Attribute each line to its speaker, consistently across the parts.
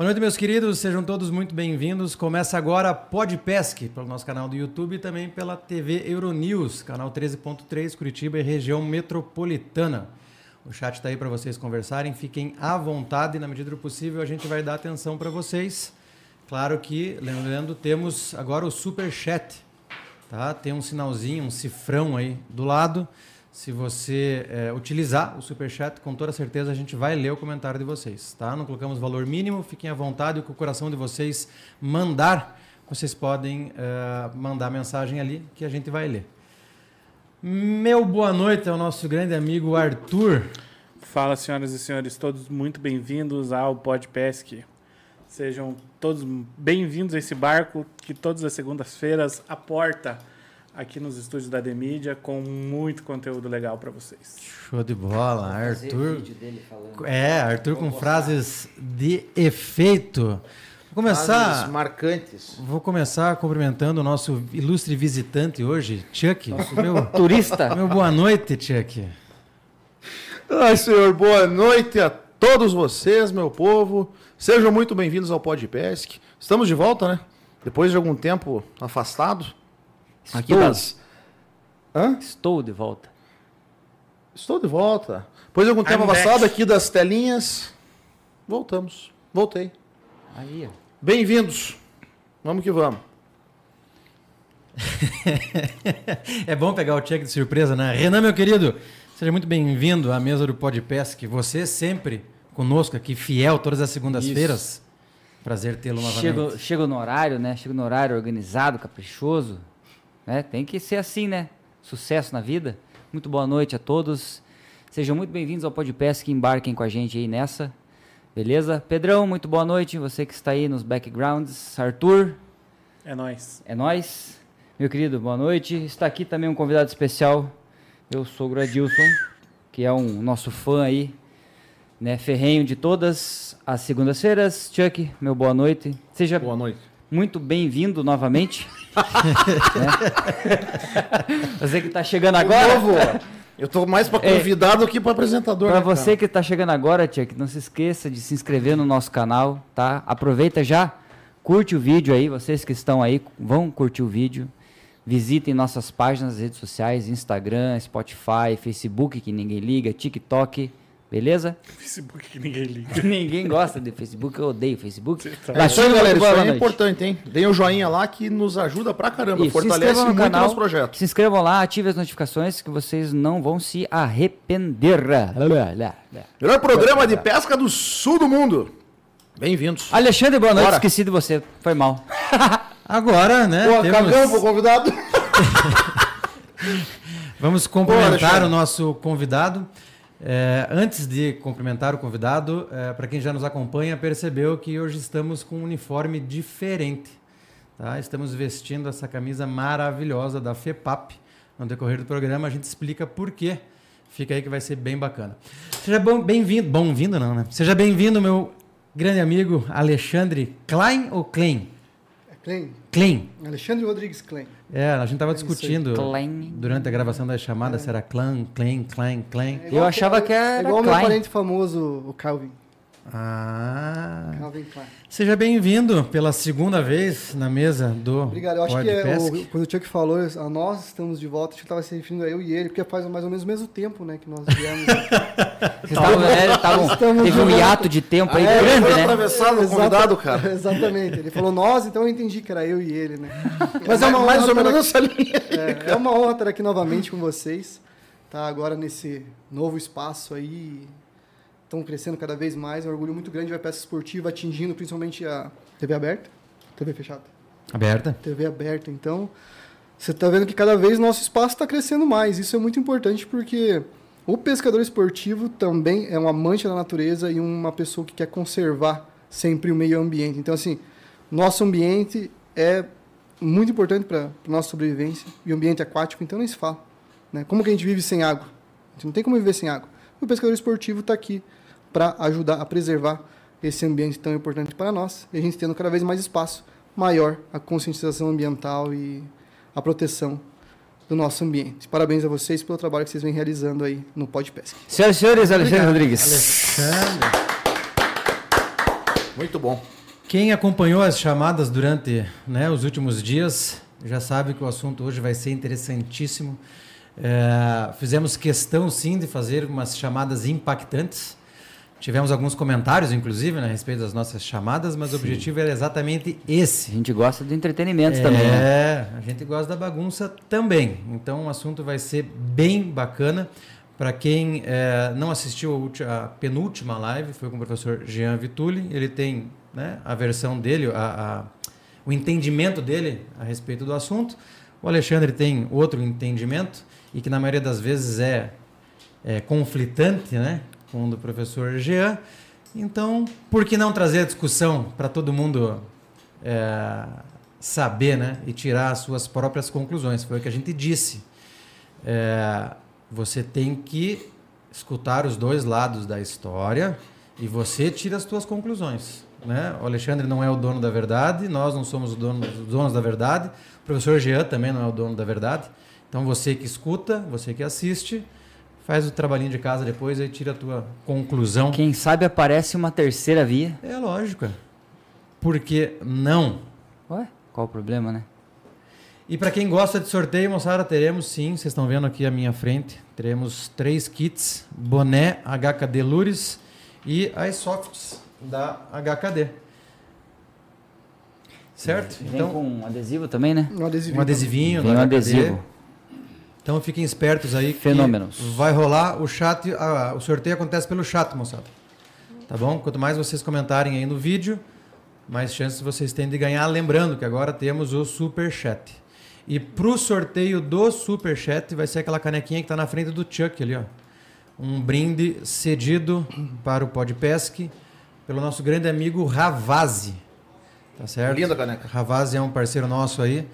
Speaker 1: Boa noite, meus queridos, sejam todos muito bem-vindos. Começa agora Podpesc, pelo nosso canal do YouTube e também pela TV Euronews, canal 13.3, Curitiba e região metropolitana. O chat está aí para vocês conversarem, fiquem à vontade, na medida do possível a gente vai dar atenção para vocês. Claro que, lembrando, temos agora o Super Chat, tá? Tem um sinalzinho, um cifrão aí do lado. Se você é, utilizar o Superchat, com toda certeza a gente vai ler o comentário de vocês. Tá? Não colocamos valor mínimo, fiquem à vontade, com o coração de vocês mandar, vocês podem é, mandar mensagem ali que a gente vai ler. Meu boa noite ao nosso grande amigo Arthur.
Speaker 2: Fala, senhoras e senhores, todos muito bem-vindos ao Podpesc. Sejam todos bem-vindos a esse barco que todas as segundas-feiras aporta aqui nos estúdios da Demídia com muito conteúdo legal para vocês.
Speaker 1: Show de bola, Arthur. É, Arthur com frases de efeito. Vou começar.
Speaker 3: Frases marcantes.
Speaker 1: Vou começar cumprimentando o nosso ilustre visitante hoje, Chuck.
Speaker 3: Meu turista.
Speaker 1: Meu boa noite, Chuck.
Speaker 3: Ai, senhor, boa noite a todos vocês, meu povo. Sejam muito bem-vindos ao Podpesc. Estamos de volta, né? Depois de algum tempo afastado. Aqui
Speaker 4: Estou.
Speaker 3: das. Hã?
Speaker 4: Estou de volta.
Speaker 3: Estou de volta. Depois de algum tempo afastado
Speaker 2: back.
Speaker 3: aqui das telinhas. Voltamos. Voltei.
Speaker 4: Aí, ó.
Speaker 3: Bem-vindos. Vamos que vamos.
Speaker 1: É bom pegar o Chuck de surpresa, né? Renan, meu querido, seja muito bem-vindo à mesa do Podpesc. Você sempre conosco aqui, fiel, todas as segundas-feiras. Prazer tê-lo novamente.
Speaker 4: Chego, chego no horário, né? Chego no horário organizado, caprichoso. Né? Tem que ser assim, né? Sucesso na vida. Muito boa noite a todos. Sejam muito bem-vindos ao Podpesc que embarquem com a gente aí nessa. Beleza? Pedrão, muito boa noite. Você que está aí nos backgrounds. Arthur,
Speaker 2: É nóis.
Speaker 4: é nós. Meu querido, boa noite. Está aqui também um convidado especial, meu sogro Adilson, que é um nosso fã aí, né, ferrenho de todas as segundas-feiras. Chuck, meu boa noite. Seja
Speaker 3: Boa noite.
Speaker 4: muito bem-vindo novamente. Né? Você que está chegando agora.
Speaker 3: Novo, eu tô mais para
Speaker 4: É.
Speaker 3: convidado que para apresentador.
Speaker 4: Para
Speaker 3: né,
Speaker 4: você que está chegando agora, Chuck, não se esqueça de se inscrever no nosso canal, tá? Aproveita já, curte o vídeo aí, vocês que estão aí, vão curtir o vídeo. Visitem nossas páginas nas redes sociais, Instagram, Spotify, Facebook, que ninguém liga, TikTok, beleza?
Speaker 2: Facebook que ninguém liga.
Speaker 4: ninguém gosta de Facebook, eu odeio Facebook.
Speaker 3: É isso aí, galera. Isso
Speaker 4: boa
Speaker 3: aí é importante, hein? Deem o joinha lá que nos ajuda pra caramba.
Speaker 4: Isso, se
Speaker 3: fortalece
Speaker 4: no
Speaker 3: muito
Speaker 4: canal,
Speaker 3: nosso projeto.
Speaker 4: Se inscrevam lá, ativem as notificações que vocês não vão se arrepender.
Speaker 3: Melhor programa de pesca do sul do mundo. Bem-vindos.
Speaker 4: Alexandre, boa noite.
Speaker 3: Bora.
Speaker 4: Esqueci de você, foi mal.
Speaker 1: Agora, né?
Speaker 3: Pô,
Speaker 1: temos-
Speaker 3: cagão pro convidado.
Speaker 1: Vamos
Speaker 3: Boa,
Speaker 1: cumprimentar
Speaker 3: Alexandre.
Speaker 1: o nosso convidado. É, antes de cumprimentar o convidado, para quem já nos acompanha, percebeu que hoje estamos com um uniforme diferente. tá? Estamos vestindo essa camisa maravilhosa da FEPAP. No decorrer do programa, a gente explica por quê. Fica aí que vai ser bem bacana. Seja bom- bem-vindo. Bom-vindo, não, né? Seja bem-vindo, meu grande amigo Alexandre Klein ou Klein?
Speaker 5: É Klein.
Speaker 1: Klein.
Speaker 5: Alexandre Rodrigues Klein.
Speaker 1: É, a gente estava
Speaker 5: É
Speaker 1: discutindo durante a gravação da chamada se era clã, Klein, Klein, Klein.
Speaker 5: É
Speaker 4: Eu achava que era
Speaker 5: é igual o meu parente famoso, o Calvin.
Speaker 1: Ah.
Speaker 5: Calvin Klein.
Speaker 1: Seja bem-vindo pela segunda vez na mesa do
Speaker 5: Obrigado. Eu acho que é, o, quando o Chuck falou, a nós estamos de volta, acho que estava se referindo a eu e ele, porque faz mais ou menos o mesmo tempo, né, que nós viemos.
Speaker 4: Vocês tavam- é, tavam-
Speaker 5: Estamos
Speaker 4: teve um hiato de tempo aí
Speaker 3: É,
Speaker 4: grande,
Speaker 3: foi
Speaker 4: né?
Speaker 3: atravessado o convidado, cara.
Speaker 5: Exatamente. Ele falou nós, então eu entendi que era eu e ele, né? Mas é
Speaker 3: mais,
Speaker 5: uma
Speaker 3: mais
Speaker 5: honra
Speaker 3: ou menos nessa linha.
Speaker 5: É, é uma honra estar aqui novamente com vocês. Tá agora nesse novo espaço aí. Estão crescendo cada vez mais. É um orgulho muito grande ver a peça esportiva atingindo principalmente a TV aberta, TV fechada.
Speaker 1: Aberta.
Speaker 5: TV aberta. Então, você está vendo que cada vez nosso espaço está crescendo mais. Isso é muito importante porque o pescador esportivo também é um amante da natureza e uma pessoa que quer conservar sempre o meio ambiente. Então, assim, nosso ambiente é muito importante para a nossa sobrevivência e o ambiente aquático, então nem se fala. Né? Como que a gente vive sem água? A gente não tem como viver sem água. O pescador esportivo está aqui para ajudar a preservar esse ambiente tão importante para nós e a gente tendo cada vez mais espaço maior a conscientização ambiental e a proteção do nosso ambiente. Parabéns a vocês pelo trabalho que vocês vêm realizando aí no Podpesc.
Speaker 4: Senhoras e senhores, Alexandre Rodrigues.
Speaker 1: Alexandre.
Speaker 3: Muito bom.
Speaker 1: Quem acompanhou as chamadas durante né, os últimos dias já sabe que o assunto hoje vai ser interessantíssimo. É, fizemos questão sim de fazer umas chamadas impactantes. Tivemos alguns comentários, inclusive, né, a respeito das nossas chamadas, mas o objetivo era exatamente esse.
Speaker 4: A gente gosta do entretenimento também, né?
Speaker 1: É, a gente gosta da bagunça também. Então o assunto vai ser bem bacana. Para quem é, não assistiu a, ulti- a penúltima live, foi com o professor Jean Vitulli. Ele tem né, a versão dele, a- a- o entendimento dele a respeito do assunto. O Alexandre tem outro entendimento e que na maioria das vezes é, é conflitante né, com o do professor Jean. Então, por que não trazer a discussão para todo mundo é, saber né, e tirar as suas próprias conclusões? Foi o que a gente disse. É, você tem que escutar os dois lados da história e você tira as suas conclusões. Né? O Alexandre não é o dono da verdade, nós não somos o dono- os donos da verdade, o professor Jean também não é o dono da verdade. Então você que escuta, você que assiste, faz o trabalhinho de casa depois e tira a tua conclusão.
Speaker 4: Quem sabe aparece uma terceira via.
Speaker 1: É lógico. Por que não?
Speaker 4: Ué, qual o problema, né?
Speaker 1: E para quem gosta de sorteio, moçada, teremos sim, vocês estão vendo aqui à minha frente, teremos três kits, boné HKD Lures e as softs da HKD. Certo?
Speaker 4: Vem
Speaker 1: Então,
Speaker 4: com um adesivo também, né?
Speaker 5: Um adesivinho.
Speaker 1: um adesivinho
Speaker 4: Vem um
Speaker 1: da HKD.
Speaker 4: adesivo.
Speaker 1: Então fiquem espertos aí. que
Speaker 4: Fenômenos.
Speaker 1: Vai rolar o chat, ah, o sorteio acontece pelo chat, moçada. Tá bom? Quanto mais vocês comentarem aí no vídeo, mais chances vocês têm de ganhar. Lembrando que agora temos o Super Chat. E pro sorteio do Super Chat vai ser aquela canequinha que tá na frente do Chuck ali, ó. Um brinde cedido para o Podpesc pelo nosso grande amigo Ravazzi. Tá certo?
Speaker 3: Linda caneca.
Speaker 1: Ravazzi é um parceiro nosso aí.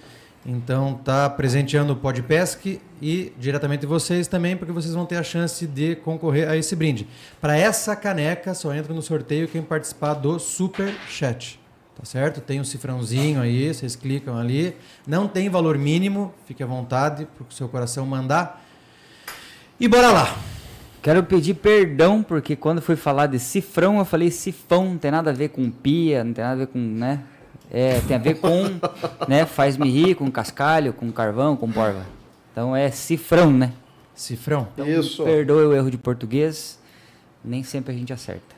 Speaker 1: Então tá presenteando o Podpesc e diretamente vocês também, porque vocês vão ter a chance de concorrer a esse brinde. Para essa caneca, só entra no sorteio quem participar do Super Chat. Tá certo? Tem um cifrãozinho aí, vocês clicam ali. Não tem valor mínimo, fique à vontade para o seu coração mandar. E bora lá!
Speaker 4: Quero pedir perdão, porque quando fui falar de cifrão, eu falei sifão, não tem nada a ver com pia, não tem nada a ver com, né? É, tem a ver com, né? Faz-me rir, com cascalho, com carvão, com porva. Então é cifrão, né?
Speaker 1: Cifrão.
Speaker 3: Isso.
Speaker 4: Perdoe o erro de português, nem sempre a gente acerta.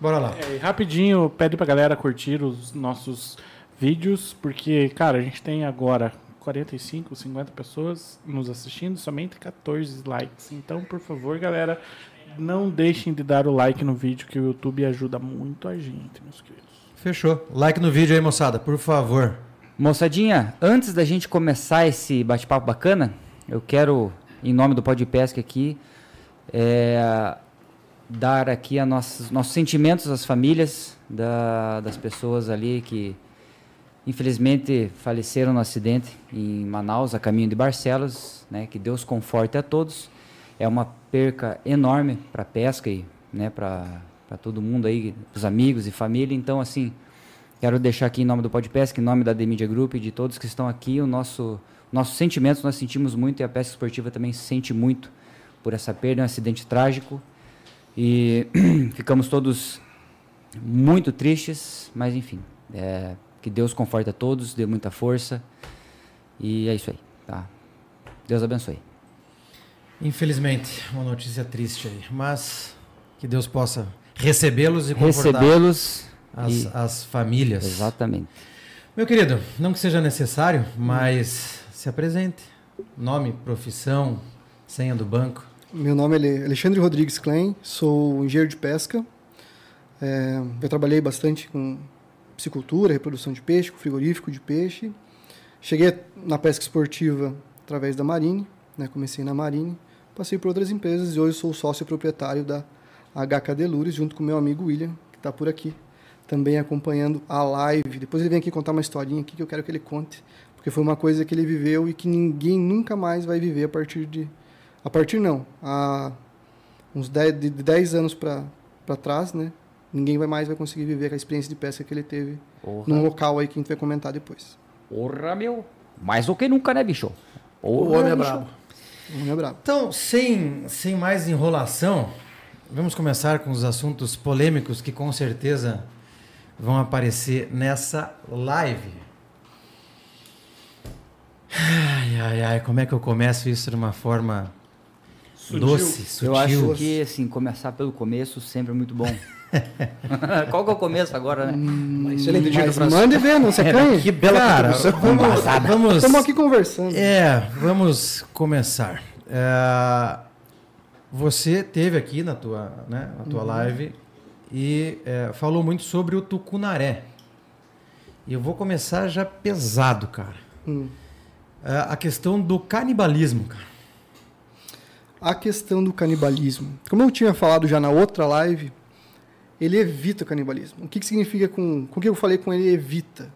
Speaker 1: Bora lá.
Speaker 2: É, rapidinho, pede pra galera curtir os nossos vídeos, porque, cara, a gente tem agora 45, 50 pessoas nos assistindo, somente 14 likes. Então, por favor, galera, não deixem de dar o like no vídeo, que o YouTube ajuda muito a gente, meus queridos.
Speaker 1: Fechou. Like no vídeo aí, moçada, por favor.
Speaker 4: Moçadinha, antes da gente começar esse bate-papo bacana, eu quero, em nome do Podpesc aqui, é, dar aqui a nossos, nossos sentimentos às famílias da- das pessoas ali que infelizmente faleceram no acidente em Manaus, a caminho de Barcelos, né? Que Deus conforte a todos. É uma perca enorme para a pesca e né, para todo mundo aí, os amigos e família. Então, assim, Quero deixar aqui em nome do Podpesc, em nome da The Media Group e de todos que estão aqui, o nosso nossos sentimentos, nós sentimos muito e a pesca esportiva também sente muito por essa perda, um acidente trágico. E ficamos todos muito tristes, mas enfim, é, que Deus conforte a todos, dê muita força. E é isso aí, tá? Deus abençoe.
Speaker 1: Infelizmente, uma notícia triste aí, mas que Deus possa recebê-los e
Speaker 4: Recebê-los.
Speaker 1: as,
Speaker 4: e-
Speaker 1: as famílias.
Speaker 4: Exatamente.
Speaker 1: Meu querido, não que seja necessário, mas se apresente. Nome, profissão, senha do banco.
Speaker 5: Meu nome é Alexandre Rodrigues Klein, sou engenheiro de pesca. É, eu trabalhei bastante com piscicultura, reprodução de peixe, com frigorífico de peixe. Cheguei na pesca esportiva através da Marine, né, comecei na Marine, passei por outras empresas e hoje sou sócio proprietário da HKD Lures, junto com meu amigo William, que está por aqui, também acompanhando a live. Depois ele vem aqui contar uma historinha aqui que eu quero que ele conte, porque foi uma coisa que ele viveu e que ninguém nunca mais vai viver a partir de a partir não, há uns 10, de 10 anos para trás, né? Ninguém vai mais vai conseguir viver a experiência de pesca que ele teve
Speaker 4: Porra,
Speaker 5: num local aí que a gente vai comentar depois.
Speaker 4: porra meu. Mais do que nunca, né, bicho?
Speaker 3: O
Speaker 4: Porra,
Speaker 3: homem é
Speaker 4: bicho.
Speaker 3: brabo.
Speaker 5: Não é brabo.
Speaker 1: Então, sem, sem mais enrolação, Vamos começar com os assuntos polêmicos que com certeza vão aparecer nessa live. Ai, ai, ai, como é que eu começo isso de uma forma
Speaker 2: Sutil.
Speaker 1: doce, sutil?
Speaker 4: Eu acho que, assim, começar pelo começo sempre é muito bom. Qual que é o começo agora, né?
Speaker 5: Excelente dica,
Speaker 3: Mas
Speaker 5: Francisco.
Speaker 3: mande ver, não se acanhe.
Speaker 1: Que bela Cara, vamos, vamos,
Speaker 3: Estamos aqui conversando.
Speaker 1: É, vamos começar. É, você teve aqui na tua, né, na tua live e é, falou muito sobre o tucunaré. E eu vou começar já pesado, cara.
Speaker 5: Hum.
Speaker 1: É, a questão do canibalismo, cara.
Speaker 5: A questão do canibalismo. Como eu tinha falado já na outra live, ele evita o canibalismo. O que, que significa com, com o que eu falei com ele evita?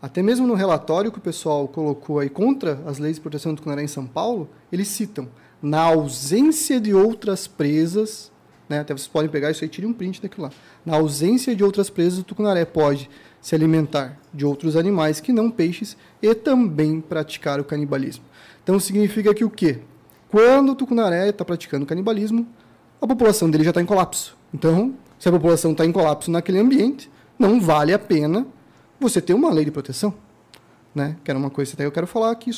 Speaker 5: Até mesmo no relatório que o pessoal colocou aí contra as leis de proteção do tucunaré em São Paulo, eles citam, na ausência de outras presas, né, até vocês podem pegar isso aí e tirar um print daquilo lá. Na ausência de outras presas, o tucunaré pode se alimentar de outros animais que não peixes e também praticar o canibalismo. Então significa que o quê? Quando o tucunaré está praticando canibalismo, a população dele já está em colapso. Então, se a população está em colapso naquele ambiente, não vale a pena você ter uma lei de proteção. Né? Que era uma coisa até eu quero falar aqui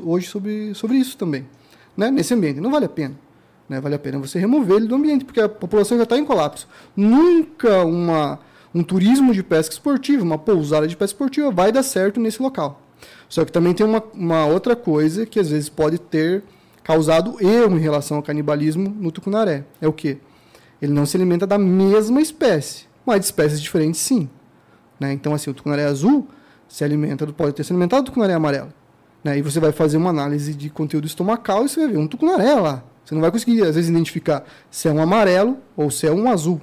Speaker 5: hoje sobre, sobre isso também. Né? Nesse ambiente, não vale a pena. Né? Vale a pena você remover ele do ambiente, porque a população já está em colapso. Nunca uma, um turismo de pesca esportiva, uma pousada de pesca esportiva vai dar certo nesse local. Só que também tem uma, uma outra coisa que às vezes pode ter causado erro em relação ao canibalismo no tucunaré. É o quê? Ele não se alimenta da mesma espécie, mas de espécies diferentes sim. Né? Então, assim, o tucunaré azul se alimenta, pode ter se alimentado do tucunaré amarelo. Né? E você vai fazer uma análise de conteúdo estomacal e você vai ver um tucunaré lá. Você não vai conseguir, às vezes, identificar se é um amarelo ou se é um azul.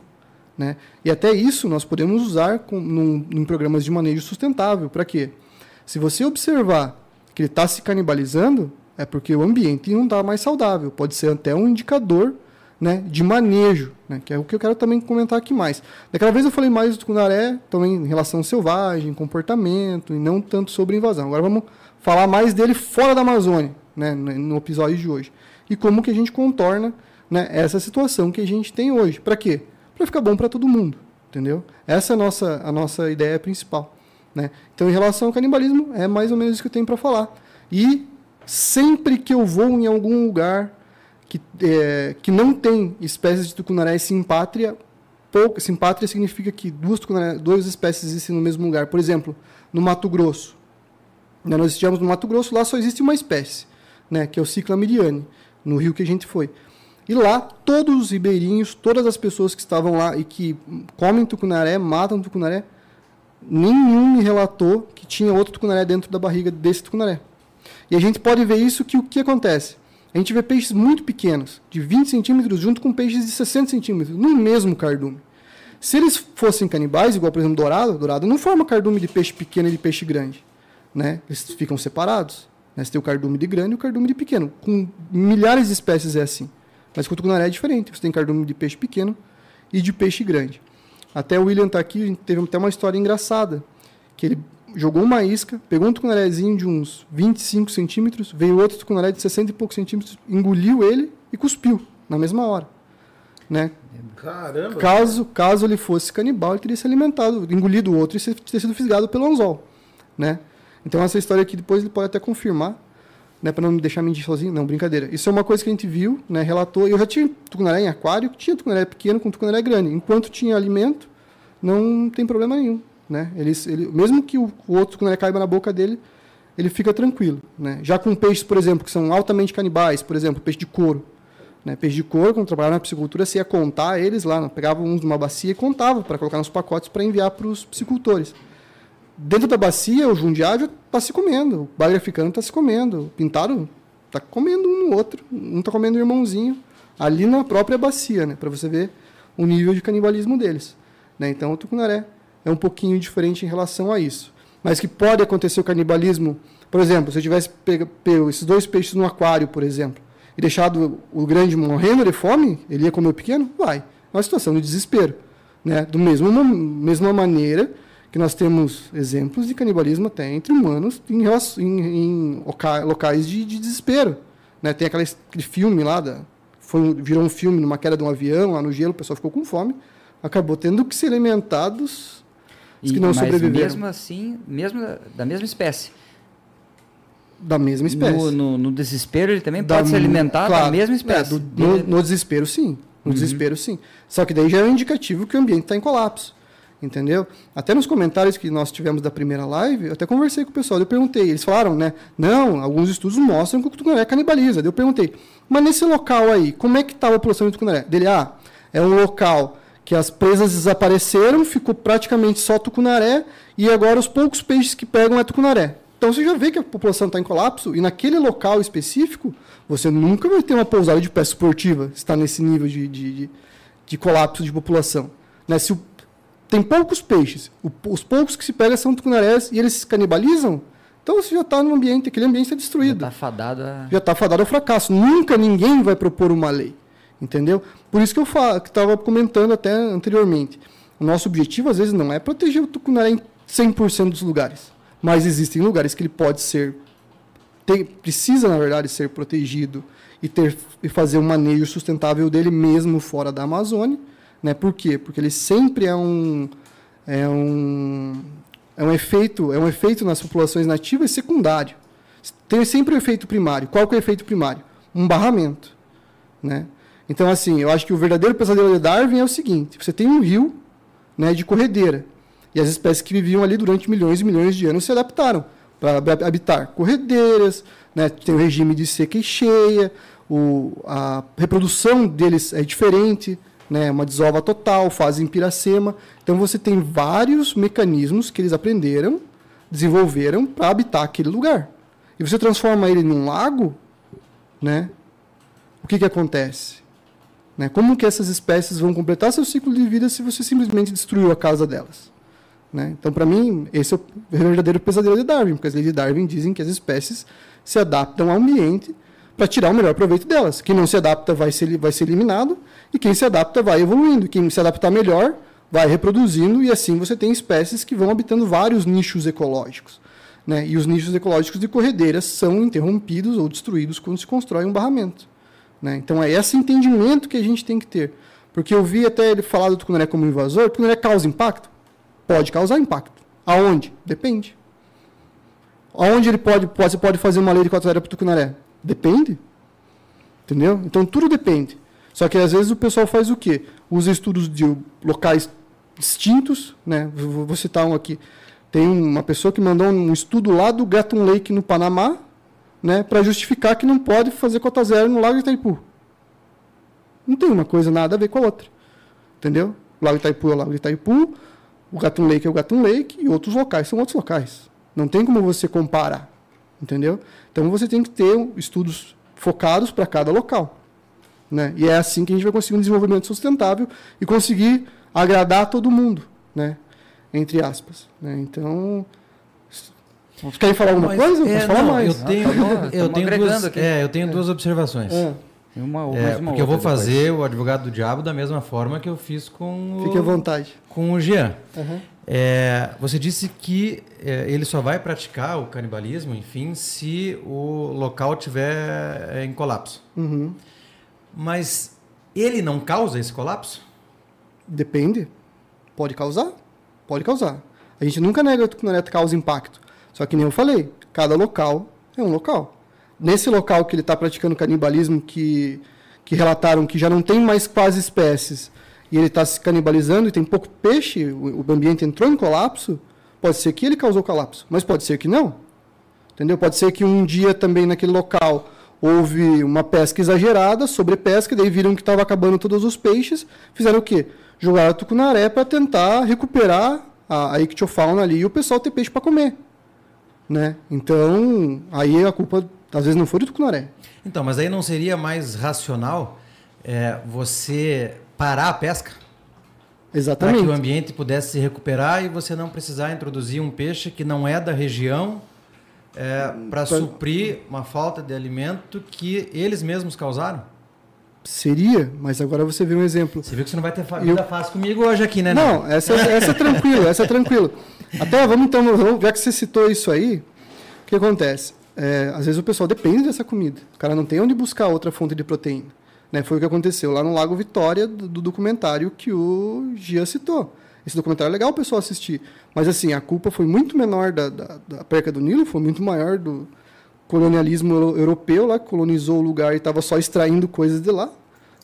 Speaker 5: Né? E até isso nós podemos usar com, num, em programas de manejo sustentável. Para quê? Se você observar que ele está se canibalizando, é porque o ambiente não está mais saudável. Pode ser até um indicador né, de manejo, né, que é o que eu quero também comentar aqui mais. Daquela vez eu falei mais do tucunaré, também em relação selvagem, comportamento, e não tanto sobre invasão. Agora vamos falar mais dele fora da Amazônia, né, no episódio de hoje. E como que a gente contorna né, essa situação que a gente tem hoje. Para quê? Para ficar bom para todo mundo, entendeu? Essa é a nossa, a nossa ideia principal. Né? Então, em relação ao canibalismo, é mais ou menos isso que eu tenho para falar. E sempre que eu vou em algum lugar que, é, que não tem espécies de tucunaré simpátria, pouca, simpátria significa que duas, duas espécies existem no mesmo lugar. Por exemplo, no Mato Grosso. Né, Nós estivemos no Mato Grosso, lá só existe uma espécie, né, que é o Ciclamidiane, no rio que a gente foi. E lá, todos os ribeirinhos, todas as pessoas que estavam lá e que comem tucunaré, matam tucunaré, nenhum me relatou que tinha outro tucunaré dentro da barriga desse tucunaré. E a gente pode ver isso que o que acontece? A gente vê peixes muito pequenos, de 20 centímetros, junto com peixes de 60 centímetros, no mesmo cardume. Se eles fossem canibais, igual por exemplo dourado, dourado não forma cardume de peixe pequeno e de peixe grande. Né? Eles ficam separados. Né? Você tem o cardume de grande e o cardume de pequeno. Com milhares de espécies é assim. Mas com o tucunaré é diferente. Você tem cardume de peixe pequeno e de peixe grande. Até o William está aqui, a gente teve até uma história engraçada. Que ele jogou uma isca, pegou um tucunarézinho de uns 25 centímetros, veio outro tucunaré de 60 e poucos centímetros, engoliu ele e cuspiu na mesma hora. Né?
Speaker 3: Caramba.
Speaker 5: Caso, caso ele fosse canibal, ele teria se alimentado, engolido o outro e ser- ter sido fisgado pelo anzol. Né? Então essa história aqui depois ele pode até confirmar, né, para não me deixar mentir sozinho. Não, brincadeira. Isso é uma coisa que a gente viu, né, relatou. Eu já tinha tucunaré em aquário, tinha tucunaré pequeno com tucunaré grande. Enquanto tinha alimento, não tem problema nenhum. Né? Eles, ele, mesmo que o, o outro tucunaré caiba na boca dele, ele fica tranquilo. Né? Já com peixes, por exemplo, que são altamente canibais, por exemplo, peixe de couro. Né? Peixe de couro, quando trabalhava na piscicultura, você ia contar eles lá, pegava uns numa bacia e contava para colocar nos pacotes para enviar para os piscicultores. Dentro da bacia, o jundiário está se comendo, o bagre africano está se comendo, o pintado está comendo um no outro, um está comendo o irmãozinho, ali na própria bacia, né? para você ver o nível de canibalismo deles. Né? Então, o tucunaré é um pouquinho diferente em relação a isso. Mas que pode acontecer o canibalismo, por exemplo, se eu tivesse pego, pego esses dois peixes no aquário, por exemplo, e deixado o grande morrendo de fome, ele ia comer o pequeno? Vai. É uma situação de desespero. Né? Do mesmo mesma maneira que nós temos exemplos de canibalismo até entre humanos em, em- em loca- locais de, de desespero. Né? Tem aquele filme lá da foi, virou um filme numa queda de um avião lá no gelo, o pessoal ficou com fome, acabou tendo que ser alimentados os que não
Speaker 4: mas
Speaker 5: sobreviveram
Speaker 4: mesmo assim, mesmo da, da mesma espécie.
Speaker 5: da mesma espécie.
Speaker 4: No, no- no desespero, ele também
Speaker 5: Da-
Speaker 4: pode se alimentar
Speaker 5: claro,
Speaker 4: da mesma
Speaker 5: é,
Speaker 4: espécie.
Speaker 5: do- no, no desespero, sim. No desespero, sim. Só que daí já é um indicativo que o ambiente está em colapso. Entendeu? Até nos comentários que nós tivemos da primeira live, eu até conversei com o pessoal, eu perguntei, eles falaram, né? Não, alguns estudos mostram que o tucunaré canibaliza. Eu perguntei, mas nesse local aí, como é que está a população de tucunaré? Dele, ah, é um local que as presas desapareceram, ficou praticamente só tucunaré, e agora os poucos peixes que pegam é tucunaré. Então você já vê que a população está em colapso, e naquele local específico, você nunca vai ter uma pousada de pesca esportiva, se está nesse nível de, de, de, de colapso de população. Né? Se o- tem poucos peixes, o- os poucos que se pegam são tucunarés e eles se canibalizam, então você já está num ambiente, aquele ambiente está destruído
Speaker 4: Está fadado a...
Speaker 5: já está fadado ao fracasso. Nunca ninguém vai propor uma lei. Entendeu? Por isso que eu estava comentando até anteriormente. O nosso objetivo, às vezes, não é proteger o tucunaré em 100% dos lugares. Mas existem lugares que ele pode ser. tem- precisa, na verdade, ser protegido e, ter, e fazer um manejo sustentável dele mesmo fora da Amazônia. Né? Por quê? Porque ele sempre é um. É um é um efeito, é um efeito nas populações nativas secundário. Tem sempre o efeito primário. Qual que é o efeito primário? Um barramento, né? Então assim, eu acho que o verdadeiro pesadelo de Darwin é o seguinte: você tem um rio, né, de corredeira, e as espécies que viviam ali durante milhões e milhões de anos se adaptaram para habitar corredeiras, né? Tem o regime de seca e cheia, o, a reprodução deles é diferente, né? Uma desova total, fazem piracema. Então você tem vários mecanismos que eles aprenderam, desenvolveram para habitar aquele lugar. E você transforma ele num lago, né? O que que acontece? Né? Como que essas espécies vão completar seu ciclo de vida se você simplesmente destruiu a casa delas? Né? Então, para mim, esse é o verdadeiro pesadelo de Darwin, porque as leis de Darwin dizem que as espécies se adaptam ao ambiente para tirar o melhor proveito delas. Quem não se adapta vai ser, vai ser eliminado, e quem se adapta vai evoluindo. Quem se adaptar melhor vai reproduzindo, e assim você tem espécies que vão habitando vários nichos ecológicos. Né? E os nichos ecológicos de corredeiras são interrompidos ou destruídos quando se constrói um barramento. Né? Então é esse entendimento que a gente tem que ter. Porque eu vi até ele falar do tucunaré como invasor, tucunaré causa impacto? Pode causar impacto. Aonde? Depende. Aonde ele pode, pode, você pode fazer uma lei de quatro áreas para o tucunaré? Depende. Entendeu? Então tudo depende. Só que às vezes o pessoal faz o quê? Usa estudos de locais distintos, né? Vou citar um aqui. Tem uma pessoa que mandou um estudo lá do Gatun Lake no Panamá, né, para justificar que não pode fazer cota zero no Lago Itaipu. Não tem uma coisa nada a ver com a outra. Entendeu? O Lago Itaipu é o Lago Itaipu, o Gatun Lake é o Gatun Lake e outros locais são outros locais. Não tem como você comparar. Entendeu? Então você tem que ter estudos focados para cada local. Né? E é assim que a gente vai conseguir um desenvolvimento sustentável e conseguir agradar todo mundo, né? entre aspas. Né? Então, vocês querem falar alguma
Speaker 1: Mas,
Speaker 5: coisa?
Speaker 1: é,
Speaker 5: falar
Speaker 1: não,
Speaker 5: mais.
Speaker 1: Eu tenho,
Speaker 4: Tamo-
Speaker 1: eu
Speaker 4: tamo
Speaker 1: tenho,
Speaker 4: agregando
Speaker 1: duas, é, eu tenho duas observações.
Speaker 5: É,
Speaker 4: Tem uma,
Speaker 1: É,
Speaker 4: uma
Speaker 1: porque eu vou
Speaker 4: outra depois.
Speaker 1: fazer o advogado do diabo da mesma forma que eu fiz com
Speaker 5: fique à
Speaker 1: o,
Speaker 5: vontade.
Speaker 1: com o Jean.
Speaker 5: Uhum.
Speaker 1: É, você disse que é, ele só vai praticar o canibalismo, enfim, se o local tiver é, em colapso.
Speaker 5: Uhum.
Speaker 1: Mas ele não causa esse colapso?
Speaker 5: Depende. Pode causar? Pode causar. A gente nunca nega que o tucunaré causa impacto. Só que nem eu falei, cada local é um local. Nesse local que ele está praticando canibalismo, que, que relataram que já não tem mais quase espécies, e ele está se canibalizando e tem pouco peixe, o, o ambiente entrou em colapso, pode ser que ele causou colapso, mas pode ser que não. Entendeu? Pode ser que um dia também naquele local houve uma pesca exagerada, sobrepesca, daí viram que estava acabando todos os peixes, fizeram o quê? Jogaram tucunaré para tentar recuperar a, a ictiofauna ali e o pessoal ter peixe para comer. Né? Então, aí a culpa às vezes não foi do tucunaré.
Speaker 1: Então, mas aí não seria mais racional é, você parar a pesca para que
Speaker 5: Exatamente.
Speaker 1: o ambiente pudesse se recuperar e você não precisar introduzir um peixe que não é da região para suprir uma falta de alimento que eles mesmos causaram?
Speaker 5: Seria, mas agora você vê um exemplo.
Speaker 1: Você viu que você não vai ter fa-
Speaker 5: Eu-
Speaker 1: vida fácil comigo hoje aqui, né? Ney?
Speaker 5: Não, essa, essa é tranquilo, essa é tranquilo. Até vamos então, já que você citou isso aí, o que acontece? É, às vezes o pessoal depende dessa comida. O cara não tem onde buscar outra fonte de proteína. Né? Foi o que aconteceu lá no Lago Vitória, do, do documentário que o Gia citou. Esse documentário é legal o pessoal assistir. Mas, assim, a culpa foi muito menor da, da, da perca do Nilo, foi muito maior do colonialismo euro- europeu lá, que colonizou o lugar e estava só extraindo coisas de lá,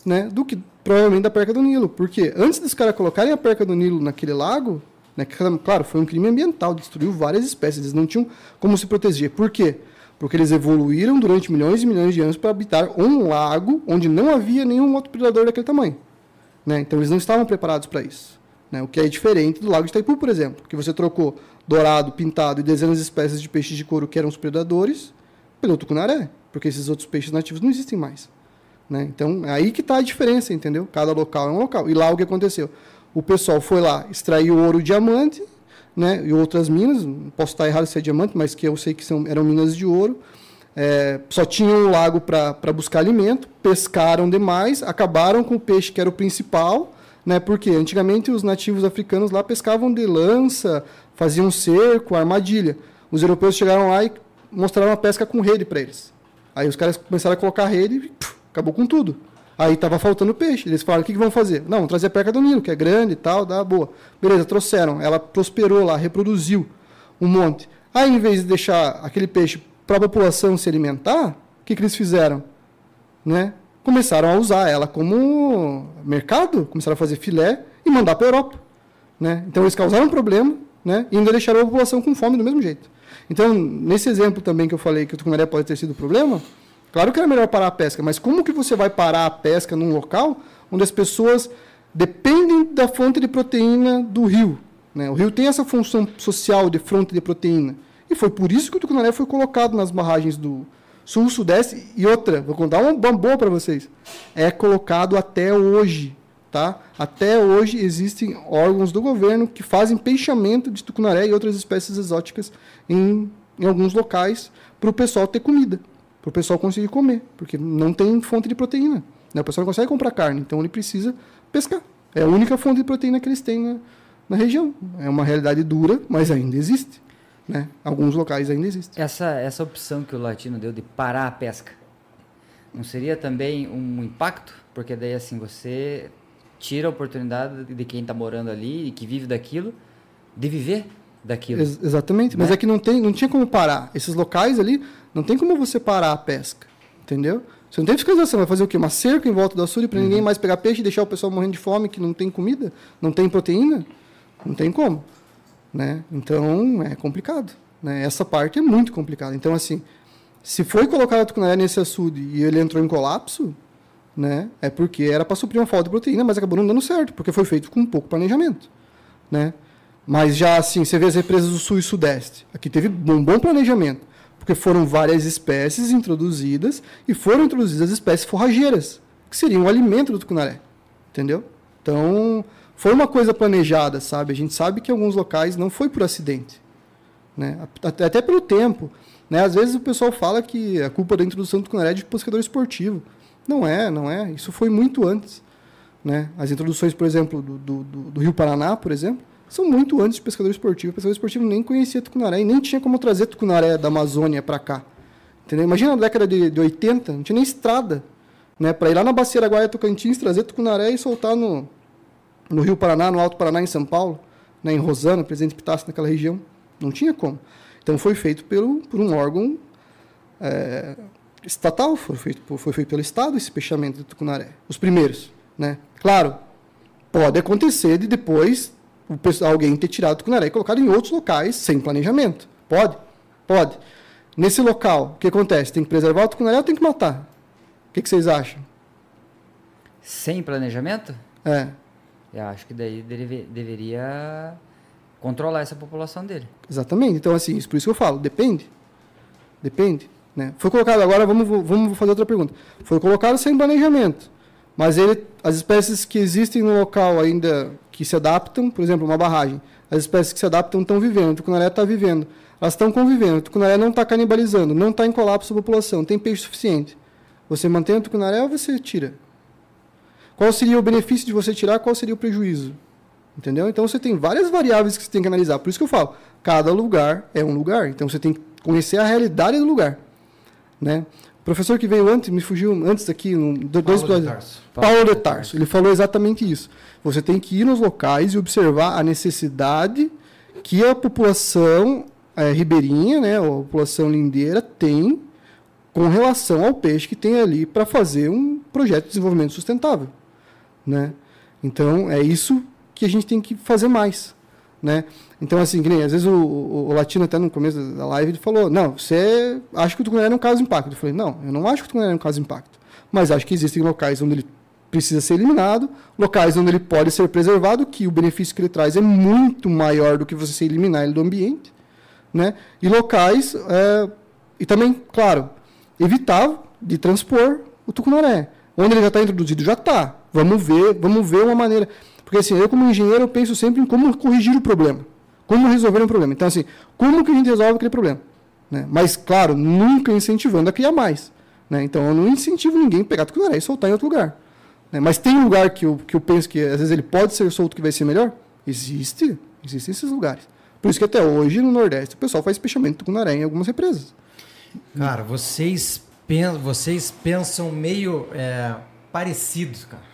Speaker 5: né? Do que provavelmente da perca do Nilo. Porque antes dos caras colocarem a perca do Nilo naquele lago, né? Claro, foi um crime ambiental, destruiu várias espécies, eles não tinham como se proteger. Por quê? Porque eles evoluíram durante milhões e milhões de anos para habitar um lago onde não havia nenhum outro predador daquele tamanho. Né? Então eles não estavam preparados para isso. Né? O que é diferente do lago de Itaipu, por exemplo, que você trocou dourado, pintado e dezenas de espécies de peixes de couro que eram os predadores pelo tucunaré, porque esses outros peixes nativos não existem mais. Né? Então é aí que está a diferença, entendeu? Cada local é um local. E lá o que aconteceu? O pessoal foi lá, extraiu ouro e diamante, né? e outras minas, posso estar errado se é diamante, mas que eu sei que são, eram minas de ouro. É, só tinham um lago para buscar alimento, pescaram demais, acabaram com o peixe que era o principal, né? Porque antigamente os nativos africanos lá pescavam de lança, faziam cerco, armadilha. Os europeus chegaram lá e mostraram a pesca com rede para eles. Aí os caras começaram a colocar rede e puf, acabou com tudo. Aí estava faltando peixe. Eles falaram: o que, que vão fazer? Não, vamos trazer a perca do Nilo, que é grande e tal, dá boa. Beleza, trouxeram. Ela prosperou lá, reproduziu um monte. Aí, em vez de deixar aquele peixe para a população se alimentar, o que, que eles fizeram? Né? Começaram a usar ela como mercado, começaram a fazer filé e mandar para a Europa. Né? Então, eles causaram um problema né? e ainda deixaram a população com fome do mesmo jeito. Então, nesse exemplo também que eu falei que o tucunaré pode ter sido o problema, claro que era melhor parar a pesca, mas como que você vai parar a pesca num local onde as pessoas dependem da fonte de proteína do rio? Né? O rio tem essa função social de fonte de proteína. E foi por isso que o tucunaré foi colocado nas barragens do sul, sudeste. E outra, vou contar uma boa para vocês. É colocado até hoje. Tá? Até hoje existem órgãos do governo que fazem peixamento de tucunaré e outras espécies exóticas em, em alguns locais para o pessoal ter comida, para o pessoal conseguir comer, porque não tem fonte de proteína. Né? O pessoal não consegue comprar carne, então ele precisa pescar. É a única fonte de proteína que eles têm na, na região. É uma realidade dura, mas ainda existe. Né? Alguns locais ainda existem.
Speaker 4: Essa, essa opção que o latino deu de parar a pesca, não seria também um impacto? Porque daí assim você tira a oportunidade de quem está morando ali e que vive daquilo, de viver daquilo.
Speaker 5: Ex- exatamente, mas
Speaker 4: Né?
Speaker 5: é que não, tem, não tinha como parar. Esses locais ali, não tem como você parar a pesca. Entendeu? Você não tem fiscalização. Vai fazer o quê? Uma cerca em volta do açude para ninguém mais pegar peixe e deixar o pessoal morrendo de fome que não tem comida? Não tem proteína? Não tem como. Né? Então, é complicado. Né? Essa parte é muito complicada. Então, assim, se foi colocado a tucunaré nesse açude e ele entrou em colapso, né? é porque era para suprir uma falta de proteína, mas acabou não dando certo, porque foi feito com pouco planejamento. Né? Mas já assim, você vê as represas do sul e sudeste. Aqui teve um bom planejamento, porque foram várias espécies introduzidas e foram introduzidas espécies forrageiras, que seriam o alimento do tucunaré. Entendeu? Então, foi uma coisa planejada, sabe? A gente sabe que em alguns locais não foi por acidente. Né? Até pelo tempo. Né? Às vezes o pessoal fala que a culpa da introdução do tucunaré é de pescador esportivo. Não é, não é. Isso foi muito antes. Né? As introduções, por exemplo, do, do, do- Rio Paraná, por exemplo, são muito antes de pescador esportivo. O pescador esportivo nem conhecia tucunaré e nem tinha como trazer tucunaré da Amazônia para cá. Entendeu? Imagina na década de, de 80, não tinha nem estrada né? para ir lá na Bacia Guaia Tocantins, trazer tucunaré e soltar no, no Rio Paraná, no Alto Paraná, em São Paulo, né? em Rosana, Presidente Pitácio, naquela região. Não tinha como. Então foi feito pelo, por um órgão é, estatal, foi feito, foi feito pelo Estado esse fechamento do tucunaré. Os primeiros. Né? Claro, pode acontecer de depois pessoal, alguém ter tirado o tucunaré e colocado em outros locais sem planejamento. Pode? Pode. Nesse local, o que acontece? Tem que preservar o tucunaré ou tem que matar? O que, que vocês acham?
Speaker 4: Sem planejamento?
Speaker 5: É,
Speaker 4: Eu acho que daí deve- deveria controlar essa população dele.
Speaker 5: exatamente. Então, assim, isso, por isso que eu falo, depende. Depende. Né? Foi colocado, agora vamos, vamos fazer outra pergunta. Foi colocado sem planejamento. Mas ele, as espécies que existem no local ainda que se adaptam, por exemplo, uma barragem, as espécies que se adaptam estão vivendo, o tucunaré está vivendo, elas estão convivendo, o tucunaré não está canibalizando, não está em colapso a população, tem peixe suficiente. Você mantém o tucunaré ou você tira? Qual seria o benefício de você tirar, qual seria o prejuízo? Entendeu? Então você tem várias variáveis que você tem que analisar. Por isso que eu falo, cada lugar é um lugar. Então você tem que conhecer a realidade do lugar. Né? O professor que veio antes, me fugiu antes aqui, um, do- dois
Speaker 1: Paulo de. Tarso.
Speaker 5: Paulo de Tarso. Ele falou exatamente isso. Você tem que ir nos locais e observar a necessidade que a população eh, ribeirinha, né, ou a população lindeira tem com relação ao peixe que tem ali para fazer um projeto de desenvolvimento sustentável, né? Então é isso que a gente tem que fazer mais, né? Então assim, nem, às vezes o, o, o latino até no começo da live ele falou, não, você acha que o tucunaré não causa impacto? Eu falei, não, eu não acho que o tucunaré não causa impacto, mas acho que existem locais onde ele precisa ser eliminado, locais onde ele pode ser preservado, que o benefício que ele traz é muito maior do que você eliminar ele do ambiente, né? E locais é, e também, claro, evitar de transpor o tucunaré. Onde ele já está introduzido, já está. Vamos ver, vamos ver uma maneira. Porque assim, eu como engenheiro, eu penso sempre em como corrigir o problema. Como resolver um problema. Então, assim, como que a gente resolve aquele problema? Né? Mas, claro, nunca incentivando a criar mais. Né? Então, eu não incentivo ninguém a pegar tucunaré e soltar em outro lugar. Né? Mas tem um lugar que eu, que eu penso que, às vezes, ele pode ser solto que vai ser melhor? Existe. Existem esses lugares. Por isso que até hoje, no Nordeste, o pessoal faz fechamento de tucunaré em algumas represas.
Speaker 1: Cara, vocês, pen- vocês pensam meio é, parecidos, cara.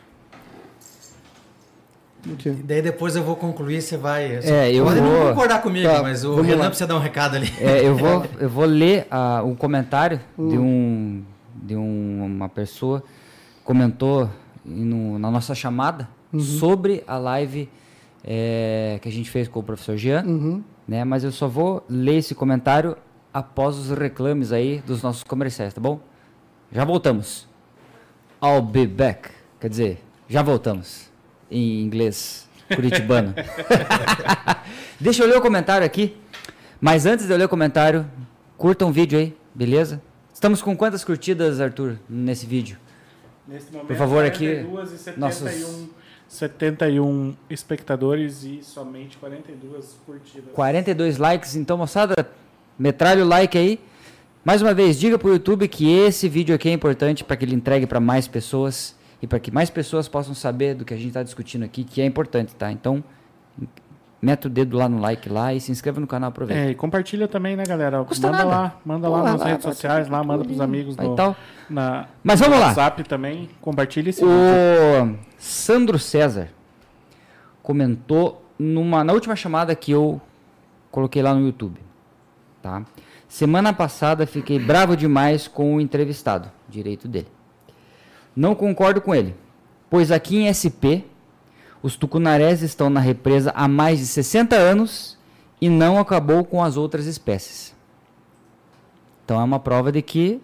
Speaker 5: O quê?
Speaker 1: E daí depois eu vou concluir, você vai.
Speaker 4: É, eu
Speaker 1: pode
Speaker 4: vou-
Speaker 1: não concordar comigo,
Speaker 5: Tá,
Speaker 1: mas o Renan
Speaker 5: lá.
Speaker 1: precisa dar um recado ali.
Speaker 4: É, eu vou, eu vou ler ah, um comentário de, um, de um- uma pessoa comentou no- na nossa chamada sobre a live é, que a gente fez com o professor Jean,
Speaker 5: Uhum.
Speaker 4: né? Mas eu só vou ler esse comentário após os reclames aí dos nossos comerciais, tá bom? Já voltamos. I'll be back. Quer dizer, já voltamos. Em inglês curitibano. Deixa eu ler o comentário aqui. Mas antes de eu ler o comentário, curta um vídeo aí, beleza? Estamos com quantas curtidas, Arthur, nesse vídeo?
Speaker 2: Nesse momento,
Speaker 4: Por favor, aqui,
Speaker 2: 42 e 71,
Speaker 4: nossos-
Speaker 2: 71 espectadores e somente 42 curtidas.
Speaker 4: 42 likes, então, moçada, metralha o like aí. Mais uma vez, diga pro YouTube que esse vídeo aqui é importante para que ele entregue para mais pessoas e para que mais pessoas possam saber do que a gente está discutindo aqui, que é importante, tá? Então, meta o dedo lá no like lá e se inscreva no canal, aproveita.
Speaker 2: É, e compartilha também, né, galera?
Speaker 4: Custa
Speaker 2: manda
Speaker 4: nada.
Speaker 2: lá, manda lá
Speaker 4: Porra,
Speaker 2: nas
Speaker 4: lá,
Speaker 2: redes sociais, lá, manda pros amigos no,
Speaker 4: tal.
Speaker 2: na,
Speaker 4: Mas vamos lá.
Speaker 2: WhatsApp também. Compartilha esse vídeo.
Speaker 4: O Sandro César comentou numa, na última chamada que eu coloquei lá no YouTube. Tá? Semana passada fiquei bravo demais com o entrevistado, direito dele. Não concordo com ele, pois aqui em SP os tucunarés estão na represa há mais de 60 anos e não acabou com as outras espécies. Então é uma prova de que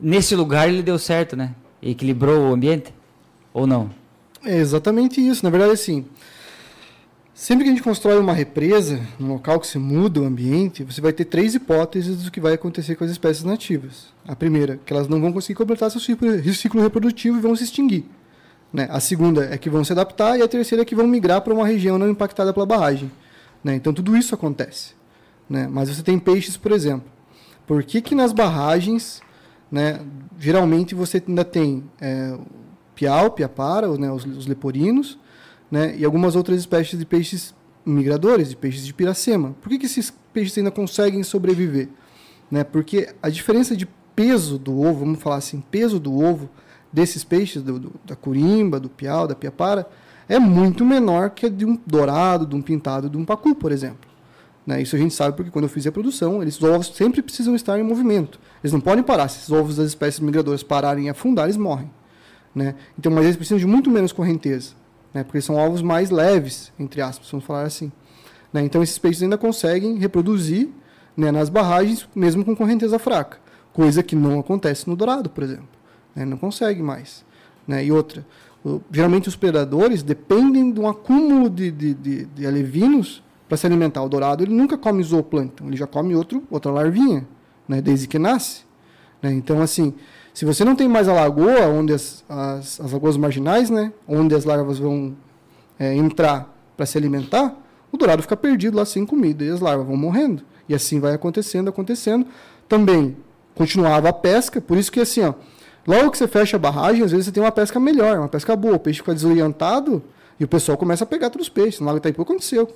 Speaker 4: nesse lugar ele deu certo, né? Equilibrou o ambiente ou não?
Speaker 5: É exatamente isso. Na verdade, assim, sempre que a gente constrói uma represa, num local que se muda o ambiente, você vai ter três hipóteses do que vai acontecer com as espécies nativas. A primeira, que elas não vão conseguir completar seu ciclo, ciclo reprodutivo e vão se extinguir. Né? A segunda é que vão se adaptar e a terceira é que vão migrar para uma região não impactada pela barragem. Né? Então tudo isso acontece. Né? Mas você tem peixes, por exemplo. Por que, que nas barragens, né, geralmente você ainda tem é, piau, piapara, né, os, os leporinos, né, e algumas outras espécies de peixes migradores, de peixes de piracema. Por que, que esses peixes ainda conseguem sobreviver? Né? Porque a diferença de peso do ovo, vamos falar assim, peso do ovo desses peixes, do, do, da corimba, do piau, da piapara, é muito menor que a de um dourado, de um pintado, de um pacu, por exemplo. Né? Isso a gente sabe porque quando eu fiz a produção, eles, os ovos sempre precisam estar em movimento. Eles não podem parar. Se os ovos das espécies migradoras pararem e afundar, eles morrem. Né? Então, mas eles precisam de muito menos correnteza, né? porque são ovos mais leves, entre aspas, vamos falar assim. Né? Então, esses peixes ainda conseguem reproduzir né, nas barragens, mesmo com correnteza fraca, coisa que não acontece no dourado, por exemplo. Né? Não consegue mais. Né? E outra, o- geralmente os predadores dependem de um acúmulo de, de, de, de alevinos para se alimentar. O dourado ele nunca come zooplâncton, ele já come outro, outra larvinha, né? desde que nasce. Né? Então, assim, se você não tem mais a lagoa, onde as, as, as lagoas marginais, né? onde as larvas vão é, entrar para se alimentar, o dourado fica perdido lá sem comida e as larvas vão morrendo. E assim vai acontecendo, acontecendo. Também continuava a pesca, por isso que assim, ó, logo que você fecha a barragem, às vezes você tem uma pesca melhor, uma pesca boa, o peixe fica desorientado e o pessoal começa a pegar todos os peixes. No Lago Itaipu aconteceu.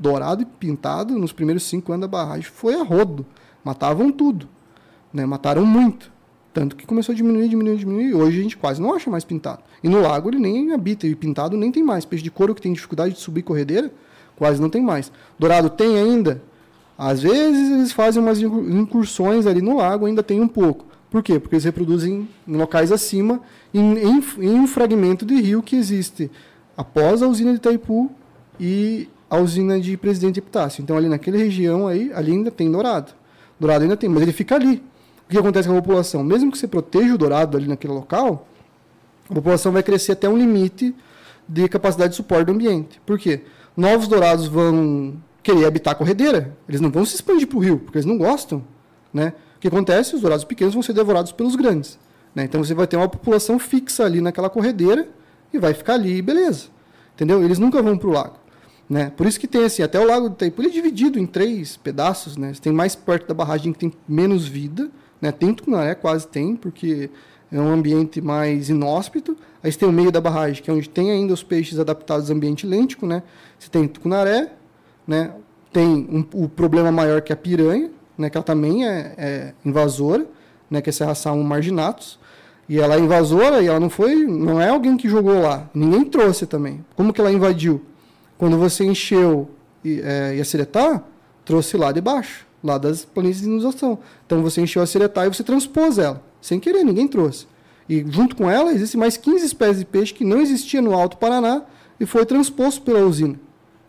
Speaker 5: Dourado e pintado, nos primeiros cinco anos da barragem, foi a rodo. Matavam tudo. Né? Mataram muito. Tanto que começou a diminuir, diminuir, diminuir. Hoje a gente quase não acha mais pintado. E no lago ele nem habita, e pintado nem tem mais. Peixe de couro que tem dificuldade de subir corredeira, quase não tem mais. Dourado tem ainda? Às vezes eles fazem umas incursões ali no lago, ainda tem um pouco. Por quê? Porque eles reproduzem em locais acima, em, em, em um fragmento de rio que existe após a usina de Itaipu e a usina de Presidente Epitácio. Então, ali naquela região, aí, ali ainda tem dourado. Dourado ainda tem, mas ele fica ali. O que acontece com a população? Mesmo que você proteja o dourado ali naquele local, a população vai crescer até um limite de capacidade de suporte do ambiente. Por quê? Novos dourados vão querer habitar a corredeira. Eles não vão se expandir para o rio, porque eles não gostam. Né? O que acontece? Os dourados pequenos vão ser devorados pelos grandes. Né? Então você vai ter uma população fixa ali naquela corredeira e vai ficar ali, beleza. Entendeu? Eles nunca vão para o lago. Né? Por isso que tem assim, até o Lago do Itaipu ele é dividido em três pedaços, né? Você tem mais perto da barragem que tem menos vida, né? Tem Tucunaré, quase tem, porque é um ambiente mais inóspito. Aí você tem o meio da barragem, que é onde tem ainda os peixes adaptados ao ambiente lêntico, né? Você tem Tucunaré, né? Tem um, o problema maior que é a piranha, né? Que ela também é, é invasora, né? Que é Serração marginatus. E ela é invasora e ela não foi, não é alguém que jogou lá. Ninguém trouxe também. Como que ela invadiu? Quando você encheu e, é, trouxe lá de baixo, lá das planícies de inundação. Então você encheu a Ciretá e você transpôs ela, sem querer, ninguém trouxe. E junto com ela existem mais 15 espécies de peixe que não existia no Alto Paraná e foi transposto pela usina.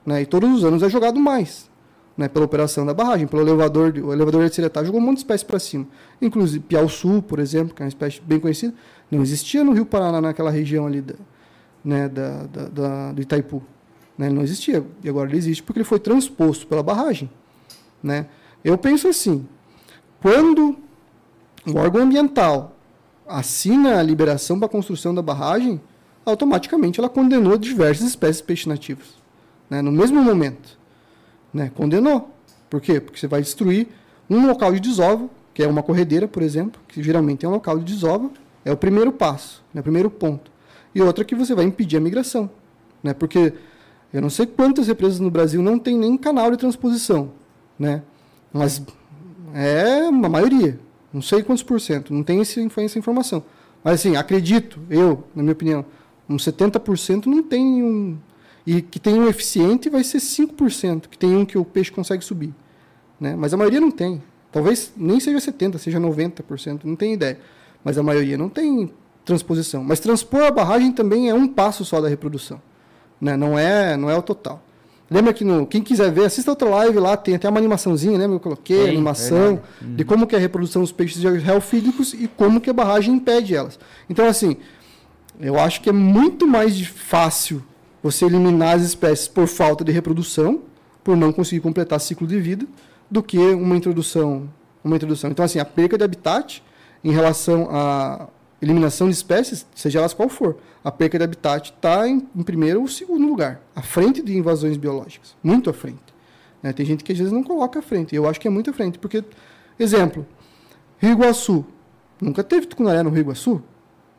Speaker 5: Né? E todos os anos é jogado mais. Né, pela operação da barragem, pelo elevador, o elevador de Ciretá jogou um monte de espécies para cima. Inclusive Piau Sul, por exemplo, que é uma espécie bem conhecida, não existia no Rio Paraná, naquela região ali da, né, da, da, da do Itaipu. Né? Não existia. E agora ele existe porque ele foi transposto pela barragem. Né? Eu penso assim: quando o órgão ambiental assina a liberação para a construção da barragem, automaticamente ela condenou diversas espécies de peixes nativos. Né? No mesmo momento. Né? Condenou. Por quê? Porque você vai destruir um local de desova, que é uma corredeira, por exemplo, que geralmente é um local de desova, é o primeiro passo, né? o primeiro ponto. E outra que você vai impedir a migração. Né? Porque eu não sei quantas represas no Brasil não tem nem canal de transposição, né? Mas é uma maioria. Não sei quantos por cento. Não tem essa, informação. Mas assim, acredito, eu, na minha opinião, uns 70% não tem um. E que tem um eficiente vai ser 5%, que tem um que o peixe consegue subir. Né? Mas a maioria não tem. Talvez nem seja 70%, seja 90%, não tenho ideia. Mas a maioria não tem transposição. Mas transpor a barragem também é um passo só da reprodução. Né? Não, é, não é o total. Lembra que no, quem quiser ver, assista outra live lá, tem até uma animaçãozinha, né? Eu coloquei, Sim, animação, uhum. de como que é a reprodução dos peixes geofílicos e como que a barragem impede elas. Então, assim, eu acho que é muito mais fácil você eliminar as espécies por falta de reprodução, por não conseguir completar ciclo de vida, do que uma introdução. Uma introdução. Então, assim, a perca de habitat em relação à eliminação de espécies, seja elas qual for, a perca de habitat está em, em, primeiro ou segundo lugar, à frente de invasões biológicas, muito à frente. É, tem gente que às vezes não coloca à frente, eu acho que é muito à frente, porque, exemplo, Rio Iguaçu, nunca teve tucunaré no Rio Iguaçu,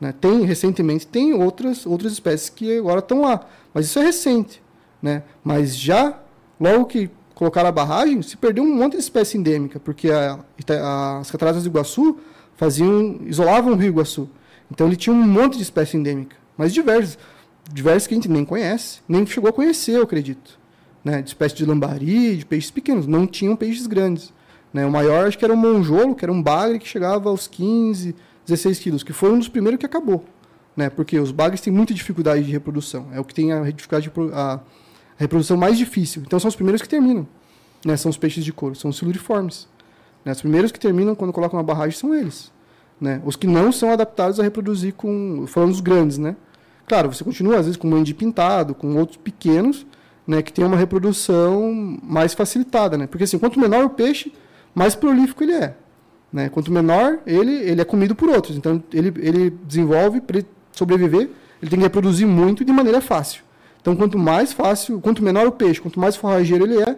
Speaker 5: né? tem, recentemente, tem outras, outras espécies que agora estão lá, mas isso é recente, né? mas já, logo que colocaram a barragem, se perdeu um monte de espécie endêmica, porque a, a, as cataratas do Iguaçu faziam, isolavam o Rio Iguaçu. Então ele tinha um monte de espécie endêmica, mas diversas, diversas que a gente nem conhece, nem chegou a conhecer, eu acredito. Né, de espécies de lambari, de peixes pequenos, não tinham peixes grandes. Né, o maior acho que era um monjolo, que era um bagre que chegava aos 15, 16 quilos, que foi um dos primeiros que acabou. Né, porque os bagres têm muita dificuldade de reprodução, é o que tem a, dificuldade de, a reprodução mais difícil. Então são os primeiros que terminam. Né, são os peixes de couro, são os siluriformes. Né? Os primeiros que terminam quando colocam uma barragem são eles. Né? Os que não são adaptados a reproduzir com. falando dos grandes, né? Claro, você continua, às vezes, com mãe de pintado, com outros pequenos, né, que tem uma reprodução mais facilitada, né? Porque assim, quanto menor o peixe, mais prolífico ele é. Né? Quanto menor, ele, ele é comido por outros. Então, ele, ele desenvolve, para sobreviver, ele tem que reproduzir muito de maneira fácil. Então, quanto mais fácil, quanto menor o peixe, quanto mais forrageiro ele é,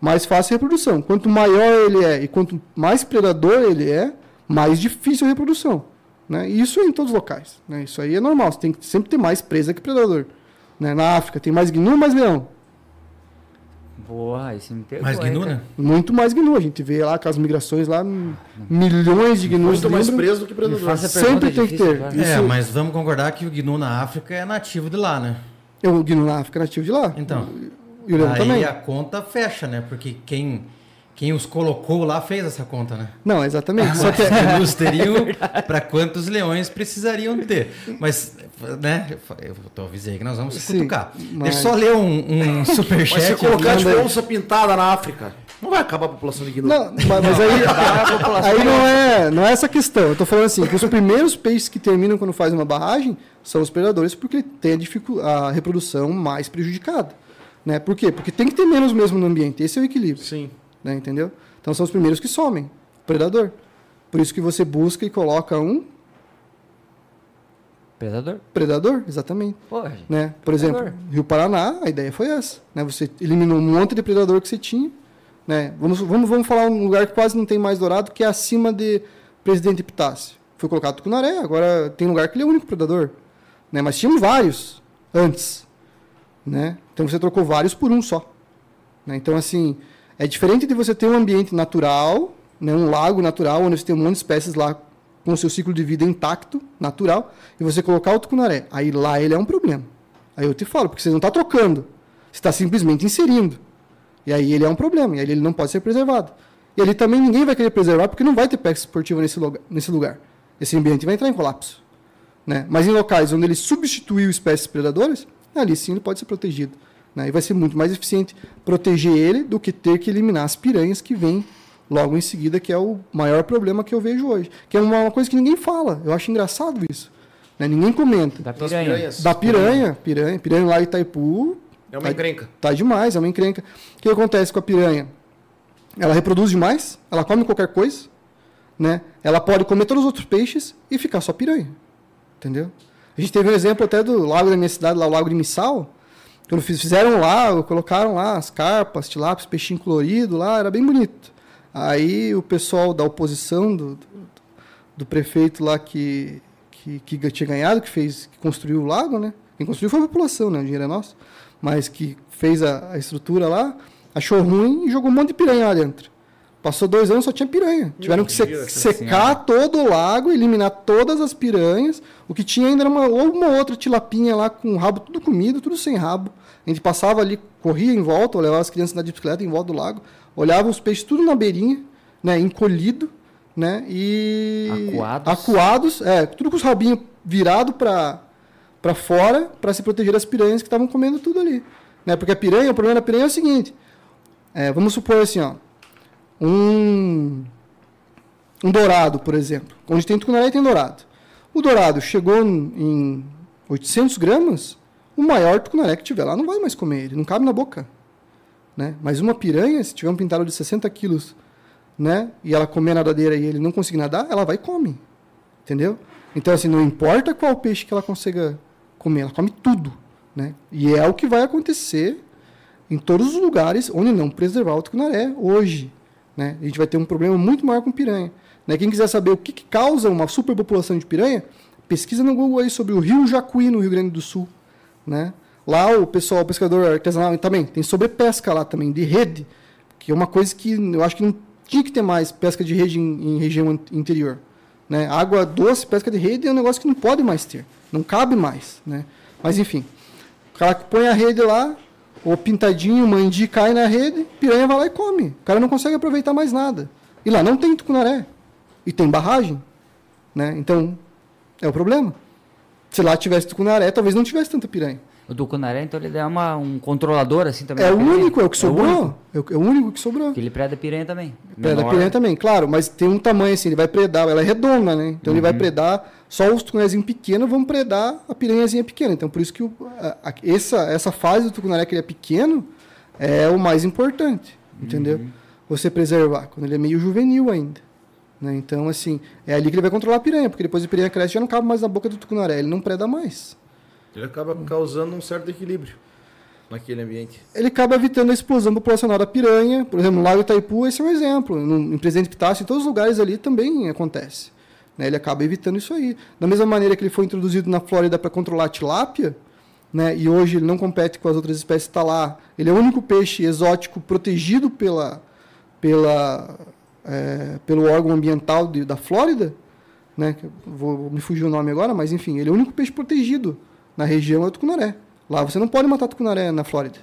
Speaker 5: mais fácil a reprodução. Quanto maior ele é e quanto mais predador ele é, mais difícil a reprodução. Né? E isso é em todos os locais. Né? Isso aí é normal. Você tem que sempre ter mais presa que predador. Né? Na África tem mais gnu, mais leão.
Speaker 4: Porra, isso me pegou.
Speaker 1: Mais gnu, né?
Speaker 5: Muito mais gnu. A gente vê lá com as migrações lá, milhões de gnus.
Speaker 3: Muito mais preso do que predador.
Speaker 5: Sempre tem que ter. Isso-
Speaker 1: É, mas vamos concordar que o gnu na África é nativo de lá, né?
Speaker 5: É o gnu na África nativo de lá.
Speaker 1: Então,
Speaker 5: E o leão
Speaker 1: aí
Speaker 5: também.
Speaker 1: a conta fecha, né? Porque quem, quem os colocou lá fez essa conta, né?
Speaker 5: Não, exatamente. Só que
Speaker 1: gnus teriam para quantos leões precisariam ter. Mas, né? Eu tô avisei que nós vamos se cutucar.
Speaker 5: mas-
Speaker 1: Deixa eu só ler um, um
Speaker 3: Mas se
Speaker 1: superchat.
Speaker 3: colocar tipo
Speaker 5: aí.
Speaker 3: onça pintada na África, não vai acabar a população de gnu.
Speaker 5: Não, mas, mas aí, aí não, é, não é essa questão. Eu tô falando assim, que os primeiros peixes que terminam quando faz uma barragem são os predadores, porque tem a, a reprodução mais prejudicada. Né? Por quê? Porque tem que ter menos mesmo no ambiente. Esse é o equilíbrio.
Speaker 3: Sim.
Speaker 5: Né? Entendeu? Então são os primeiros que somem. Predador. Por isso que você busca e coloca um
Speaker 4: Predador?
Speaker 5: predador, exatamente.
Speaker 4: Porra.
Speaker 5: Né? Por exemplo,
Speaker 4: Predador.
Speaker 5: Rio Paraná, a ideia foi essa. Né? Você eliminou um monte de predador que você tinha. Né? Vamos, vamos, vamos falar um lugar que quase não tem mais dourado, que é acima de Presidente Epitácio. Foi colocado Tucunaré, agora tem lugar que ele é o único predador. Né? Mas tínhamos vários antes. Né? Então você trocou vários por um só. Né? Então, assim, é diferente de você ter um ambiente natural, né? um lago natural, onde você tem um monte de espécies lá com o seu ciclo de vida intacto, natural, e você colocar o tucunaré. Aí lá ele é um problema. Aí eu te falo, porque você não está trocando, você está simplesmente inserindo. E aí ele é um problema, e aí ele não pode ser preservado. E ali também ninguém vai querer preservar, porque não vai ter pesca esportiva nesse lugar. Nesse lugar. Esse ambiente vai entrar em colapso. Né? Mas em locais onde ele substituiu espécies predadoras, ali sim ele pode ser protegido. Né? E vai ser muito mais eficiente proteger ele do que ter que eliminar as piranhas que vêm logo em seguida, que é o maior problema que eu vejo hoje. Que é uma, uma coisa que ninguém fala. Eu acho engraçado isso. Né? Ninguém comenta.
Speaker 4: Da piranha.
Speaker 3: piranhas.
Speaker 5: Da piranha, piranha, piranha lá em Itaipu,
Speaker 3: É uma encrenca.
Speaker 5: tá demais, é uma encrenca. O que acontece com a piranha? Ela reproduz demais, ela come qualquer coisa, né? Ela pode comer todos os outros peixes e ficar só piranha. Entendeu? A gente teve um exemplo até do lago da minha cidade, lá o lago de Missal. Quando fiz- fizeram lá, colocaram lá as carpas, tilápios, peixinho colorido lá, era bem bonito. Aí o pessoal da oposição do, do, do prefeito lá que, que, que tinha ganhado, que fez, que construiu o lago, né? Quem construiu foi a população, né? O dinheiro é nosso. Mas que fez a, a estrutura lá, achou ruim e jogou um monte de piranha lá dentro. Passou dois anos só tinha piranha. Tiveram que secar todo o lago, eliminar todas as piranhas. O que tinha ainda era uma, ou uma outra tilapinha lá com o rabo tudo comido, tudo sem rabo. A gente passava ali, corria em volta, levava as crianças na bicicleta em volta do lago, olhava os peixes tudo na beirinha, né, encolhido, né, e
Speaker 4: Acuados.
Speaker 5: acuados, é, tudo com os rabinhos virados para para fora, para se proteger das piranhas que estavam comendo tudo ali, né? Porque a piranha, o problema da piranha é o seguinte, é, vamos supor assim, ó, um um dourado, por exemplo, onde tem tucunaré tem dourado. O dourado chegou em 800 gramas, o maior tucunaré que tiver lá não vai mais comer, ele não cabe na boca. Né? Mas uma piranha, se tiver um pintado de 60 quilos, né, e ela comer a nadadeira e ele não conseguir nadar, ela vai e come. Entendeu? Então, assim, não importa qual peixe que ela consiga comer, ela come tudo. Né? E é o que vai acontecer em todos os lugares onde não preservar o tucunaré hoje. Né? A gente vai ter um problema muito maior com piranha. Né? Quem quiser saber o que, que causa uma superpopulação de piranha, pesquisa no Google aí sobre o Rio Jacuí, no Rio Grande do Sul. Né? Lá o pessoal, o pescador artesanal também, tem sobrepesca lá também, de rede, que é uma coisa que eu acho que não tinha que ter mais pesca de rede em, em região interior. Né? Água doce, pesca de rede é um negócio que não pode mais ter, não cabe mais. Né? Mas enfim, o cara que põe a rede lá, o pintadinho, o mandi cai na rede, piranha vai lá e come. O cara não consegue aproveitar mais nada. E lá não tem tucunaré. E tem barragem. Né? Então, é o problema. Se lá tivesse tucunaré, talvez não tivesse tanta piranha.
Speaker 4: O tucunaré, então, ele é uma, um controlador, assim, também.
Speaker 5: É o único, é o que
Speaker 4: É o
Speaker 5: sobrou.
Speaker 4: único?
Speaker 5: É o, é o único que sobrou.
Speaker 4: Ele preda piranha também.
Speaker 5: Preda
Speaker 4: Menor.
Speaker 5: piranha também, claro, mas tem um tamanho assim, ele vai predar, ela é redonda, né? Então ele vai
Speaker 4: Uhum.
Speaker 5: predar, só os tucunarézinhos pequenos vão predar a piranhazinha pequena. Então por isso que o- a- a- essa, essa fase do tucunaré que ele é pequeno é o mais importante, entendeu?
Speaker 4: Uhum.
Speaker 5: Você preservar, quando ele é meio juvenil ainda. Né? Então, assim, é ali que ele vai controlar a piranha, porque depois a piranha cresce já não cabe mais na boca do tucunaré, ele não preda mais.
Speaker 3: Ele acaba causando um certo equilíbrio naquele ambiente.
Speaker 5: ele acaba evitando a explosão populacional da piranha. Por exemplo, no Lago Itaipu, esse é um exemplo. No, em Presidente Pitácio, em todos os lugares ali também acontece. Né? Ele acaba evitando isso aí. Da mesma maneira que ele foi introduzido na Flórida para controlar a tilápia, né? E hoje ele não compete com as outras espécies que está lá. Ele é o único peixe exótico protegido pela, pela, é, pelo órgão ambiental de, da Flórida, né? Vou me fugir o nome agora, mas enfim, ele é o único peixe protegido na região é o tucunaré. Lá você não pode matar tucunaré na Flórida,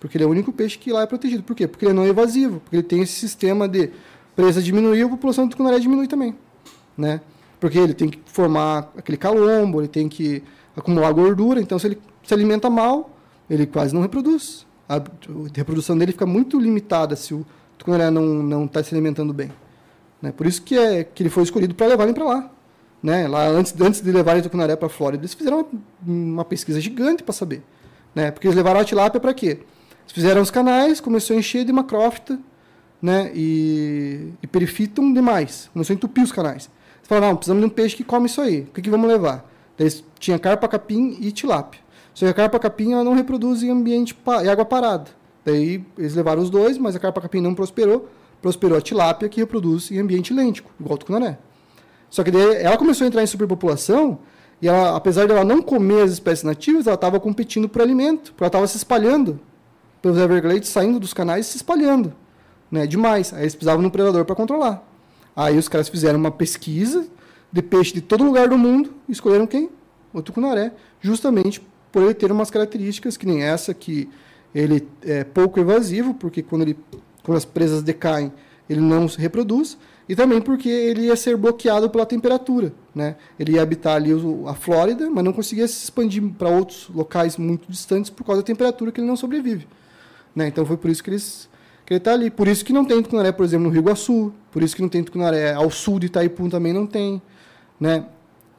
Speaker 5: porque ele é o único peixe que lá é protegido. Por quê? Porque ele é não evasivo, porque ele tem esse sistema de presa diminuir, a população do tucunaré diminui também, né? Porque ele tem que formar aquele calombo, ele tem que acumular gordura, então se ele se alimenta mal, ele quase não reproduz. A reprodução dele fica muito limitada se o tucunaré não está se alimentando bem. Né? Por isso que, é, que ele foi escolhido para levarem para lá. Né? Lá antes, antes de levarem o tucunaré para a Flórida, eles fizeram uma, uma pesquisa gigante para saber. Né? Porque eles levaram a tilápia para quê? Eles fizeram os canais, começou a encher de macrófita né? e, e perifitam demais. Começou a entupir os canais. Falaram, não, precisamos de um peixe que come isso aí. O que, que vamos levar? Eles tinha carpa, capim e tilápia. Só que a carpa capim ela não reproduz em ambiente em água parada. Daí eles levaram os dois, mas a carpa capim não prosperou. Prosperou a tilápia, que reproduz em ambiente lêntico, igual o tucunaré. Só que daí ela começou a entrar em superpopulação e ela, apesar de ela não comer as espécies nativas, ela estava competindo por alimento, porque ela estava se espalhando pelos Everglades, saindo dos canais e se espalhando, né? Demais. Aí eles precisavam de um predador para controlar. Aí os caras fizeram uma pesquisa de peixe de todo lugar do mundo e escolheram quem? O tucunaré, justamente por ele ter umas características que nem essa que ele é pouco evasivo, porque quando ele quando as presas decaem, ele não se reproduz, e também porque ele ia ser bloqueado pela temperatura. Né? Ele ia habitar ali a Flórida, mas não conseguia se expandir para outros locais muito distantes por causa da temperatura que ele não sobrevive. Né? Então foi por isso que, eles, que ele está ali. Por isso que não tem tucunaré, por exemplo, no Rio Iguaçu, por isso que não tem tucunaré ao sul de Itaipu também não tem. Né?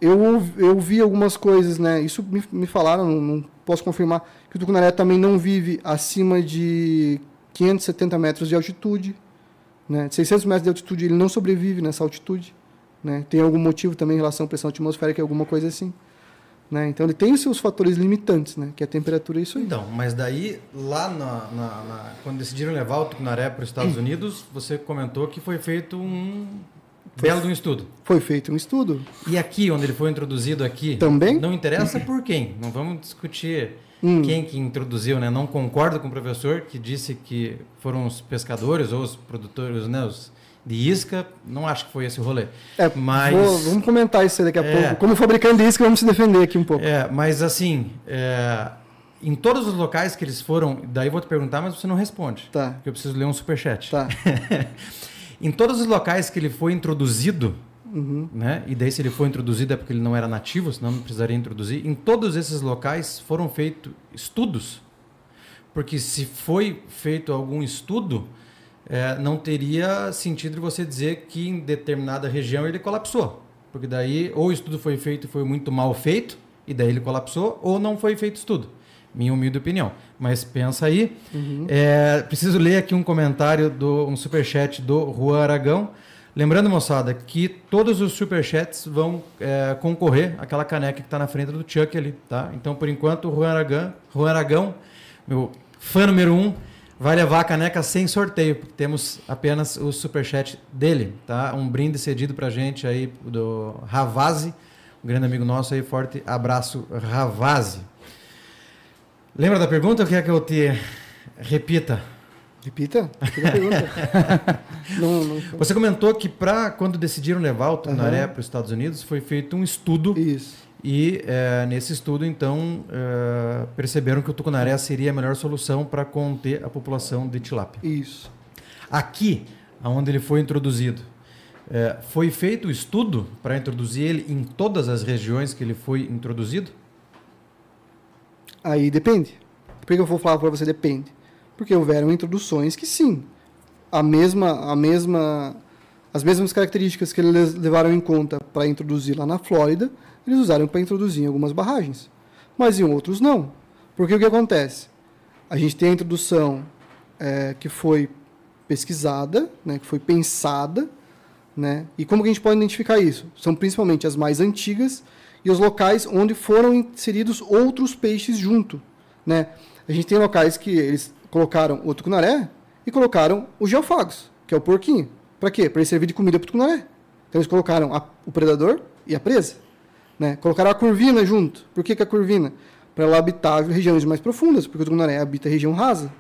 Speaker 5: Eu, eu vi algumas coisas, né? isso me, me falaram, não, não posso confirmar, que o tucunaré também não vive acima de 570 metros de altitude. Né? De 600 metros de altitude, ele não sobrevive nessa altitude. Né? Tem algum motivo também em relação à pressão atmosférica, alguma coisa assim. Né? Então ele tem os seus fatores limitantes, né? que a temperatura é isso aí.
Speaker 1: Então, mas daí, lá na, na- na- quando decidiram levar o tucunaré para os Estados Unidos, você comentou que foi feito um belo de um estudo.
Speaker 5: Foi feito um estudo.
Speaker 1: E aqui, onde ele foi introduzido aqui,
Speaker 5: Também?
Speaker 1: não interessa por quem. Não vamos discutir
Speaker 5: Hum.
Speaker 1: quem que introduziu, né? Não concordo com o professor que disse que foram os pescadores ou os produtores, né? Os de isca. Não acho que foi esse o rolê.
Speaker 5: É,
Speaker 1: Mas-
Speaker 5: vou- vamos comentar isso aí daqui a
Speaker 1: É.
Speaker 5: pouco. Como fabricante de isca, vamos se defender aqui um pouco.
Speaker 1: É, mas assim, é, em todos os locais que eles foram, daí eu vou te perguntar, mas você não responde.
Speaker 5: Tá.
Speaker 1: Porque eu preciso ler um superchat.
Speaker 5: Tá.
Speaker 1: Em todos os locais que ele foi introduzido,
Speaker 5: Uhum.
Speaker 1: né? E daí se ele foi introduzido é porque ele não era nativo, senão não precisaria introduzir. Em todos esses locais foram feitos estudos, porque se foi feito algum estudo, é, não teria sentido você dizer que em determinada região ele colapsou, porque daí ou o estudo foi feito e foi muito mal feito e daí ele colapsou, ou não foi feito estudo. Minha humilde opinião. Mas pensa aí. É, preciso ler aqui um comentário do um superchat do Juan Aragão. Lembrando, moçada, que todos os superchats vão é, concorrer àquela caneca que está na frente do Chuck ali, tá? Então, por enquanto, o Juan Aragão, Juan Aragão, meu fã número um, vai levar a caneca sem sorteio, porque temos apenas o superchat dele, tá? Um brinde cedido pra gente aí do Ravazzi, um grande amigo nosso aí, forte abraço, Ravazzi. Lembra da pergunta ou quer que eu te repita?
Speaker 5: Repita? Repita a pergunta. não, não...
Speaker 1: Você comentou que para quando decidiram levar o tucunaré para os Estados Unidos, foi feito um estudo
Speaker 5: Isso.
Speaker 1: E eh, nesse estudo, então, eh, perceberam que o tucunaré seria a melhor solução para conter a população de tilápia.
Speaker 5: Isso.
Speaker 1: Aqui, onde ele foi introduzido, eh, foi feito o estudo para introduzir ele em todas as regiões que ele foi introduzido?
Speaker 5: Aí depende. Por que eu vou falar para você depende? Porque houveram introduções que sim, a mesma, a mesma, as mesmas características que eles levaram em conta para introduzir lá na Flórida, eles usaram para introduzir em algumas barragens. Mas em outros não. Porque o que acontece? A gente tem a introdução é, que foi pesquisada, né, que foi pensada, né? E como que a gente pode identificar isso? São principalmente as mais antigas e os locais onde foram inseridos outros peixes junto, né? A gente tem locais que eles colocaram o tucunaré e colocaram os geofagos, que é o porquinho. Para quê? Para ele servir de comida para o tucunaré. Então eles colocaram a- o predador e a presa, né? Colocaram a curvina junto. Por que, que a curvina? para ela habitar regiões mais profundas, porque o tucunaré habita região rasa.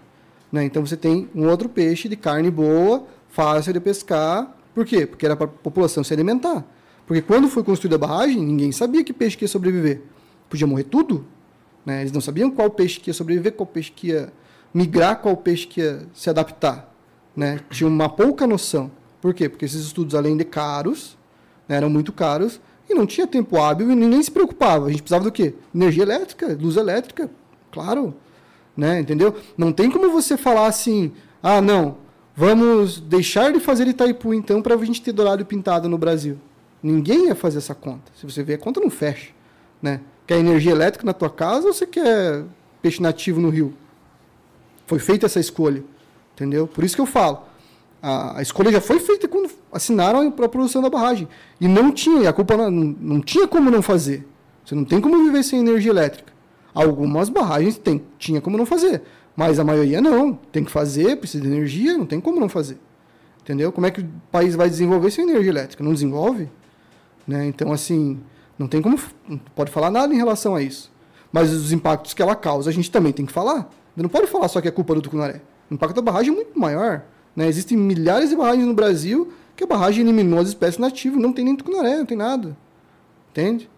Speaker 5: Né? Então você tem um outro peixe de carne boa, fácil de pescar. Por quê? Porque era para a população se alimentar. Porque quando foi construída a barragem, ninguém sabia que peixe que ia sobreviver. Podia morrer tudo. Né? Eles não sabiam qual peixe que ia sobreviver, qual peixe que ia migrar, qual peixe que ia se adaptar. Né? Tinha uma pouca noção. Por quê? Porque esses estudos, além de caros, né, eram muito caros, e não tinha tempo hábil e ninguém se preocupava. A gente precisava do quê? Energia elétrica, luz elétrica, claro. Né, entendeu? Não tem como você falar assim, ah, não, vamos deixar de fazer Itaipu então para a gente ter dourado pintado no Brasil. Ninguém ia fazer essa conta. Se você ver, a conta não fecha. Né? Quer energia elétrica na tua casa ou você quer peixe nativo no rio? Foi feita essa escolha. Entendeu? Por isso que eu falo. A, escolha já foi feita quando assinaram a produção da barragem. E não tinha, a culpa não, não tinha como não fazer. Você não tem como viver sem energia elétrica. Algumas barragens tem, tinha como não fazer. Mas a maioria não. Tem que fazer, precisa de energia, não tem como não fazer. Entendeu? Como é que o país vai desenvolver sem energia elétrica? Não desenvolve? Né? Então, assim, não tem como. Não pode falar nada em relação a isso. Mas os impactos que ela causa, a gente também tem que falar. Não pode falar só que é culpa do Tucunaré. O impacto da barragem é muito maior. Né? Existem milhares de barragens no Brasil que a barragem eliminou as espécies nativas, não tem nem tucunaré, não tem nada. Entende?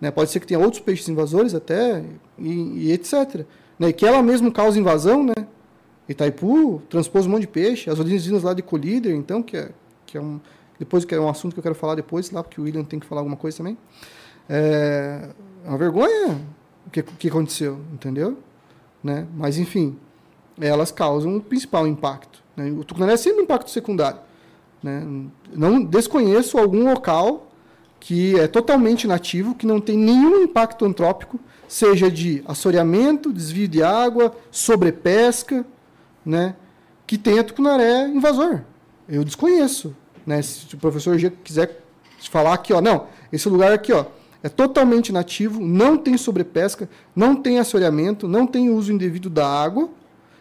Speaker 5: Né? Pode ser que tenha outros peixes invasores até, e, e etc. Né? Que ela mesmo causa invasão, né? Itaipu transpôs um monte de peixe, as origens lá de Colíder, então, que é, que é um. Depois que é um assunto que eu quero falar depois, lá, porque o William tem que falar alguma coisa também. É, é uma vergonha o que, que aconteceu, entendeu? Né? Mas, enfim, elas causam o principal impacto. Né? O tucunaré é sempre um impacto secundário. Né? Não desconheço algum local que é totalmente nativo, que não tem nenhum impacto antrópico, seja de assoreamento, desvio de água, sobrepesca, né? que tenha tucunaré invasor. Eu desconheço. Né? Se o professor quiser falar aqui, ó, não, esse lugar aqui ó, é totalmente nativo, não tem sobrepesca, não tem assoreamento, não tem uso indevido da água,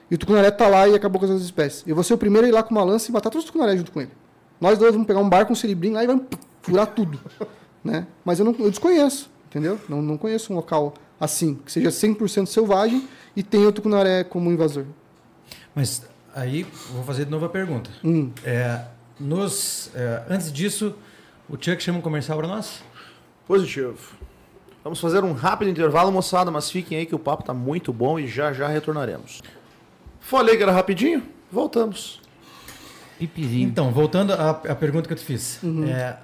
Speaker 5: e o tucunaré está lá e acabou com as outras espécies. Eu vou ser o primeiro a ir lá com uma lança e matar todos os tucunarés junto com ele. Nós dois vamos pegar um barco, um ciribrim lá e vamos furar tudo. né? Mas eu, não, eu desconheço, entendeu? Não, não conheço um local assim, que seja 100% selvagem e tenha o tucunaré como invasor.
Speaker 1: Mas aí, vou fazer de novo a pergunta.
Speaker 5: Hum.
Speaker 1: É, nos, é, antes disso, o Chuck chama um comercial para nós?
Speaker 3: Positivo. Vamos fazer um rápido intervalo, moçada, mas fiquem aí que o papo está muito bom e já já retornaremos. Falei que era rapidinho? Voltamos.
Speaker 4: Pipizinho.
Speaker 1: Então, voltando à, à pergunta que eu te fiz. É,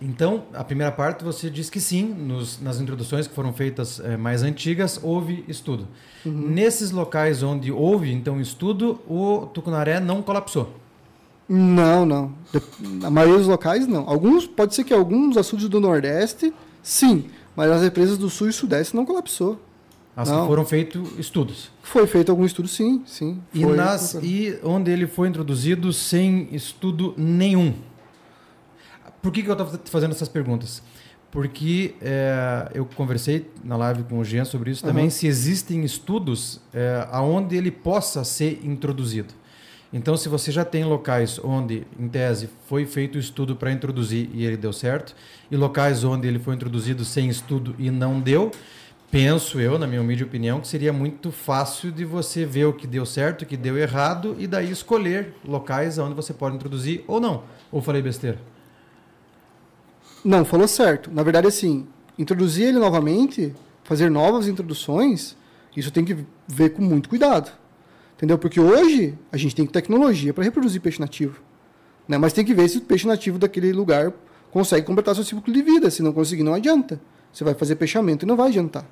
Speaker 1: então, a primeira parte você disse que sim, nos, nas introduções que foram feitas é, mais antigas, houve estudo. Nesses locais onde houve, então, estudo, o tucunaré não colapsou.
Speaker 5: Não, não. Na maioria dos locais, não. Alguns, pode ser que alguns açudes do Nordeste, sim. Mas as represas do Sul e Sudeste não colapsou.
Speaker 1: As
Speaker 5: Não.
Speaker 1: que foram feitos estudos.
Speaker 5: Foi feito algum estudo, sim, sim.
Speaker 1: E,
Speaker 5: Foi-
Speaker 1: nas, e onde ele foi introduzido sem estudo nenhum. Por que, que eu estou fazendo essas perguntas? Porque é, eu conversei na live com o Jean sobre isso também,
Speaker 5: Aham.
Speaker 1: se existem estudos é, aonde ele possa ser introduzido. Então, se você já tem locais onde, em tese, foi feito o estudo para introduzir e ele deu certo, e locais onde ele foi introduzido sem estudo e não deu, penso eu, na minha humilde opinião, que seria muito fácil de você ver o que deu certo, o que deu errado, e daí escolher locais onde você pode introduzir ou não. Ou falei besteira?
Speaker 5: Não, falou certo. Na verdade, assim, introduzir ele novamente, fazer novas introduções, isso tem que ver com muito cuidado. Entendeu? Porque hoje a gente tem tecnologia para reproduzir peixe nativo. Né? Mas tem que ver se o peixe nativo daquele lugar consegue completar seu ciclo de vida. Se não conseguir, não adianta. Você vai fazer peixamento e não vai adiantar.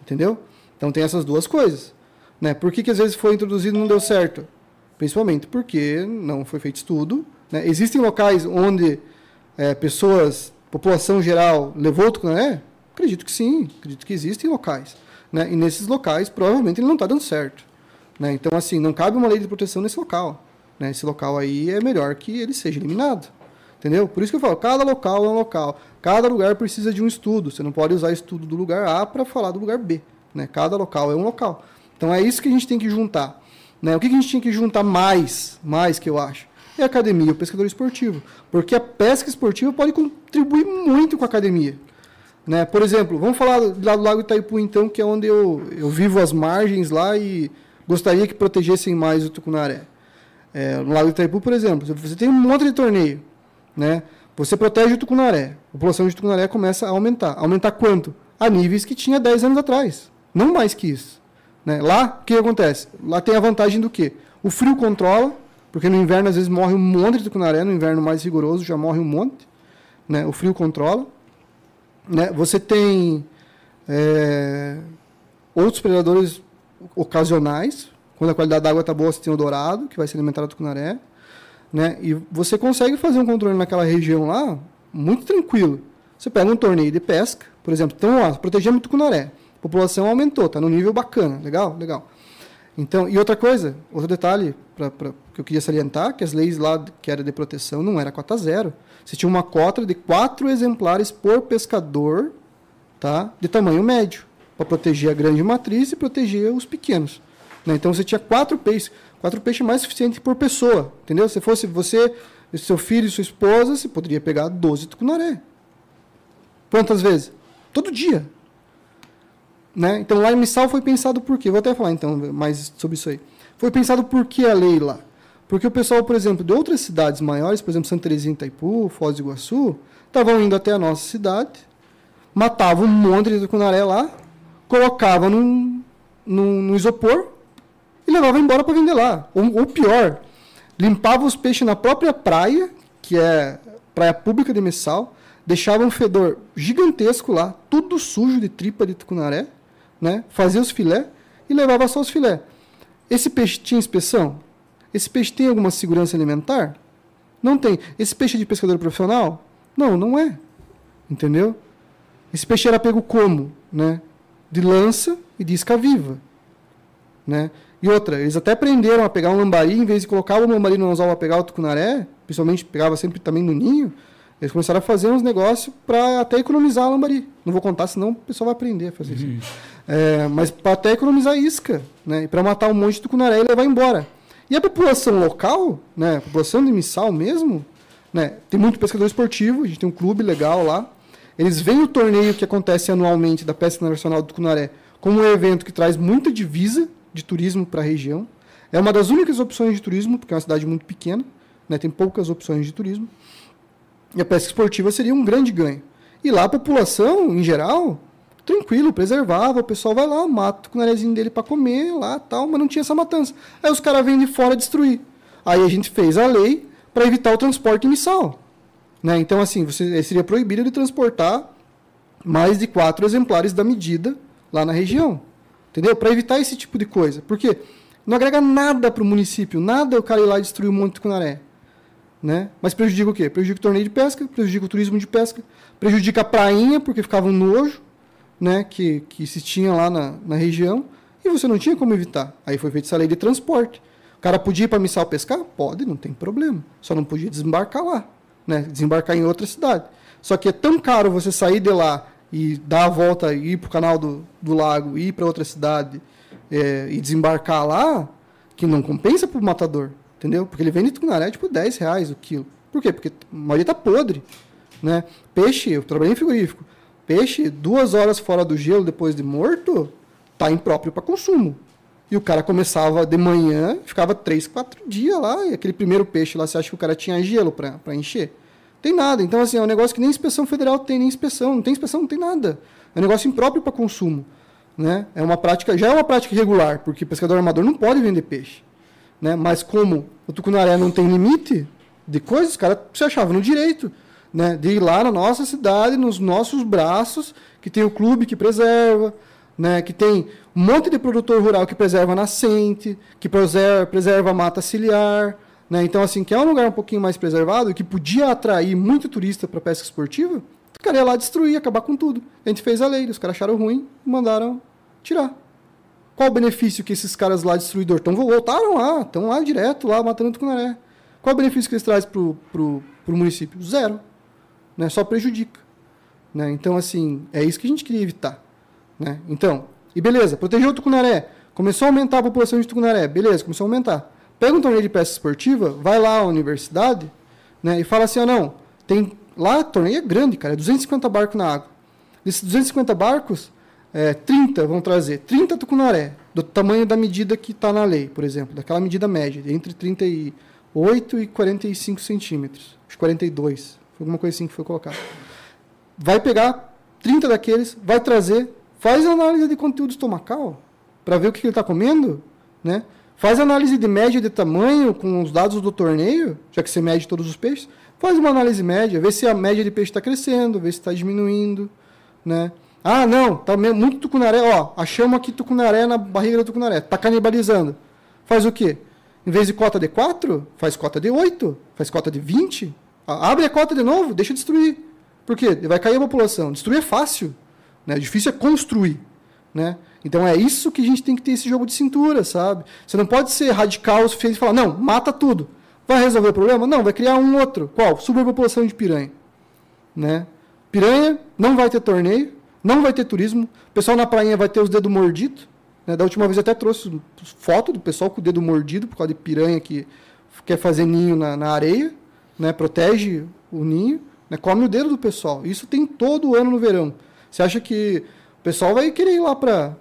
Speaker 5: Entendeu? Então tem essas duas coisas. Né? Por que, que às vezes foi introduzido e não deu certo? Principalmente porque não foi feito estudo. Né? Existem locais onde é, pessoas, população geral, levou o tucunaré? Acredito que sim, acredito que existem locais. Né? E nesses locais, provavelmente, ele não está dando certo. Né? Então, assim, não cabe uma lei de proteção nesse local. Né? Esse local aí é melhor que ele seja eliminado. Entendeu? Por isso que eu falo, cada local é um local. Cada lugar precisa de um estudo. Você não pode usar estudo do lugar A para falar do lugar B. Né? Cada local é um local. Então é isso que a gente tem que juntar. Né? O que a gente tinha que juntar mais, mais que eu acho? É a academia, o pescador esportivo. Porque a pesca esportiva pode contribuir muito com a academia. Né? Por exemplo, vamos falar lá do Lago Itaipu, então, que é onde eu, eu vivo as margens lá e gostaria que protegessem mais o tucunaré. É, no Lago Itaipu, por exemplo, você tem um monte de torneio, né? Você protege o tucunaré, a população de tucunaré começa a aumentar. Aumentar quanto? A níveis que tinha 10 anos atrás, não mais que isso. Né? Lá, o que acontece? Lá tem a vantagem do quê? O frio controla, porque no inverno às vezes morre um monte de tucunaré, no inverno mais rigoroso já morre um monte. Né? O frio controla. Né? Você tem é, outros predadores ocasionais. Quando a qualidade da água está boa, você tem o dourado, que vai se alimentar do tucunaré. Né? E você consegue fazer um controle naquela região lá muito tranquilo. Você pega um torneio de pesca, por exemplo, então, ó, protegemos o tucunaré. A população aumentou, está no nível bacana, legal, legal. Então, e outra coisa, outro detalhe pra, pra, que eu queria salientar, que as leis lá que era de proteção não era cota zero. Você tinha uma cota de quatro exemplares por pescador, tá? De tamanho médio, para proteger a grande matriz e proteger os pequenos. Né? Então você tinha quatro peixes, quatro peixes mais suficiente por pessoa, entendeu? Se fosse você, seu filho e sua esposa, você poderia pegar 12 tucunaré. Quantas vezes? Todo dia. Né? Então lá em Missal foi pensado por quê? Vou até falar então mais sobre isso aí. Foi pensado por que a lei lá? Porque o pessoal, por exemplo, de outras cidades maiores, por exemplo, Santa Teresinha, Itaipu, Foz do Iguaçu, estavam indo até a nossa cidade, matavam um monte de tucunaré lá, colocavam num, num, num isopor e levavam embora para vender lá. Ou, ou pior, limpava os peixes na própria praia, que é praia pública de Missal, deixava um fedor gigantesco lá, tudo sujo de tripa de tucunaré, né? fazia os filé e levava só os filé. Esse peixe tinha inspeção? Esse peixe tem alguma segurança alimentar? Não tem. Esse peixe é de pescador profissional? Não, não é. Entendeu? Esse peixe era pego como? Né? De lança e de isca viva. Né? E outra, eles até aprenderam a pegar um lambari, em vez de colocar o lambari no anzol para pegar o tucunaré, principalmente pegava sempre também no ninho, eles começaram a fazer uns negócios para até economizar a lambari. Não vou contar, senão o pessoal vai aprender a fazer uhum. isso. É, mas para até economizar isca, né? E para matar um monte de tucunaré e levar embora. E a população local, né? A população de Missal mesmo, né? Tem muito pescador esportivo, a gente tem um clube legal lá. Eles veem o torneio que acontece anualmente da Pesca Nacional do Tucunaré como um evento que traz muita divisa de turismo para a região. É uma das únicas opções de turismo, porque é uma cidade muito pequena, né? tem poucas opções de turismo. E a pesca esportiva seria um grande ganho. E lá a população, em geral, tranquilo, preservava, o pessoal vai lá, mata o cunarezinho dele para comer lá tal, mas não tinha essa matança. Aí os caras vêm de fora destruir. Aí a gente fez a lei para evitar o transporte missal. Né? Então, assim, você seria proibido de transportar mais de quatro exemplares da medida lá na região. Entendeu? Para evitar esse tipo de coisa. Porque não agrega nada para o município, nada o cara ir lá e destruir um monte de cunaré. Né? Mas prejudica o quê? Prejudica o torneio de pesca, prejudica o turismo de pesca, prejudica a prainha, porque ficava um nojo, né? que, que se tinha lá na, na região, e você não tinha como evitar. Aí foi feita essa lei de transporte. O cara podia ir para Missal pescar? Pode, não tem problema. Só não podia desembarcar lá, né? desembarcar em outra cidade. Só que é tão caro você sair de lá e dar a volta, ir para o canal do, do lago, ir para outra cidade é, e desembarcar lá, que não compensa para o matador. Entendeu? Porque ele vende tucunaré tipo 10 reais o quilo. Por quê? Porque a maioria tá podre. Né? Peixe, eu trabalhei em frigorífico. Peixe, duas horas fora do gelo depois de morto, tá impróprio para consumo. E o cara começava de manhã, ficava três, quatro dias lá, e aquele primeiro peixe lá, você acha que o cara tinha gelo para encher? Tem nada. Então, assim, é um negócio que nem inspeção federal tem, nem inspeção. Não tem inspeção, não tem nada. É um negócio impróprio para consumo. Né? É uma prática, já é uma prática irregular, porque pescador armador não pode vender peixe. Né? Mas como o tucunaré não tem limite de coisas, os caras se achavam no direito né? de ir lá na nossa cidade, nos nossos braços, que tem o clube que preserva, né? que tem um monte de produtor rural que preserva nascente, que preserva, preserva a mata ciliar. Né? Então, assim, que é um lugar um pouquinho mais preservado, que podia atrair muito turista para pesca esportiva, o cara ia lá destruir, acabar com tudo. A gente fez a lei, os caras acharam ruim e mandaram tirar. Qual o benefício que esses caras lá, destruidor, estão voltaram lá, estão lá direto, lá matando tucunaré. Qual o benefício que eles trazem para o município? Zero. Né? Só prejudica. Né? Então, assim, é isso que a gente queria evitar. Né? Então, e beleza, protegeu o tucunaré. Começou a aumentar a população de tucunaré. Beleza, começou a aumentar. Pega um torneio de pesca esportiva, vai lá à universidade né, e fala assim, ah, não, tem lá, torneio é grande, cara, é 250 barcos na água. Desses 250 barcos, é, 30 vão trazer 30 tucunaré, do tamanho da medida que está na lei, por exemplo, daquela medida média, entre 38 e 45 centímetros. Acho que 42, foi alguma coisa assim que foi colocado. Vai pegar 30 daqueles, vai trazer, faz análise de conteúdo estomacal, para ver o que ele está comendo, né? Faz análise de média de tamanho com os dados do torneio, já que você mede todos os peixes. Faz uma análise média, vê se a média de peixe está crescendo, vê se está diminuindo, né? Ah, não, tá muito tucunaré, ó, achamos aqui tucunaré na barriga do tucunaré, tá canibalizando. Faz o quê? Em vez de cota de 4, faz cota de 8, faz cota de 20. Abre a cota de novo, deixa destruir. Por quê? Vai cair a população. Destruir é fácil, né? Difícil é construir, né? Então é isso que a gente tem que ter esse jogo de cintura, sabe? Você não pode ser radical o suficiente e falar, não, mata tudo. Vai resolver o problema? Não, vai criar um outro. Qual? Superpopulação de piranha. Né? Piranha não vai ter torneio, não vai ter turismo. O pessoal na prainha vai ter os dedos mordidos. Né? Da última vez eu até trouxe foto do pessoal com o dedo mordido por causa de piranha que quer fazer ninho na, na areia, né? protege o ninho, né? come o dedo do pessoal. Isso tem todo ano no verão. Você acha que o pessoal vai querer ir lá para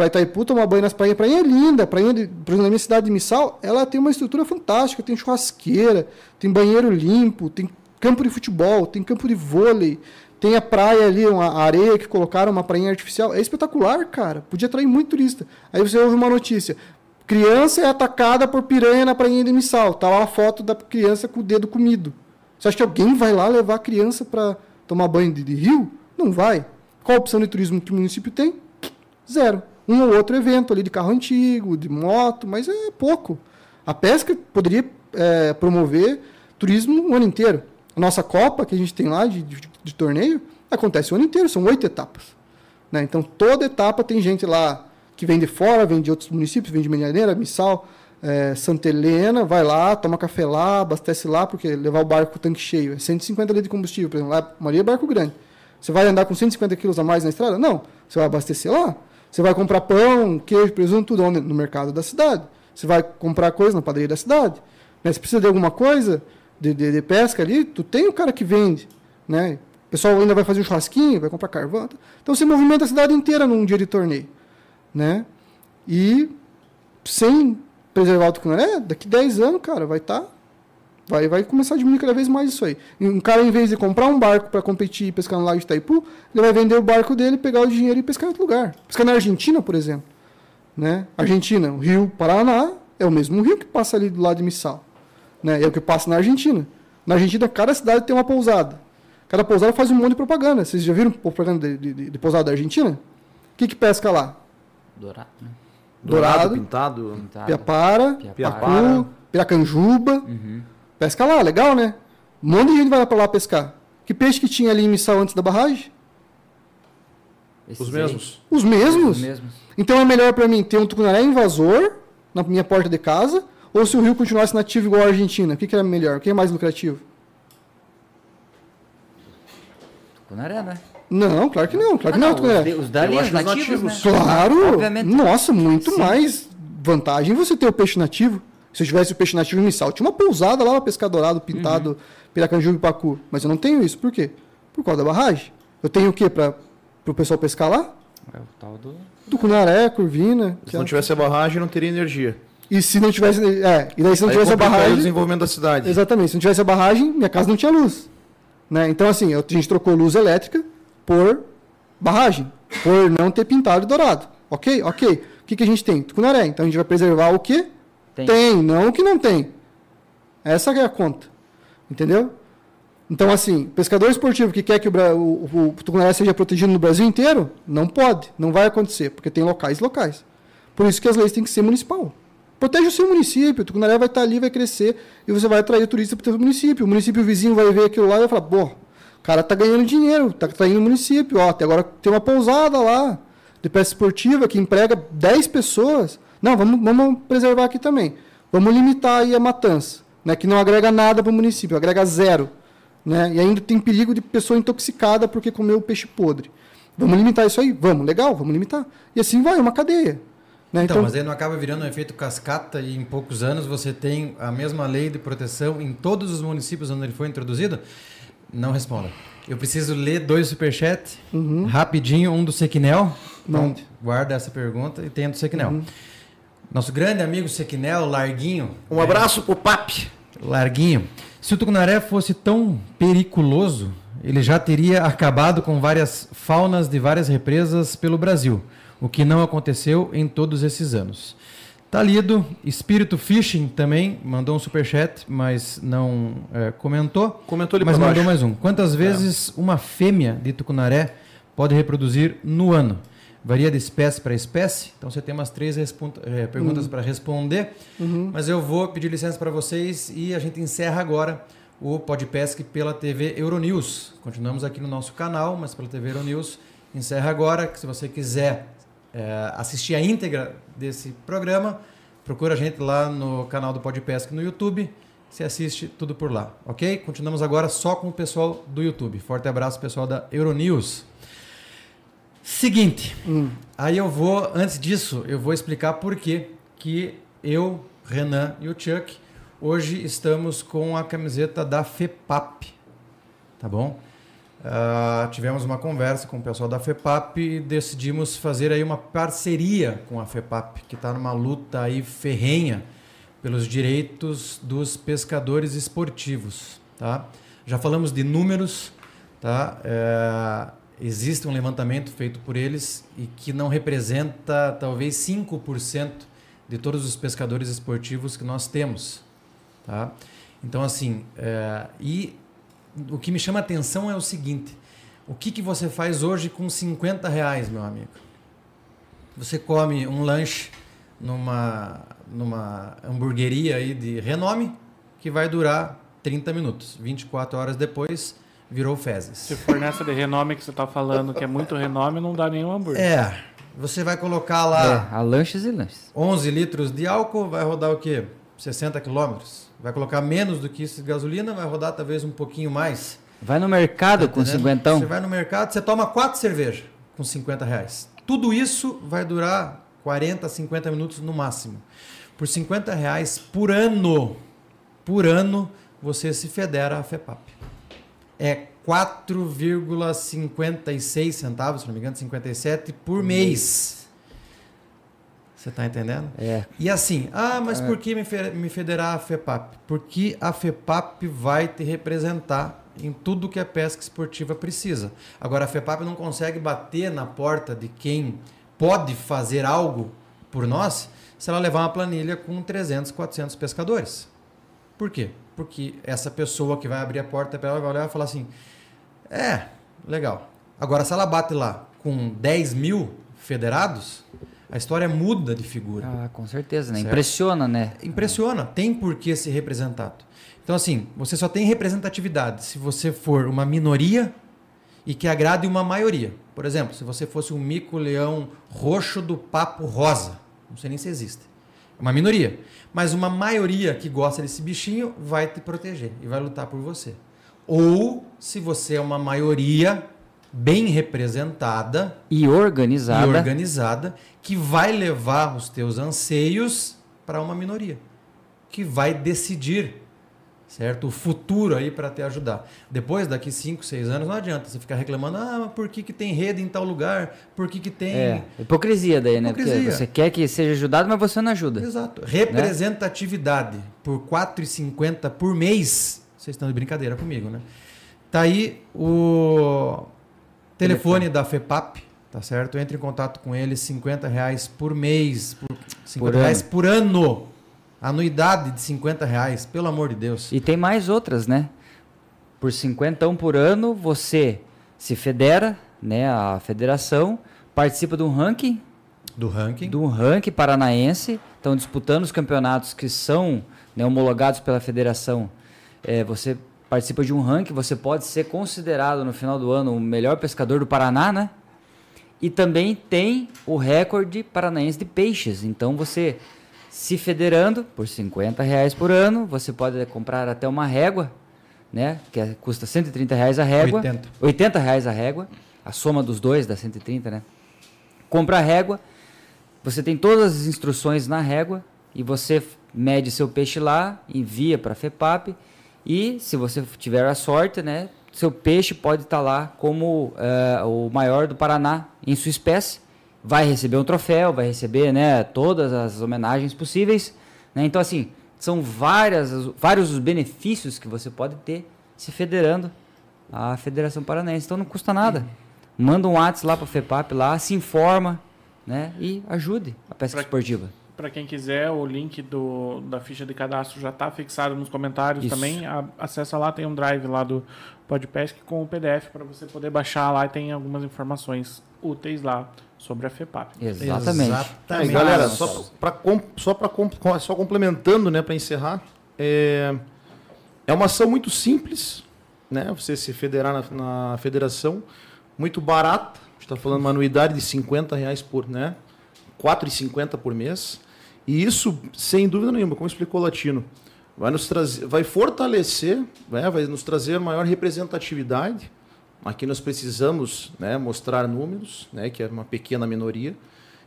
Speaker 5: para Itaipu tomar banho nas prainhas. Prainha é linda, prainha de, por exemplo, na minha cidade de Missal, ela tem uma estrutura fantástica, tem churrasqueira, tem banheiro limpo, tem campo de futebol, tem campo de vôlei, tem a praia ali, uma areia que colocaram, uma prainha artificial. É espetacular, cara. Podia atrair muito turista. Aí você ouve uma notícia. Criança é atacada por piranha na prainha de Missal. Tá lá a foto da criança com o dedo comido. Você acha que alguém vai lá levar a criança para tomar banho de, de rio? Não vai. Qual a opção de turismo que o município tem? Zero um ou outro evento ali de carro antigo, de moto, mas é pouco. A pesca poderia é, promover turismo o ano inteiro. A nossa Copa, que a gente tem lá de, de, de torneio, acontece o ano inteiro, são oito etapas. Né? Então, toda etapa tem gente lá que vem de fora, vem de outros municípios, vem de Medianeira, Missal, é, Santa Helena, vai lá, toma café lá, abastece lá, porque levar o barco o tanque cheio é 150 litros de combustível, por exemplo, lá, a maioria é barco grande. Você vai andar com 150 quilos a mais na estrada? Não. Você vai abastecer lá. Você vai comprar pão, queijo, presunto, tudo no mercado da cidade. Você vai comprar coisa na padaria da cidade. Né? Se precisa de alguma coisa de, de, de, pesca ali, tu tem o cara que vende. Né? O pessoal ainda vai fazer um churrasquinho, vai comprar carvão. Então você movimenta a cidade inteira num dia de torneio. Né? E sem preservar o tucunaré, daqui 10 anos, cara, vai estar tá Vai, vai começar a diminuir cada vez mais isso aí. Um cara, em vez de comprar um barco para competir e pescar no Lago de Itaipu, ele vai vender o barco dele, pegar o dinheiro e pescar em outro lugar. Pescar na Argentina, por exemplo. Né? Argentina, o rio Paraná é o mesmo rio que passa ali do lado de Missal. Né? É o que passa na Argentina. Na Argentina, cada cidade tem uma pousada. Cada pousada faz um monte de propaganda. Vocês já viram propaganda de, de, de pousada da Argentina? O que, que pesca lá?
Speaker 4: Dourado. Né?
Speaker 3: Dourado, Dourado pintado.
Speaker 5: pintado. Piapara, Piapara. Piracanjuba. Uhum. Pesca lá, legal, né? Um monte de gente vai para lá pescar. Que peixe que tinha ali em Missal antes da barragem?
Speaker 3: Esses Os mesmos.
Speaker 5: Os mesmos? Os mesmos. Então é melhor para mim ter um tucunaré invasor na minha porta de casa ou se o rio continuasse nativo igual a Argentina? O que, que é melhor? O que é mais lucrativo?
Speaker 4: Tucunaré, né?
Speaker 5: Não, claro que não. Claro ah, que não, não tucunaré.
Speaker 4: Os, os dali, os nativos, nativos, né?
Speaker 5: Claro! Obviamente. Nossa, muito Sim. mais vantagem você ter o peixe nativo. Se eu tivesse o peixe nativo missal, tinha uma pousada lá para pescar dourado, pintado, uhum. piracanjuba e pacu. Mas eu não tenho isso. Por quê? Por causa da barragem. Eu tenho o quê para o pessoal pescar lá?
Speaker 4: É o tal do...
Speaker 5: Tucunaré, curvina.
Speaker 3: Se não é... tivesse a barragem, não teria energia.
Speaker 5: E se não tivesse. É, e daí se não Aí tivesse a barragem. o
Speaker 3: desenvolvimento da cidade.
Speaker 5: Exatamente. Se não tivesse a barragem, minha casa não tinha luz. Né? Então, assim, a gente trocou luz elétrica por barragem. Por não ter pintado dourado. Ok? Ok. O que, que a gente tem? Tucunaré. Então a gente vai preservar o quê? Tem. tem, não que não tem. Essa é a conta. Entendeu? Então, assim, pescador esportivo que quer que o, o, o tucunaré seja protegido no Brasil inteiro, não pode, não vai acontecer, porque tem locais locais. Por isso que as leis têm que ser municipal. Protege o seu município, o tucunaré vai estar ali, vai crescer, e você vai atrair turista para o seu município. O município vizinho vai ver aquilo lá e vai falar, pô, o cara tá ganhando dinheiro, tá atraindo o município, ó, até agora tem uma pousada lá de pesca esportiva que emprega 10 pessoas. Não, vamos, vamos preservar aqui também. Vamos limitar aí a matança, né, que não agrega nada para o município, agrega zero. Né, e ainda tem perigo de pessoa intoxicada porque comeu peixe podre. Vamos limitar isso aí? Vamos, legal, vamos limitar. E assim vai, uma cadeia.
Speaker 1: Né? Então, então, mas aí não acaba virando um efeito cascata e em poucos anos você tem a mesma lei de proteção em todos os municípios onde ele foi introduzido? Não responda. Eu preciso ler dois superchats. Rapidinho, um do Sequinel. Então, guarda essa pergunta e tem a do Sequinel. Nosso grande amigo Sequinel, Larguinho.
Speaker 3: Um abraço pro Papi.
Speaker 1: Larguinho. Se o tucunaré fosse tão periculoso, ele já teria acabado com várias faunas de várias represas pelo Brasil, o que não aconteceu em todos esses anos. Tá lido. Espírito Fishing também mandou um superchat, mas não eh, comentou.
Speaker 3: Comentou ali
Speaker 1: mas mandou
Speaker 3: baixo.
Speaker 1: mais um. Quantas vezes uma fêmea de tucunaré pode reproduzir no ano? Varia de espécie para espécie. Então você tem umas três eh, perguntas para responder. Mas eu vou pedir licença para vocês e a gente encerra agora o Podpesc pela TV Euronews. Continuamos aqui no nosso canal, mas pela TV Euronews. Encerra agora, que se você quiser eh, assistir a íntegra desse programa, procura a gente lá no canal do Podpesc no YouTube. Você assiste tudo por lá, ok? Continuamos agora só com o pessoal do YouTube. Forte abraço, pessoal da Euronews. Seguinte, aí eu vou, antes disso, eu vou explicar por que que eu, Renan e o Chuck hoje estamos com a camiseta da FEPAP, tá bom? Ah, tivemos uma conversa com o pessoal da FEPAP e decidimos fazer aí uma parceria com a FEPAP, que está numa luta aí ferrenha pelos direitos dos pescadores esportivos, tá? Já falamos de números, tá? É, existe um levantamento feito por eles e que não representa talvez 5% de todos os pescadores esportivos que nós temos, tá? Então assim, é, e o que me chama a atenção é o seguinte: o que, que você faz hoje com 50 reais, meu amigo? Você come um lanche numa, numa hamburgueria aí de renome que vai durar 30 minutos. 24 horas depois virou fezes.
Speaker 2: Se for nessa de renome que você tá falando, que é muito renome, não dá nenhum hambúrguer.
Speaker 1: É, você vai colocar lá
Speaker 4: É, a lanches e lanches.
Speaker 1: 11 litros de álcool, vai rodar o quê? 60 quilômetros. Vai colocar menos do que isso de gasolina, vai rodar talvez um pouquinho mais.
Speaker 4: Vai no mercado
Speaker 1: Tá
Speaker 4: com cinquentão.
Speaker 1: Você vai no mercado, você toma quatro cervejas com 50 reais. Tudo isso vai durar 40, 50 minutos no máximo. Por 50 reais por ano, por ano, você se federa a FEPAP. É 4,56 centavos, se não me engano, 57 por mês. Você está entendendo?
Speaker 4: É.
Speaker 1: E assim, ah, mas por que me federar a FEPAP? Porque a FEPAP vai te representar em tudo que a pesca esportiva precisa. Agora, a FEPAP não consegue bater na porta de quem pode fazer algo por nós se ela levar uma planilha com 300, 400 pescadores. Por quê? Porque essa pessoa que vai abrir a porta para ela vai olhar e falar assim: é, legal. Agora, se ela bate lá com 10 mil federados, a história muda de figura.
Speaker 4: Ah, com certeza, né?
Speaker 1: Certo.
Speaker 4: Impressiona, né?
Speaker 1: Impressiona, tem por que ser representado. Então, assim, você só tem representatividade se você for uma minoria e que agrade uma maioria. Por exemplo, se você fosse um mico-leão roxo do papo rosa, não sei nem se existe. Uma minoria. Mas uma maioria que gosta desse bichinho vai te proteger e vai lutar por você. Ou se você é uma maioria bem representada,
Speaker 4: E organizada.
Speaker 1: e organizada que vai levar os teus anseios para uma minoria, que vai decidir, certo? O futuro aí para te ajudar. Depois, daqui 5, 6 anos, não adianta você ficar reclamando, ah, mas por que, que tem rede em tal lugar? Por que, que tem...
Speaker 4: É, hipocrisia daí, né?
Speaker 1: Hipocrisia.
Speaker 4: Porque você quer que seja ajudado, mas você não ajuda.
Speaker 1: Exato. Representatividade por R$ 4,50 por mês. Vocês estão de brincadeira comigo, né? Tá aí o telefone da FEPAP, tá certo? Entre em contato com eles, 50 reais por mês, por 50
Speaker 4: Por
Speaker 1: reais por ano. Anuidade de 50 reais, pelo amor de Deus.
Speaker 4: E tem mais outras, né? Por 50 por ano, você se federa, né? A federação participa de um ranking,
Speaker 1: Do ranking.
Speaker 4: um ranking paranaense. Estão disputando os campeonatos que são né, homologados pela federação. É, você participa de um ranking, você pode ser considerado no final do ano o melhor pescador do Paraná, né? E também tem o recorde paranaense de peixes. Então você se federando por 50 reais por ano, você pode comprar até uma régua, né? Que é- custa 130 reais a régua.
Speaker 1: 80.
Speaker 4: 80 reais a régua. A soma dos dois dá 130, né? Compra a régua, você tem todas as instruções na régua e você mede seu peixe lá, envia para a FEPAP e se você tiver a sorte, né, seu peixe pode estar lá como eh, o maior do Paraná em sua espécie. Vai receber um troféu, vai receber né, todas as homenagens possíveis. né? Então, assim, são várias, vários os benefícios que você pode ter se federando à Federação Paranaense. Então, não custa nada. Manda um WhatsApp lá para a FEPAP, lá, se informa né, e ajude a pesca
Speaker 2: Pra-
Speaker 4: esportiva.
Speaker 2: Para quem quiser, o link do, da ficha de cadastro já está fixado nos comentários
Speaker 4: Isso.
Speaker 2: também. A, acessa lá, tem um drive lá do Podpesc com o PDF para você poder baixar lá e tem algumas informações úteis lá sobre a FEPAP.
Speaker 4: Exatamente.
Speaker 3: É,
Speaker 1: Exatamente.
Speaker 3: e galera, só para só para só complementando, né, para encerrar, é, é uma ação muito simples, né? Você se federar na, na federação, muito barata. A gente está falando uma anuidade de 50 reais por, né? 4,50 por mês. E isso, sem dúvida nenhuma, como explicou o Latino, vai nos trazer, vai fortalecer, né? vai nos trazer maior representatividade. Aqui nós precisamos né, mostrar números, né, que é uma pequena minoria.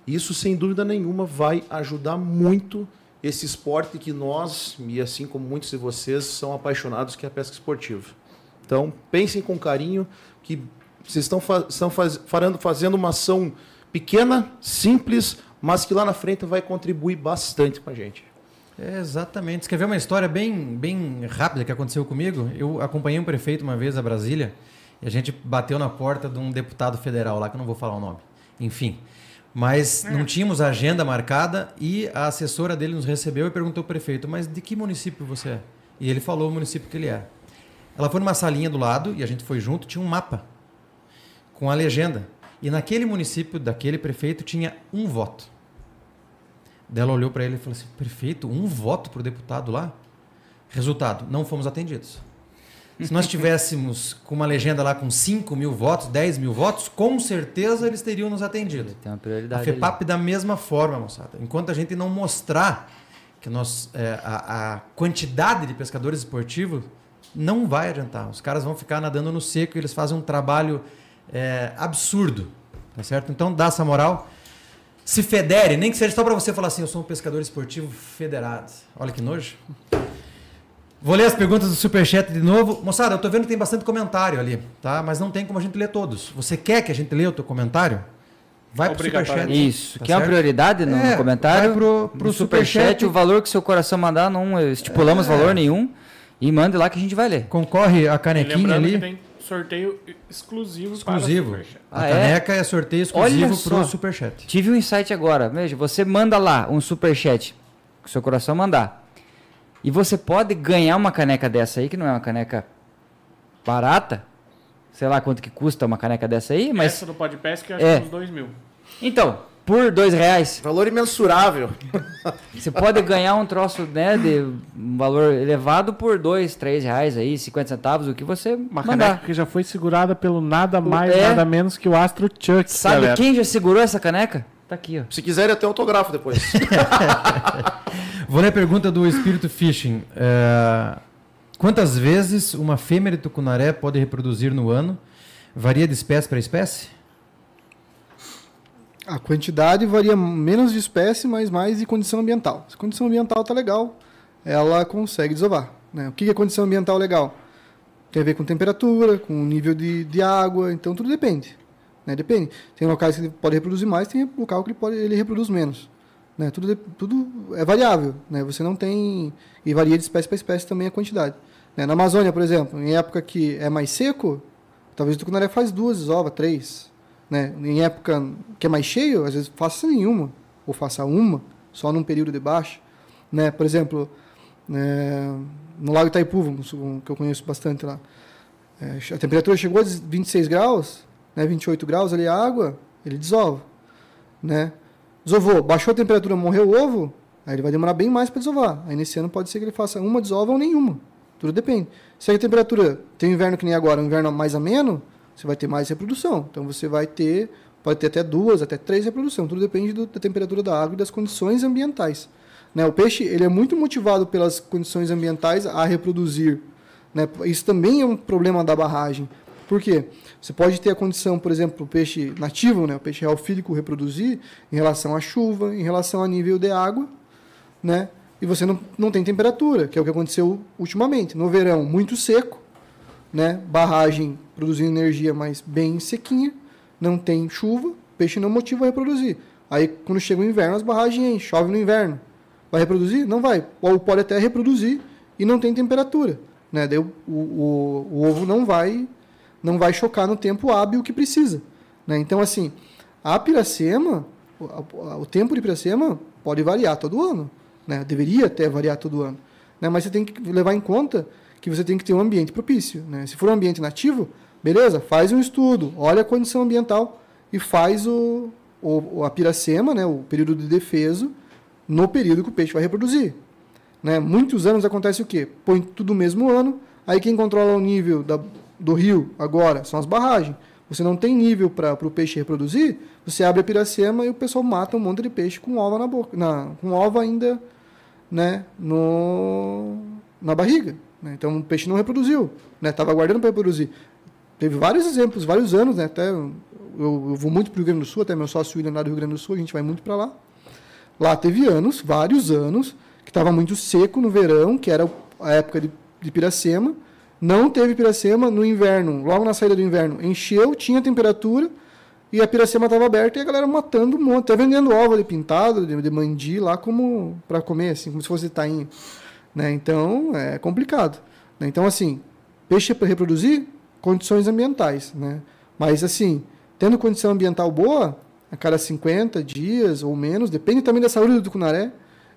Speaker 3: Isso, sem dúvida nenhuma, vai ajudar muito esse esporte que nós, e assim como muitos de vocês, são apaixonados, que é a pesca esportiva. Então, pensem com carinho que vocês estão, fa estão faz fazendo uma ação pequena, simples, mas que lá na frente vai contribuir bastante com a gente.
Speaker 1: É, exatamente. Quer ver uma história bem, bem rápida que aconteceu comigo? Eu acompanhei um prefeito uma vez a Brasília e a gente bateu na porta de um deputado federal lá, que eu não vou falar o nome. Enfim. Mas não tínhamos agenda marcada e a assessora dele nos recebeu e perguntou ao prefeito: Mas de que município você é? E ele falou o município que ele é. Ela foi numa salinha do lado e a gente foi junto, tinha um mapa com a legenda. E naquele município, daquele prefeito, tinha um voto. Daí ela olhou para ele e falou assim: prefeito, um voto para o deputado lá? Resultado: não fomos atendidos. Se nós tivéssemos com uma legenda lá com 5 mil votos, 10 mil votos, com certeza eles teriam nos atendido.
Speaker 4: Tem uma
Speaker 1: A
Speaker 4: prioridade. ali.
Speaker 1: FEPAP da mesma forma, moçada. Enquanto a gente não mostrar que nós, é, a, a quantidade de pescadores esportivos não vai adiantar. Os caras vão ficar nadando no seco e eles fazem um trabalho é, absurdo. Tá certo? Então dá essa moral. Se federe, nem que seja só para você falar assim, eu sou um pescador esportivo federado. Olha que nojo. Vou ler as perguntas do Superchat de novo. Moçada, eu tô vendo que tem bastante comentário ali, tá? Mas não tem como a gente ler todos. Você quer que a gente leia o teu comentário? Vai pro. Superchat.
Speaker 4: Isso.
Speaker 1: Tá
Speaker 4: Quer uma
Speaker 1: certo?
Speaker 4: prioridade no
Speaker 1: É,
Speaker 4: comentário?
Speaker 1: vai pro- pro
Speaker 4: No
Speaker 1: superchat.
Speaker 4: o valor que seu coração mandar, não estipulamos
Speaker 1: É.
Speaker 4: valor nenhum. E mande lá que a gente vai ler.
Speaker 1: Concorre a canequinha ali.
Speaker 2: que tem sorteio exclusivo,
Speaker 1: Exclusivo.
Speaker 2: para Superchat.
Speaker 1: A
Speaker 4: Ah, é?
Speaker 1: caneca é? sorteio exclusivo pro
Speaker 4: só.
Speaker 1: Superchat.
Speaker 4: Tive um insight agora. Veja, você manda lá um superchat que seu coração mandar. E você pode ganhar uma caneca dessa aí, que não é uma caneca barata. Sei lá quanto que custa uma caneca dessa aí, mas.
Speaker 2: Essa do Podpesc eu acho
Speaker 4: É.
Speaker 2: que uns 2 mil.
Speaker 4: Então, por dois reais,
Speaker 3: Valor imensurável.
Speaker 4: você pode ganhar um troço né, de um valor elevado por dois, três reais aí, 50 centavos, o que você
Speaker 2: Uma
Speaker 4: mandar.
Speaker 2: caneca que já foi segurada pelo nada mais,
Speaker 4: é.
Speaker 2: nada menos que o Astro Chuck.
Speaker 4: Sabe
Speaker 2: galera.
Speaker 4: quem já segurou essa caneca? Tá aqui, ó.
Speaker 3: Se quiserem, até autógrafo depois.
Speaker 1: Vou ler a pergunta do Espírito Fishing. É, Quantas vezes uma fêmea de tucunaré pode reproduzir no ano? Varia de espécie para espécie?
Speaker 5: A quantidade varia menos de espécie, mas mais de condição ambiental. Se a condição ambiental tá legal, ela consegue desovar. Né? O que é condição ambiental legal? Tem a ver com temperatura, com nível de, de água, então tudo depende. Né? Depende. Tem locais que ele pode reproduzir mais, tem local que ele, pode, ele reproduz menos. Né? Tudo, tudo é variável. Né? Você não tem. E varia de espécie para espécie também a quantidade. Né? Na Amazônia, por exemplo, em época que é mais seco, talvez o tucunaré faz duas desova, três. Né? Em época que é mais cheio, às vezes faça nenhuma, ou faça uma, só num período de baixa. Né? Por exemplo, é, no Lago Itaipu, que eu conheço bastante lá, é, a temperatura chegou a 26 graus, né, 28 graus ali a água, ele desova. Né? Desovou, baixou a temperatura, morreu o ovo, aí ele vai demorar bem mais para desovar. Aí nesse ano pode ser que ele faça uma desova ou nenhuma. Tudo depende. Se a temperatura tem um inverno que nem agora, um inverno mais ameno, você vai ter mais reprodução. Então você vai ter, pode ter até duas, até três reprodução. Tudo depende do- da temperatura da água e das condições ambientais. Né? O peixe ele é muito motivado pelas condições ambientais a reproduzir. Né? Isso também é um problema da barragem. Por quê? Você pode ter a condição, por exemplo, o peixe nativo, né? o peixe reofílico reproduzir em relação à chuva, em relação a nível de água, né? E você não, não tem temperatura, que é o que aconteceu ultimamente. No verão, muito seco, né? Barragem produzindo energia, mas bem sequinha, não tem chuva, peixe não motiva a reproduzir. Aí quando chega o inverno, as barragens enchem, chove no inverno. Vai reproduzir? Não vai. Ou pode até reproduzir e não tem temperatura. Né? Daí o, o, o ovo não vai, não vai chocar no tempo hábil que precisa. Né? Então, assim, a piracema, o, tempo de piracema pode variar todo ano. Né? Deveria até variar todo ano. Né? Mas você tem que levar em conta que você tem que ter um ambiente propício. Né? Se for um ambiente nativo, beleza, faz um estudo, olha a condição ambiental e faz o, o, a piracema, né, o período de defeso, no período que o peixe vai reproduzir. Né? Muitos anos acontece o quê? Põe tudo no mesmo ano, aí quem controla o nível da, do rio agora são as barragens. Você não tem nível para o peixe reproduzir, você abre a piracema e o pessoal mata um monte de peixe com ova na boca, na, com ova ainda né, no, na barriga. Né? Então o peixe não reproduziu, estava né? aguardando para reproduzir. Teve vários exemplos, vários anos, né? até eu, eu, vou muito para o Rio Grande do Sul, até meu sócio William lá do Rio Grande do Sul, a gente vai muito para lá. Lá teve anos, vários anos, que estava muito seco no verão, que era a época de, de Piracema. Não teve Piracema no inverno, logo na saída do inverno. Encheu, tinha temperatura e a Piracema estava aberta e a galera matando um monte. Até vendendo ovo de pintado, de, de mandi lá como para comer, assim, como se fosse tainha. Né? Então, é complicado. Né? Então, assim, peixe para reproduzir, condições ambientais. Né? Mas, assim, tendo condição ambiental boa, a cada 50 dias ou menos, depende também da saúde do tucunaré,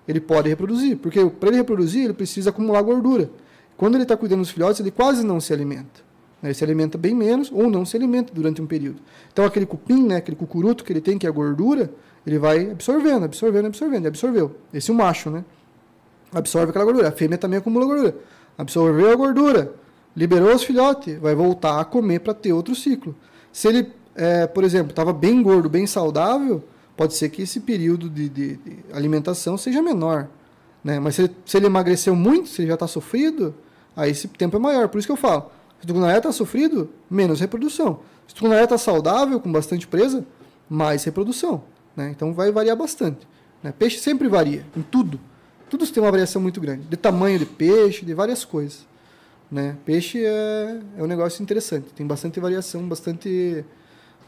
Speaker 5: ele pode reproduzir. Porque para ele reproduzir, ele precisa acumular gordura. Quando ele está cuidando dos filhotes, ele quase não se alimenta. Né? Ele se alimenta bem menos ou não se alimenta durante um período. Então, aquele cupim, né, aquele cucuruto que ele tem, que é a gordura, ele vai absorvendo, absorvendo, absorvendo. E absorveu. Esse é o macho, né? Absorve aquela gordura. A fêmea também acumula gordura. Absorveu a gordura, liberou os filhotes, vai voltar a comer para ter outro ciclo. Se ele é, por exemplo, estava bem gordo, bem saudável, pode ser que esse período de, de, de alimentação seja menor. Né? Mas se, se, ele emagreceu muito, se ele já está sofrido, aí esse tempo é maior. Por isso que eu falo, se o tucunaré está sofrido, menos reprodução. Se o tucunaré está saudável, com bastante presa, mais reprodução. Né? Então vai variar bastante. Né? Peixe sempre varia, em tudo. Tudo tem uma variação muito grande. De tamanho de peixe, de várias coisas. Né? Peixe é, é um negócio interessante. Tem bastante variação, bastante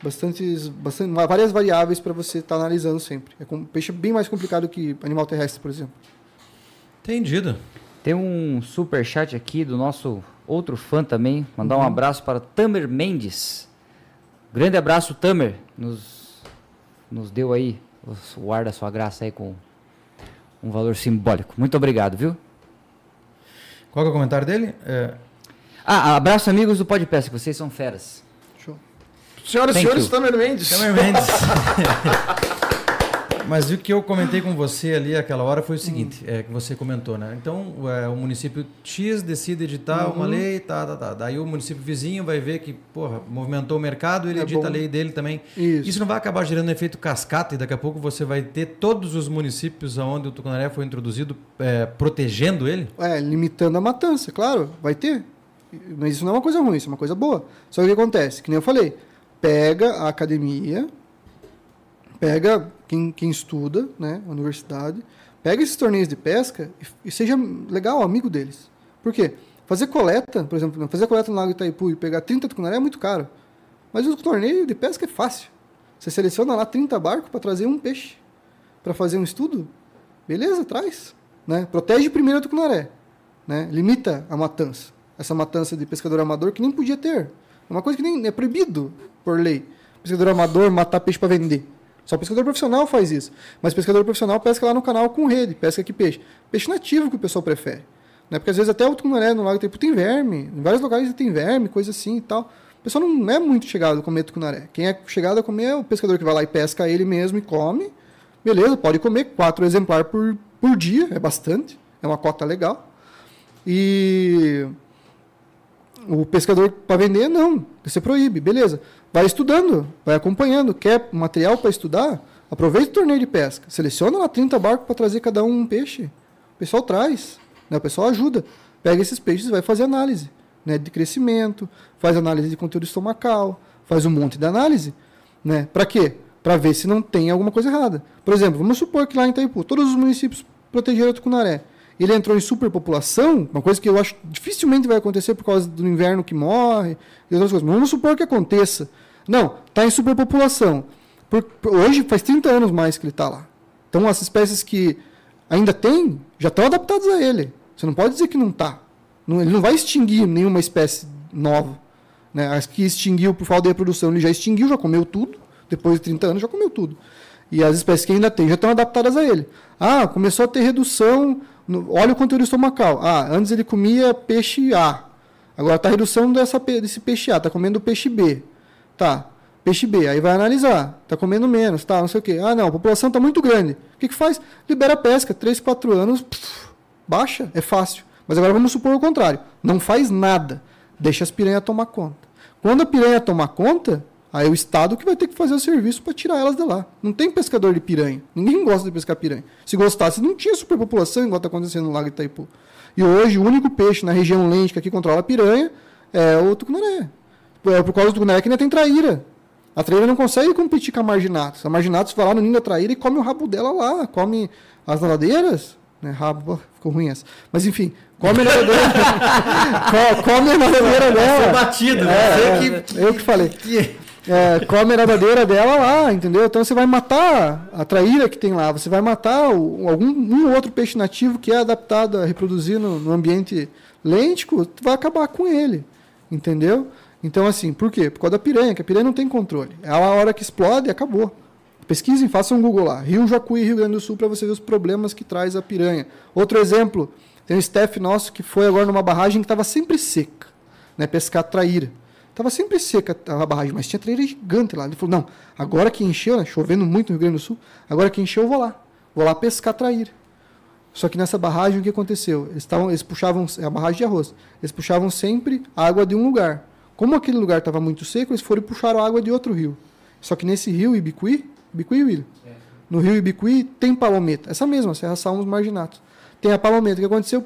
Speaker 5: bastantes, bastante, várias variáveis para você estar tá analisando sempre. É um peixe bem mais complicado que animal terrestre, por exemplo.
Speaker 1: Entendido.
Speaker 4: Tem um super chat aqui do nosso outro fã também. Mandar uhum. um abraço para Tamer Mendes. Grande abraço, Tamer. Nos, nos deu aí o ar da sua graça aí com um valor simbólico. Muito obrigado, viu?
Speaker 1: Qual é o comentário dele? É...
Speaker 4: Ah, abraço amigos do Podpest, vocês são feras.
Speaker 3: Senhoras e senhores, Tamer Mendes.
Speaker 1: Tamer Mendes. Mas o que eu comentei com você ali aquela hora foi o seguinte, hum. é, que você comentou, né? Então, é, o município X decide editar uhum. uma lei, tá, tá, tá. Daí o município vizinho vai ver que, porra, movimentou o mercado, ele é edita bom. a lei dele também. Isso. Isso não vai acabar gerando um efeito cascata e daqui a pouco você vai ter todos os municípios onde o tucunaré foi introduzido é, protegendo ele?
Speaker 5: É, limitando a matança, claro, vai ter. Mas isso não é uma coisa ruim, isso é uma coisa boa. Só que o que acontece? Que nem eu falei, pega a academia, pega quem, quem estuda, né, universidade, pega esses torneios de pesca e, e, seja legal, amigo deles. Por quê? Fazer coleta, por exemplo, fazer coleta no Lago Itaipu e pegar 30 tucunaré é muito caro. Mas o torneio de pesca é fácil. Você seleciona lá 30 barcos para trazer um peixe. Para fazer um estudo, beleza, traz. Né? Protege primeiro a tucunaré. Né? Limita a matança. Essa matança de pescador amador que nem podia ter. É uma coisa que nem é proibido por lei. Pescador amador matar peixe para vender. Só pescador profissional faz isso. Mas pescador profissional pesca lá no canal com rede, pesca que peixe. Peixe nativo que o pessoal prefere. Né? Porque às vezes até o tucunaré no lago tem, tem verme. Em vários lugares tem verme, coisa assim e tal. O pessoal não é muito chegado a comer tucunaré. Quem é chegado a comer é o pescador que vai lá e pesca ele mesmo e come. Beleza, pode comer quatro exemplares por, por dia, é bastante. É uma cota legal. E o pescador para vender, não. Você proíbe, beleza. Vai estudando, vai acompanhando. Quer material para estudar? Aproveita o torneio de pesca. Seleciona lá 30 barcos para trazer cada um um peixe. O pessoal traz. Né? O pessoal ajuda. Pega esses peixes e vai fazer análise né? de crescimento, faz análise de conteúdo estomacal, faz um monte de análise. Né? Para quê? Para ver se não tem alguma coisa errada. Por exemplo, vamos supor que lá em Itaipu, todos os municípios protegeram o tucunaré. Ele entrou em superpopulação, uma coisa que eu acho dificilmente vai acontecer por causa do inverno que morre e outras coisas. Mas vamos supor que aconteça. Não, está em superpopulação. Por, hoje faz 30 anos mais que ele está lá. Então as espécies que ainda tem já estão adaptadas a ele. Você não pode dizer que não está. ele não vai extinguir nenhuma espécie nova. Né? As que extinguiu por falta de reprodução, ele já extinguiu, já comeu tudo. Depois de 30 anos, já comeu tudo. E as espécies que ainda tem já estão adaptadas a ele. Ah, começou a ter redução. No, olha o conteúdo estomacal. Ah, antes ele comia peixe A. Agora está redução dessa, desse peixe A, está comendo peixe B. Tá, peixe B. Aí vai analisar. Está comendo menos, tá, não sei o quê. Ah, não, a população está muito grande. O que, que faz? Libera a pesca. 3, 4 anos, pff, baixa, é fácil. Mas agora vamos supor o contrário. Não faz nada. Deixa as piranhas tomar conta. Quando a piranha tomar conta, aí é o Estado que vai ter que fazer o serviço para tirar elas de lá. Não tem pescador de piranha. Ninguém gosta de pescar piranha. Se gostasse, não tinha superpopulação igual está acontecendo no Lago Itaipu. E hoje, o único peixe na região lente que controla a piranha é o tucunaré. É por causa do tucunaré que ainda tem traíra. A traíra não consegue competir com a marginatus. A marginatus vai lá no ninho da traíra e come o rabo dela lá. Come as nadadeiras. Né, rabo, ficou ruim essa. Mas enfim, come a nadadeira. Co- come a nadadeira dela.
Speaker 1: Foi batido, né?
Speaker 5: É,
Speaker 1: Você
Speaker 5: é, eu que falei.
Speaker 1: que...
Speaker 5: É, come a nadadeira dela lá, entendeu? Então você vai matar a traíra que tem lá, você vai matar o- algum um ou outro peixe nativo que é adaptado a reproduzir no, no ambiente lêntico, tu vai acabar com ele, entendeu? Então assim, por quê? Por causa da piranha, que a piranha não tem controle. É a hora que explode, acabou. Pesquisem, façam um Google lá. Rio Jacuí, Rio Grande do Sul, para você ver os problemas que traz a piranha. Outro exemplo, tem um staff nosso que foi agora numa barragem que estava sempre seca, né? Pescar traíra. Tava sempre seca a barragem, mas tinha traíra gigante lá. Ele falou: não, agora que encheu, né, chovendo muito no Rio Grande do Sul, agora que encheu eu vou lá. Vou lá pescar traíra. Só que nessa barragem o que aconteceu? Eles, tavam, eles puxavam, é a barragem de arroz, eles puxavam sempre água de um lugar. Como aquele lugar estava muito seco, eles foram e puxaram água de outro rio. Só que nesse rio Ibicuí, Ibicuí, William? No rio Ibicuí tem palometa, essa mesma, Serra Salmos Marginatos. Tem a palometa, o que aconteceu?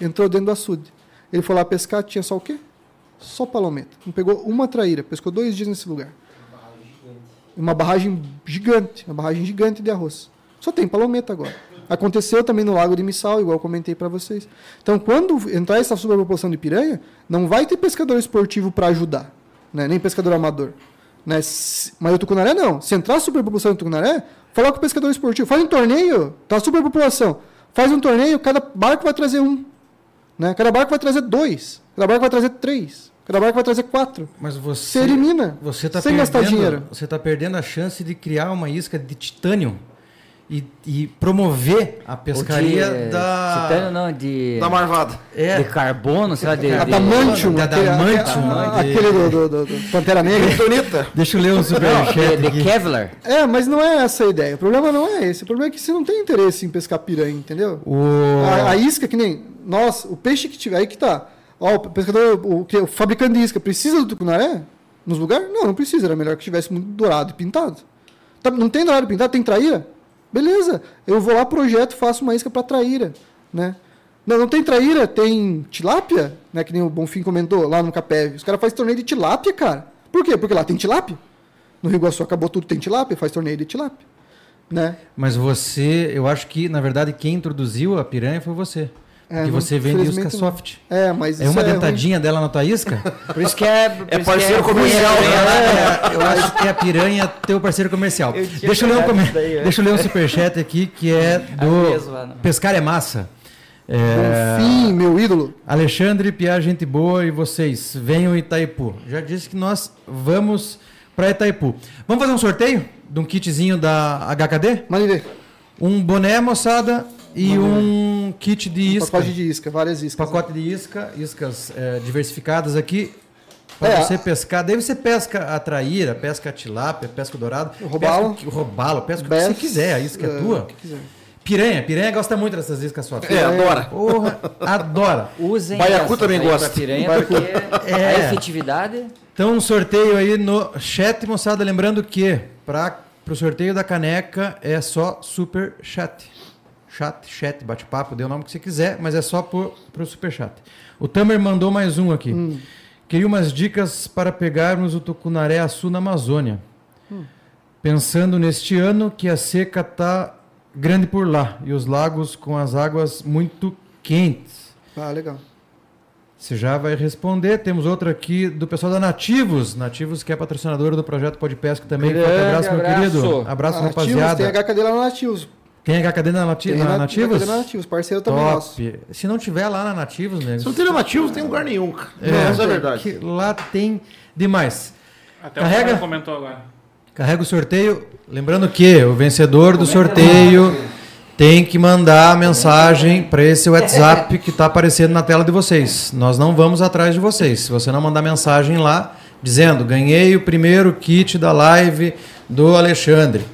Speaker 5: Entrou dentro do açude. Ele foi lá pescar, tinha só o quê? Só palometa. Não pegou uma traíra, pescou dois dias nesse lugar. Uma barragem gigante, uma barragem gigante de arroz. Só tem palometa agora. Aconteceu também no Lago de Missal, igual eu comentei para vocês. Então, quando entrar essa superpopulação de piranha, não vai ter pescador esportivo para ajudar, né? nem pescador amador. Né? Mas o tucunaré não. Se entrar a superpopulação do tucunaré, falar com o pescador esportivo, faz um torneio, tá superpopulação. Faz um torneio, cada barco vai trazer um. Né? Cada barco vai trazer dois. Cada barco vai trazer três. Cada barco vai trazer quatro.
Speaker 1: Mas você...
Speaker 5: Você elimina.
Speaker 1: Você está
Speaker 5: sem
Speaker 1: perdendo,
Speaker 5: gastar dinheiro.
Speaker 1: Você está perdendo a chance de criar uma isca de titânio e, e promover a pescaria
Speaker 4: de, eh,
Speaker 1: da.
Speaker 4: Titânio não, de,
Speaker 3: Da marvada.
Speaker 1: É,
Speaker 4: de carbono, sei lá, de...
Speaker 5: A
Speaker 4: de-
Speaker 5: Damantium.
Speaker 1: Da
Speaker 5: aquele-
Speaker 1: Damantium,
Speaker 5: a-
Speaker 1: de-
Speaker 5: Aquele do, do, do- do Pantera Negra.
Speaker 3: Kryptonita.
Speaker 1: Deixa eu ler um
Speaker 4: Não,
Speaker 1: superchat
Speaker 4: de, de. Kevlar.
Speaker 5: É, mas não é essa a ideia. O problema não é esse. O problema é que você não tem interesse em pescar piranha, entendeu?
Speaker 1: O...
Speaker 5: A, a isca, que nem nós, o peixe que tiver, aí que tá. Ó, o pescador, o, o fabricante de isca, precisa do tucunaré nos lugares? Não, não precisa. Era melhor que tivesse dourado e pintado. Tá, não tem dourado e pintado, tem traíra? Beleza. Eu vou lá, projeto, faço uma isca para traíra, né? Não, não tem traíra, tem tilápia, né? Que nem o Bonfim comentou lá no Capeve. Os caras fazem torneio de tilápia, cara. Por quê? Porque lá tem tilápia. No Rio Iguaçu acabou tudo, tem tilápia, faz torneio de tilápia, né?
Speaker 1: Mas você, eu acho que, na verdade, quem introduziu a piranha foi você.
Speaker 5: É, não-
Speaker 1: você vende isca soft.
Speaker 5: É, mas
Speaker 1: É uma
Speaker 5: ruim.
Speaker 1: dentadinha dela na tua isca?
Speaker 4: Por isso que é... por
Speaker 3: É parceiro
Speaker 4: é
Speaker 3: comercial.
Speaker 4: ruim, né?
Speaker 1: É, eu acho que a piranha é teu parceiro comercial.
Speaker 4: Eu
Speaker 1: Deixa eu, ler um,
Speaker 4: isso daí, né?
Speaker 1: Deixa eu ler um superchat aqui que é do
Speaker 4: mesmo.
Speaker 1: Pescar é Massa. É,
Speaker 5: Bonfim, meu ídolo.
Speaker 1: Alexandre, Piar, gente boa e vocês, venham Itaipu. Já disse que nós vamos para Itaipu. Vamos fazer um sorteio de um kitzinho da HKD?
Speaker 5: Mande ver.
Speaker 1: Um boné, moçada, e um kit de
Speaker 5: Um
Speaker 1: isca.
Speaker 5: pacote de isca, várias iscas.
Speaker 1: Pacote de isca, iscas é, diversificadas aqui. Para
Speaker 5: É,
Speaker 1: você pescar. Daí você pesca a traíra, pesca a tilápia, pesca o dourado.
Speaker 5: O robalo.
Speaker 1: Pesca, o robalo, pesca o que você quiser. A isca é
Speaker 5: é,
Speaker 1: tua.
Speaker 5: o que quiser.
Speaker 1: Piranha. Piranha gosta muito dessas iscas suas.
Speaker 3: É, adora.
Speaker 1: Porra, adora.
Speaker 4: Usem
Speaker 3: Baiacu também gosta.
Speaker 4: pra piranha, porque
Speaker 1: É.
Speaker 4: a efetividade...
Speaker 1: Então, um sorteio aí no chat, moçada. Lembrando que para o sorteio da caneca é só super chat. Chat, chat, bate-papo, dê o nome que você quiser, mas é só para o super chat. O Tamer mandou mais um aqui.
Speaker 5: Hum.
Speaker 1: Queria umas dicas para pegarmos o tucunaré açu na Amazônia.
Speaker 5: Hum.
Speaker 1: Pensando neste ano que a seca tá grande por lá e os lagos com as águas muito quentes.
Speaker 5: Ah, legal.
Speaker 1: Você já vai responder. Temos outra aqui do pessoal da Nativos. Nativos, que é patrocinadora do projeto Podpesca também. Forte
Speaker 4: Grande
Speaker 1: abraço, meu
Speaker 4: abraço.
Speaker 1: querido. Abraço,
Speaker 5: Nativos,
Speaker 1: rapaziada.
Speaker 5: Tem HKD lá no Nativos.
Speaker 1: Tem HKD na, nati
Speaker 5: Tem
Speaker 1: na
Speaker 5: na-
Speaker 1: Nativos?
Speaker 5: HKD na Nativos, parceiro também nosso.
Speaker 1: Top. Se não tiver lá na Nativos, nego.
Speaker 3: Se não tem nativos, não tem lugar nenhum.
Speaker 1: É,
Speaker 3: Não, essa é a verdade.
Speaker 1: que lá tem demais.
Speaker 2: Até
Speaker 1: Carrega.
Speaker 2: o cara comentou agora.
Speaker 1: Carrega o sorteio. Lembrando que o vencedor do sorteio tem que mandar a mensagem para esse WhatsApp que está aparecendo na tela de vocês. Nós não vamos atrás de vocês. Se você não mandar mensagem lá dizendo ganhei o primeiro kit da live do Alexandre,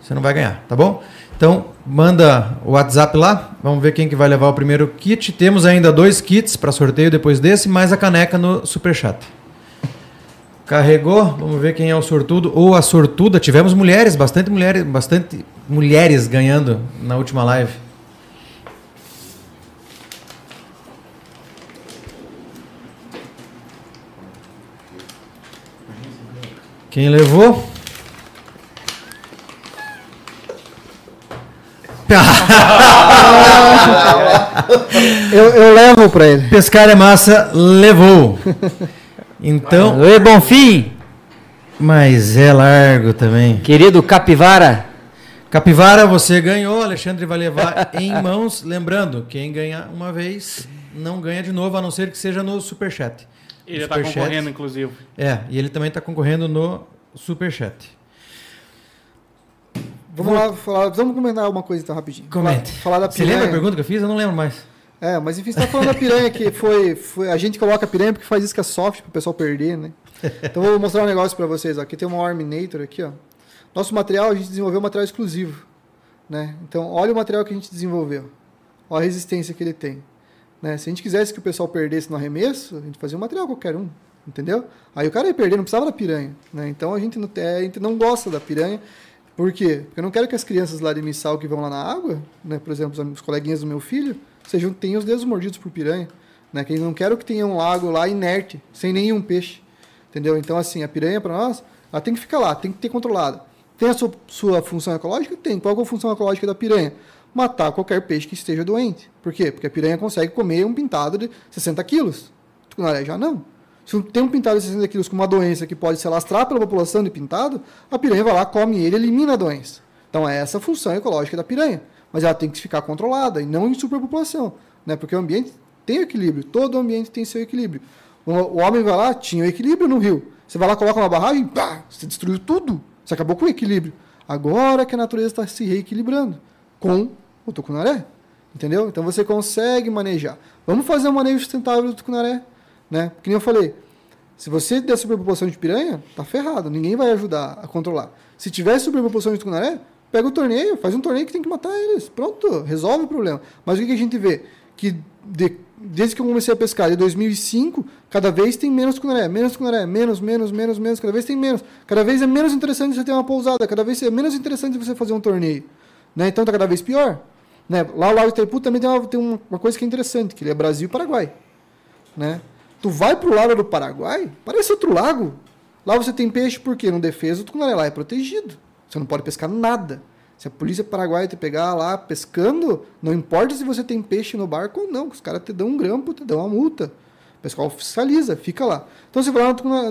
Speaker 1: você não vai ganhar, tá bom? Então manda o WhatsApp lá. Vamos ver quem que vai levar o primeiro kit. Temos ainda dois kits para sorteio depois desse, mais a caneca no Superchat. Carregou, vamos ver quem é o sortudo ou a sortuda. Tivemos mulheres, bastante mulheres, bastante mulheres ganhando na última live. Quem levou?
Speaker 5: Eu, eu levo pra ele.
Speaker 1: Pescar é massa, levou. Então,
Speaker 4: Oi, Bonfim,
Speaker 1: mas é largo também.
Speaker 4: querido Capivara.
Speaker 1: Capivara, você ganhou. Alexandre vai levar em mãos. Lembrando, quem ganha uma vez não ganha de novo, a não ser que seja no Superchat.
Speaker 2: Ele tá
Speaker 1: Superchat.
Speaker 2: concorrendo, inclusive.
Speaker 1: É, e ele também está concorrendo no Superchat.
Speaker 5: Vamos lá, falar, vamos comentar uma coisa então rapidinho.
Speaker 1: Comente.
Speaker 5: Falar, falar da
Speaker 1: Você
Speaker 5: piranha.
Speaker 1: lembra a pergunta que eu fiz? Eu não lembro mais.
Speaker 5: É, mas enfim, você tá falando da piranha que foi, foi. A gente coloca a piranha porque faz que é soft pro pessoal perder, né? Então vou mostrar um negócio pra vocês. Ó. Aqui tem uma Arminator aqui, ó. Nosso material, a gente desenvolveu um material exclusivo. Né? Então, olha o material que a gente desenvolveu. Olha a resistência que ele tem. Né? Se a gente quisesse que o pessoal perdesse no arremesso, a gente fazia um material qualquer um. Entendeu? Aí o cara ia perder, não precisava da piranha. Né? Então a gente, não, é, a gente não gosta da piranha. Por quê? Porque eu não quero que as crianças lá de Missal que vão lá na água, né, por exemplo, os, coleguinhas do meu filho, sejam, tenham os dedos mordidos por piranha. Né? Que não quero que tenha um lago lá inerte, sem nenhum peixe. Entendeu? Então, assim, a piranha para nós, ela tem que ficar lá, tem que ter controlada. Tem a sua, sua função ecológica? Tem. Qual é a função ecológica da piranha? Matar qualquer peixe que esteja doente. Por quê? Porque a piranha consegue comer um pintado de 60 quilos. Tucunaré já não. Se tem um pintado de 60 quilos com uma doença que pode se alastrar pela população de pintado, a piranha vai lá, come ele elimina a doença. Então é essa a função ecológica da piranha. Mas ela tem que ficar controlada e não em superpopulação. Né? Porque o ambiente tem equilíbrio, todo ambiente tem seu equilíbrio. O, o homem vai lá, tinha o equilíbrio no rio. Você vai lá, coloca uma barragem, pá, você destruiu tudo. Você acabou com o equilíbrio. Agora que a natureza está se reequilibrando com o tucunaré. Entendeu? Então você consegue manejar. Vamos fazer um manejo sustentável do tucunaré. Né? Que nem eu falei, se você der superpopulação de piranha, tá ferrado. Ninguém vai ajudar a controlar. Se tiver superpopulação de tucunaré, pega o torneio, faz um torneio que tem que matar eles. Pronto, resolve o problema. Mas o que, a gente vê? Que de- desde que eu comecei a pescar, de 2005, cada vez tem menos tucunaré, menos tucunaré, menos, menos, menos, menos, cada vez tem menos. Cada vez é menos interessante você ter uma pousada, cada vez é menos interessante você fazer um torneio. Né? Então tá cada vez pior. Né? Lá o Lago Itaipu também tem, uma, tem uma coisa que é interessante, que ele é Brasil e Paraguai. Né? Tu vai pro lado do Paraguai, parece outro lago. Lá você tem peixe porque no defesa o tucunaré lá é protegido. Você não pode pescar nada. Se a polícia paraguaia te pegar lá pescando, não importa se você tem peixe no barco ou não, os caras te dão um grampo, te dão uma multa. O pessoal fiscaliza, fica lá. Então você vai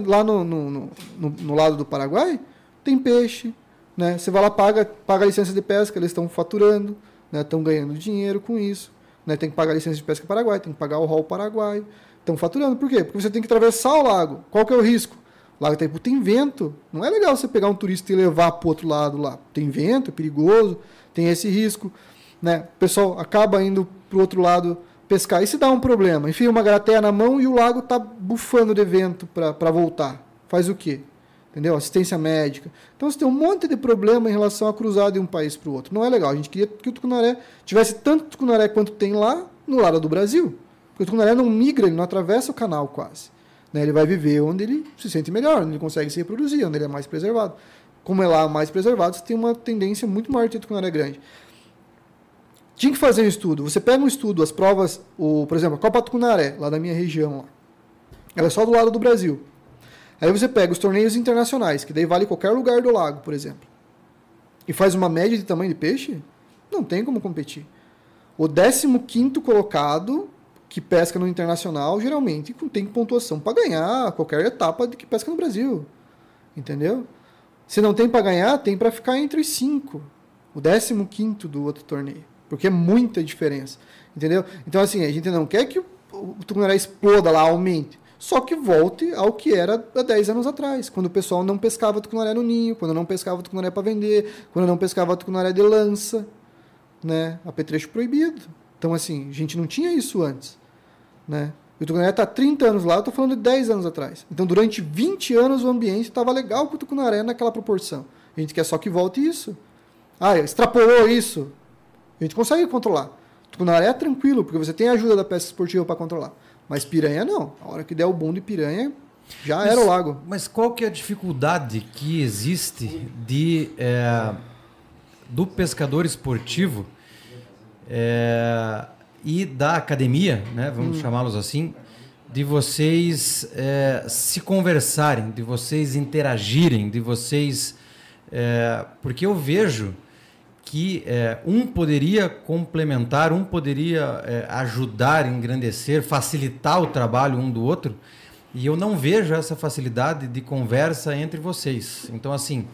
Speaker 5: lá, no no, no, no, lado do Paraguai, tem peixe. Né? Você vai lá, paga, paga a licença de pesca, eles estão faturando, né? estão ganhando dinheiro com isso. Né? Tem que pagar a licença de pesca paraguai, tem que pagar o rol paraguaio. Estão faturando. Por quê? Porque você tem que atravessar o lago. Qual que é o risco? O Lago Itaipu tem vento. Não é legal você pegar um turista e levar para o outro lado lá. Tem vento, é perigoso, tem esse risco. Né? O pessoal acaba indo para o outro lado pescar. E se dá um problema? Enfia uma garateia na mão e o lago está bufando de vento para voltar. Faz o quê? Entendeu? Assistência médica. Então você tem um monte de problema em relação a cruzar de um país para o outro. Não é legal. A gente queria que o tucunaré tivesse tanto tucunaré quanto tem lá no lado do Brasil. Porque o tucunaré não migra, ele não atravessa o canal quase. Né? Ele vai viver onde ele se sente melhor, onde ele consegue se reproduzir, onde ele é mais preservado. Como é lá mais preservado, você tem uma tendência muito maior de ter tucunaré grande. Tinha que fazer um estudo. Você pega um estudo, as provas, o, por exemplo, a Copa Tucunaré, lá da minha região, lá. ela é só do lado do Brasil. Aí você pega os torneios internacionais, que daí vale qualquer lugar do lago, por exemplo, e faz uma média de tamanho de peixe, não tem como competir. O 15 colocado, que pesca no internacional, geralmente tem pontuação para ganhar qualquer etapa de que pesca no Brasil. Entendeu? Se não tem para ganhar, tem para ficar entre os cinco. O 15 do outro torneio. Porque é muita diferença. Entendeu? Então, assim, a gente não quer que o, o Tucunaré exploda lá, aumente. Só que volte ao que era há 10 anos atrás, quando o pessoal não pescava tucunaré no ninho, quando não pescava tucunaré para vender, quando não pescava tucunaré de lança, né? Apetrecho proibido. Então, assim, a gente não tinha isso antes, né? E o tucunaré está 30 anos lá, eu estou falando de 10 anos atrás. Então, durante 20 anos, o ambiente estava legal com o tucunaré naquela proporção. A gente quer só que volte isso. Ah, extrapolou isso. A gente consegue controlar. O tucunaré é tranquilo, porque você tem a ajuda da pesca esportiva para controlar. Mas piranha não. A hora que der o boom de piranha, já
Speaker 1: Mas-
Speaker 5: era o lago.
Speaker 1: Mas qual que é a dificuldade que existe de é, do pescador esportivo é, e da academia, né, vamos chamá-los assim, de vocês é, se conversarem, de vocês interagirem, de vocês, é, porque eu vejo que é, um poderia complementar, um poderia é, ajudar, engrandecer, facilitar o trabalho um do outro, e eu não vejo essa facilidade de conversa entre vocês. Então, assim,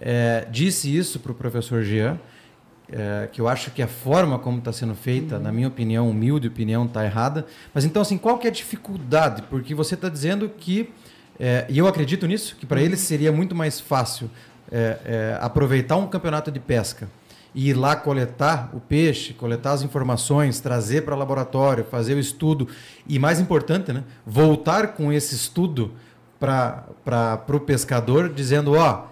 Speaker 1: é, disse isso para o professor Jean, é, que eu acho que a forma como está sendo feita, na minha opinião, humilde opinião, está errada. Mas então, assim, qual que é a dificuldade? Porque você está dizendo que, é, e eu acredito nisso, que para eles seria muito mais fácil é, é, aproveitar um campeonato de pesca e ir lá coletar o peixe, coletar as informações, trazer para o laboratório, fazer o estudo e, mais importante, né, voltar com esse estudo para o pescador, dizendo, ó,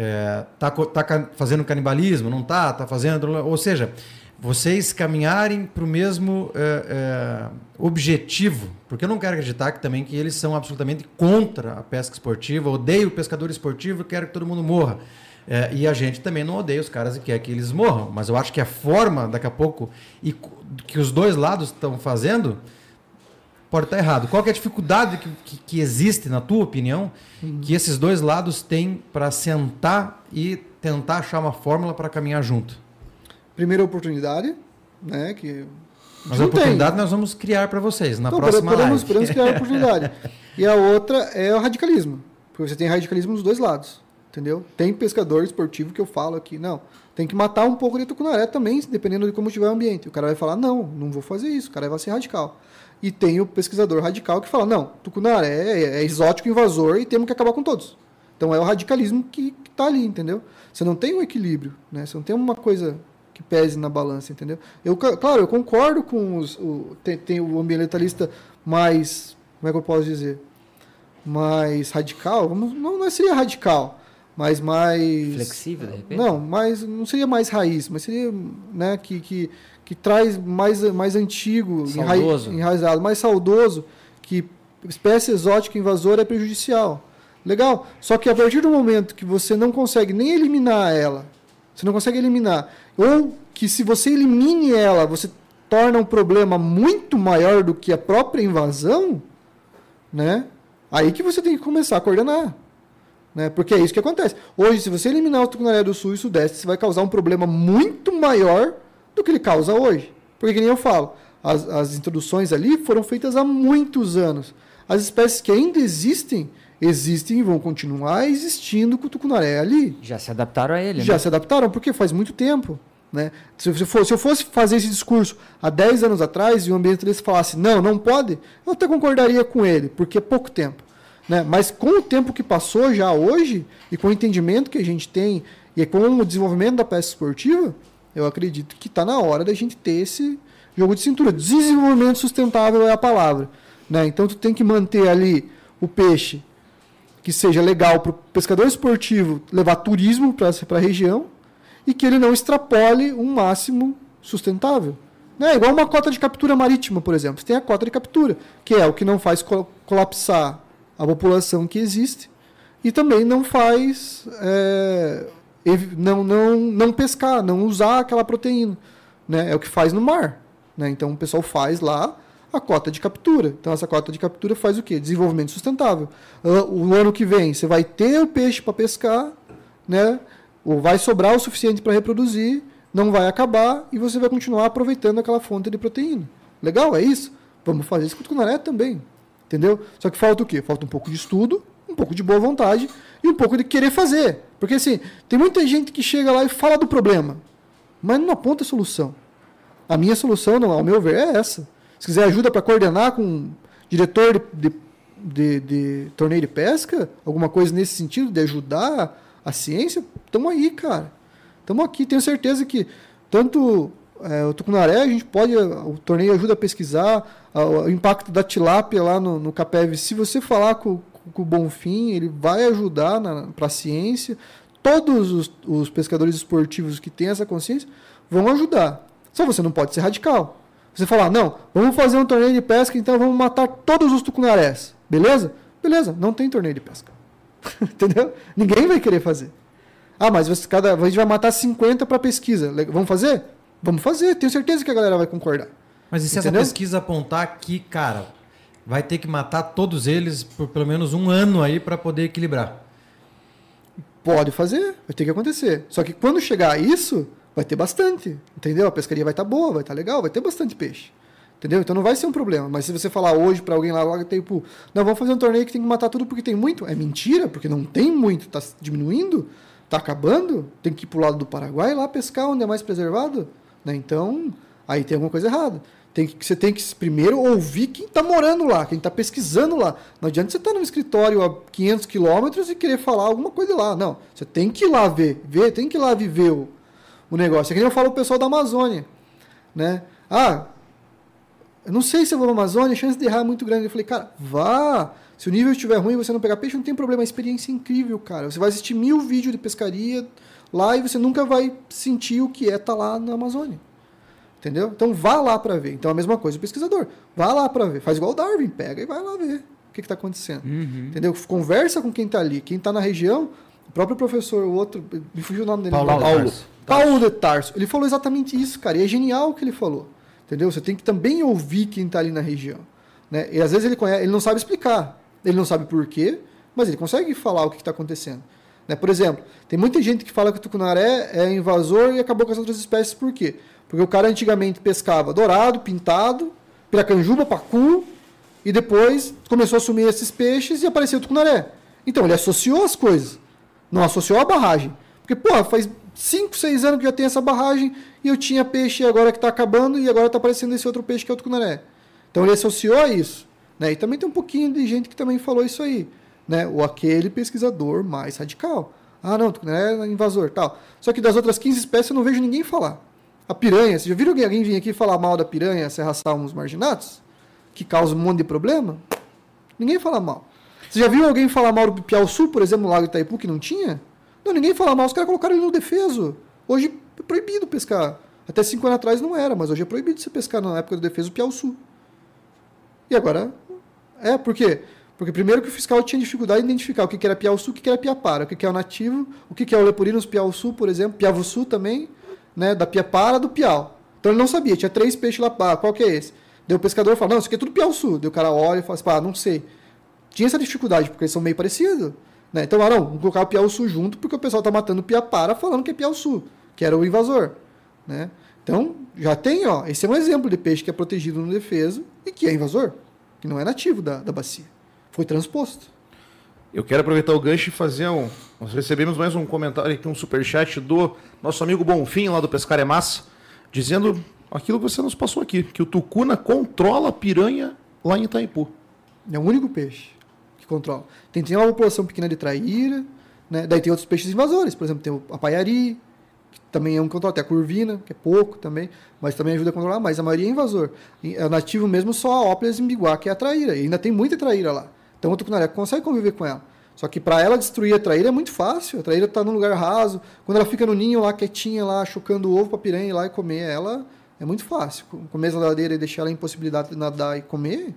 Speaker 1: é, tá, tá fazendo canibalismo, não tá, tá fazendo, ou seja, vocês caminharem para o mesmo é, é, objetivo, porque eu não quero acreditar que também que eles são absolutamente contra a pesca esportiva, odeio o pescador esportivo, quero que todo mundo morra. É, e a gente também não odeia os caras e quer que eles morram, mas eu acho que a forma, daqui a pouco, e que os dois lados estão fazendo, pode estar errado. Qual é a dificuldade que, que, que existe, na tua opinião, que esses dois lados têm para sentar e tentar achar uma fórmula para caminhar junto?
Speaker 5: Primeira oportunidade, né? Que
Speaker 1: Mas a oportunidade
Speaker 5: tem.
Speaker 1: nós vamos criar para vocês na
Speaker 5: Então,
Speaker 1: próxima
Speaker 5: podemos,
Speaker 1: live.
Speaker 5: podemos criar a oportunidade. e a outra é o radicalismo. Porque você tem radicalismo dos dois lados. Entendeu? Tem pescador esportivo que eu falo aqui, não. Tem que matar um pouco de tucunaré também, dependendo de como estiver o ambiente. O cara vai falar, não, não vou fazer isso. O cara vai ser radical. E tem o pesquisador radical que fala, não, tucunaré é, é exótico invasor e temos que acabar com todos. Então é o radicalismo que, que tá ali, entendeu? Você não tem um equilíbrio, né? Você não tem uma coisa que pese na balança, entendeu? Eu, claro, eu concordo com os. O, tem, tem o ambientalista mais. Como é que eu posso dizer? Mais radical? Não, não seria radical, mas mais.
Speaker 4: Flexível, de repente?
Speaker 5: Não, mas não seria mais raiz, mas seria né, que, que, que traz mais, mais antigo,
Speaker 4: Saudoso.
Speaker 5: enraizado, mais saudoso, que espécie exótica invasora é prejudicial. Legal. Só que a partir do momento que você não consegue nem eliminar ela, você não consegue eliminar, ou que se você elimine ela, você torna um problema muito maior do que a própria invasão, né? Aí que você tem que começar a coordenar. Né? Porque é isso que acontece. Hoje, se você eliminar o tucunaré do sul e sudeste, você vai causar um problema muito maior do que ele causa hoje. Porque, que nem eu falo, as, as introduções ali foram feitas há muitos anos. As espécies que ainda existem, existem e vão continuar existindo com o tucunaré ali.
Speaker 4: Já se adaptaram a ele,
Speaker 5: Já
Speaker 4: né?
Speaker 5: se adaptaram, porque faz muito tempo. Né? Se, eu fosse, se eu fosse fazer esse discurso há 10 anos atrás e o ambientalista falasse, não, não pode, eu até concordaria com ele, porque é pouco tempo. Né? Mas com o tempo que passou já hoje, e com o entendimento que a gente tem, e com o desenvolvimento da pesca esportiva, eu acredito que está na hora da gente ter esse jogo de cintura. Desenvolvimento sustentável é a palavra. Né? Então tu tem que manter ali o peixe que seja legal para o pescador esportivo levar turismo para a região e que ele não extrapole um máximo sustentável. Né? Igual uma cota de captura marítima, por exemplo. Você tem a cota de captura, que é o que não faz col- colapsar a população que existe e também não faz é, não, não, não pescar, não usar aquela proteína. Né? É o que faz no mar. Né? Então o pessoal faz lá a cota de captura. Então essa cota de captura faz o quê? Desenvolvimento sustentável. Ah, O ano que vem você vai ter o peixe para pescar, né? Ou vai sobrar o suficiente para reproduzir, não vai acabar e você vai continuar aproveitando aquela fonte de proteína. Legal, é isso? Vamos fazer isso com o tucunaré também. Entendeu? Só que falta o quê? Falta um pouco de estudo, um pouco de boa vontade e um pouco de querer fazer. Porque assim, tem muita gente que chega lá e fala do problema, mas não aponta a solução. A minha solução, ao meu ver, é essa. Se quiser ajuda para coordenar com um diretor de, de, de, de, torneio de pesca, alguma coisa nesse sentido, de ajudar a ciência, estamos aí, cara. Estamos aqui. Tenho certeza que tanto é, o Tucunaré, a gente pode, o torneio ajuda a pesquisar a, o impacto da tilápia lá no, no Capeve. Se você falar com, com o Bonfim, ele vai ajudar para a ciência. Todos os, os pescadores esportivos que têm essa consciência vão ajudar. Só você não pode ser radical. Você falar, não, vamos fazer um torneio de pesca, então vamos matar todos os tucunarés. Beleza? Beleza, não tem torneio de pesca. Entendeu? Ninguém vai querer fazer. Ah, mas você, cada, a gente vai matar 50 para pesquisa. Vamos fazer? Vamos fazer. Tenho certeza que a galera vai concordar.
Speaker 1: Mas e se Entendeu? essa pesquisa apontar que, cara, vai ter que matar todos eles por pelo menos um ano aí para poder equilibrar?
Speaker 5: Pode fazer, vai ter que acontecer. Só que quando chegar a isso, vai ter bastante, entendeu? A pescaria vai estar tá boa, vai estar tá legal, vai ter bastante peixe. Entendeu? Então não vai ser um problema. Mas se você falar hoje para alguém lá, lá tipo, não, vamos fazer um torneio que tem que matar tudo porque tem muito. É mentira, porque não tem muito, está diminuindo, está acabando, tem que ir para o lado do Paraguai lá pescar onde é mais preservado. Né? Então, aí tem alguma coisa errada. Tem que, você tem que primeiro ouvir quem está morando lá, quem está pesquisando lá. Não adianta você estar tá no escritório a 500 quilômetros e querer falar alguma coisa lá. Não, você tem que ir lá ver, ver tem que ir lá viver o, o negócio. É que nem eu falo o pessoal da Amazônia, né? Ah, eu não sei se eu vou na Amazônia, a chance de errar é muito grande. Eu falei, cara, vá. Se o nível estiver ruim e você não pegar peixe, não tem problema. É uma experiência incrível, cara. Você vai assistir mil vídeos de pescaria lá e você nunca vai sentir o que é estar tá lá na Amazônia. Entendeu? Então vá lá para ver. Então a mesma coisa o pesquisador. Vá lá para ver. Faz igual o Darwin, pega e vai lá ver o que está acontecendo.
Speaker 4: Uhum.
Speaker 5: Entendeu? Conversa com quem está ali. Quem está na região, o próprio professor, o outro, me fugiu o nome dele.
Speaker 1: Paulo.
Speaker 5: Paulo. Paulo de Tarso. Ele falou exatamente isso, cara. E é genial o que ele falou. Entendeu? Você tem que também ouvir quem está ali na região. Né? E às vezes ele, conhece, ele não sabe explicar. Ele não sabe por quê, mas ele consegue falar o que está acontecendo. Né? Por exemplo, tem muita gente que fala que o tucunaré é invasor e acabou com as outras espécies. Por quê? Porque o cara antigamente pescava dourado, pintado, piracanjuba, pacu, e depois começou a assumir esses peixes e apareceu o tucunaré. Então ele associou as coisas, não associou a barragem. Porque, pô, faz 5, 6 anos que já tem essa barragem e eu tinha peixe agora que está acabando e agora está aparecendo esse outro peixe que é o tucunaré. Então ele associou a isso. Né? E também tem um pouquinho de gente que também falou isso aí. Né? Ou aquele pesquisador mais radical. Ah, não, tucunaré é invasor tal. Só que das outras 15 espécies eu não vejo ninguém falar. A piranha, vocês já viram alguém vir aqui falar mal da piranha, serra salmos marginatos? Que causa um monte de problema? Ninguém fala mal. Você já viu alguém falar mal do Piauçu, por exemplo, no Lago Itaipu, que não tinha? Não, ninguém fala mal. Os caras colocaram ele no defeso. Hoje é proibido pescar. Até cinco anos atrás não era, mas hoje é proibido você pescar na época do defeso o Piauçu. E agora. É, por quê? Porque primeiro que o fiscal tinha dificuldade de identificar o que era Piauçu, o que era Piapara, o que é o nativo, o que é o Leporinos Piauçu, por exemplo, Piavuçu também, né, da Piapara do Piau. Então ele não sabia, tinha três peixes lá, ah, qual que é esse? Daí o pescador fala, não, isso aqui é tudo Piauçu. Daí o cara olha e fala assim, ah, não sei. Tinha essa dificuldade, porque eles são meio parecidos. Né? Então, não, vamos colocar o Piauçu junto, porque o pessoal está matando Piapara falando que é Piauçu, que era o invasor. Né? Então, já tem, ó, esse é um exemplo de peixe que é protegido no defeso e que é invasor, que não é nativo da, da bacia. Foi transposto.
Speaker 3: Eu quero aproveitar o gancho e fazer um. Nós recebemos mais um comentário aqui, um superchat do nosso amigo Bonfim, lá do Pescar é Massa, dizendo aquilo que você nos passou aqui, que o Tucuna controla a piranha lá em Itaipu.
Speaker 5: É o único peixe controla. Tem, tem uma população pequena de traíra, né? daí tem outros peixes invasores, por exemplo, tem a paiari, que também é um controle, tem a curvina, que é pouco também, mas também ajuda a controlar, mas a maioria é invasor. É nativo mesmo só a ópia imbiguá, que é a traíra, e ainda tem muita traíra lá. Então o tucunaré consegue conviver com ela. Só que para ela destruir a traíra é muito fácil. A traíra está num lugar raso. Quando ela fica no ninho lá quietinha, lá chocando o ovo para piranha ir lá e comer ela, é muito fácil. Comer a nadadeira e deixar ela impossibilidade de nadar e comer,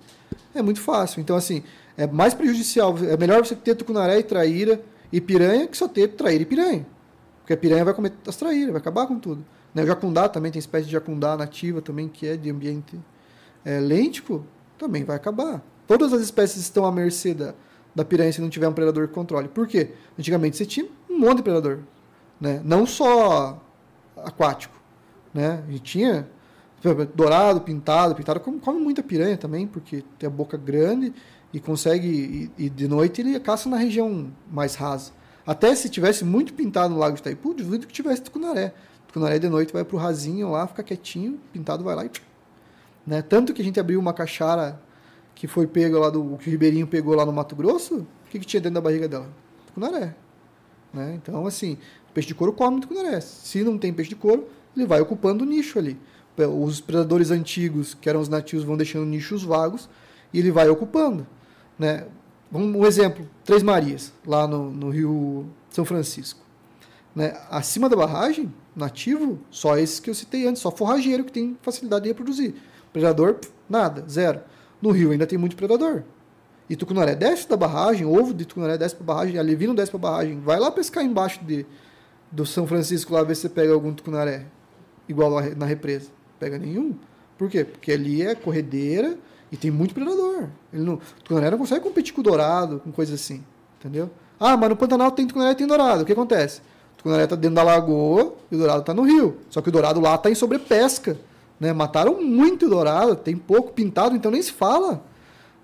Speaker 5: é muito fácil. Então, assim, é mais prejudicial. É melhor você ter tucunaré e traíra e piranha que só ter traíra e piranha. Porque a piranha vai comer as traíras, vai acabar com tudo. Né? O jacundá também tem espécie de jacundá nativa também, que é de ambiente é, lêntico, também vai acabar. Todas as espécies estão à mercê da, da piranha se não tiver um predador que controle. Por quê? Antigamente você tinha um monte de predador. Né? Não só aquático, né? Gente tinha dourado, pintado, pintado come, come muita piranha também, porque tem a boca grande e consegue e, e de noite ele caça na região mais rasa. Até se tivesse muito pintado no Lago de Itaipu, duvido que tivesse tucunaré. Tucunaré de noite vai pro rasinho lá, fica quietinho, pintado vai lá e né? Tanto que a gente abriu uma caixara que foi pego lá do que o Ribeirinho pegou lá no Mato Grosso, o que, que tinha dentro da barriga dela? Tucunaré. Né? Então, assim, peixe de couro come tucunaré. Se não tem peixe de couro, ele vai ocupando o nicho ali. Os predadores antigos, que eram os nativos, vão deixando nichos vagos e ele vai ocupando. Né? Um exemplo, Três Marias, lá no, no Rio São Francisco. Né? Acima da barragem, nativo, só esses que eu citei antes, só forrageiro que tem facilidade de reproduzir. Predador, nada, zero. No rio ainda tem muito predador. E Tucunaré desce da barragem, ovo de Tucunaré desce para a barragem, Alevino desce para a barragem. Vai lá pescar embaixo de, do São Francisco lá ver se você pega algum Tucunaré igual na represa. Pega nenhum. Por quê? Porque ali é corredeira e tem muito predador. Ele não, Tucunaré não consegue competir com dourado, com coisas assim. Entendeu? Ah, mas no Pantanal tem Tucunaré e tem dourado. O que acontece? O Tucunaré está dentro da lagoa e o dourado está no rio. Só que o dourado lá está em sobrepesca. Né? Mataram muito dourado, tem pouco pintado, então nem se fala.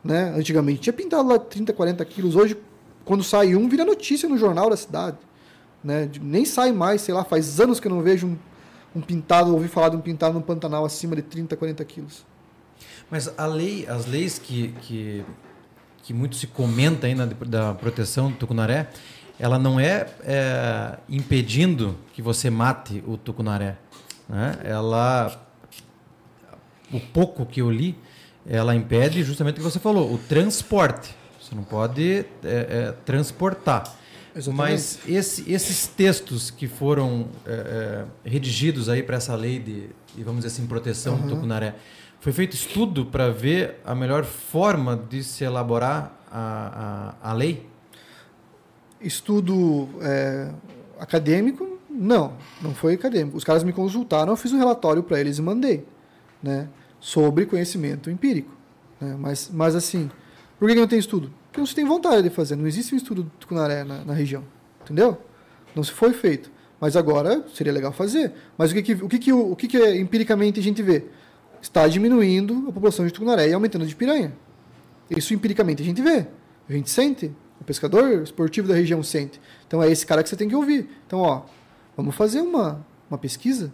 Speaker 5: Né? Antigamente tinha pintado lá 30, 40 quilos. Hoje, quando sai um, vira notícia no jornal da cidade. Né? Nem sai mais, sei lá, faz anos que eu não vejo um, um pintado, ouvi falar de um pintado no Pantanal acima de 30, 40 quilos.
Speaker 1: Mas a lei, as leis que, que, que muito se comenta ainda da proteção do tucunaré, ela não é, é impedindo que você mate o tucunaré. Né? Ela o pouco que eu li, ela impede justamente o que você falou, o transporte. Você não pode é, é, transportar. Exatamente. Mas esse, esses textos que foram é, é redigidos aí para essa lei de, vamos dizer assim, proteção uhum. do tucunaré, foi feito estudo para ver a melhor forma de se elaborar a, a, a lei?
Speaker 5: Estudo é, acadêmico? Não, não foi acadêmico. Os caras me consultaram, eu fiz um relatório para eles e mandei. Né? Sobre conhecimento empírico. Né? Mas, mas assim, por que não tem estudo? Porque não se tem vontade de fazer. Não existe um estudo do tucunaré na, na região. Entendeu? Não se foi feito. Mas agora seria legal fazer. Mas o que, que, o que, que, o que, que empiricamente a gente vê? Está diminuindo a população de tucunaré e aumentando a de piranha. Isso empiricamente a gente vê. A gente sente. O pescador esportivo da região sente. Então é esse cara que você tem que ouvir. Então, ó, vamos fazer uma, uma pesquisa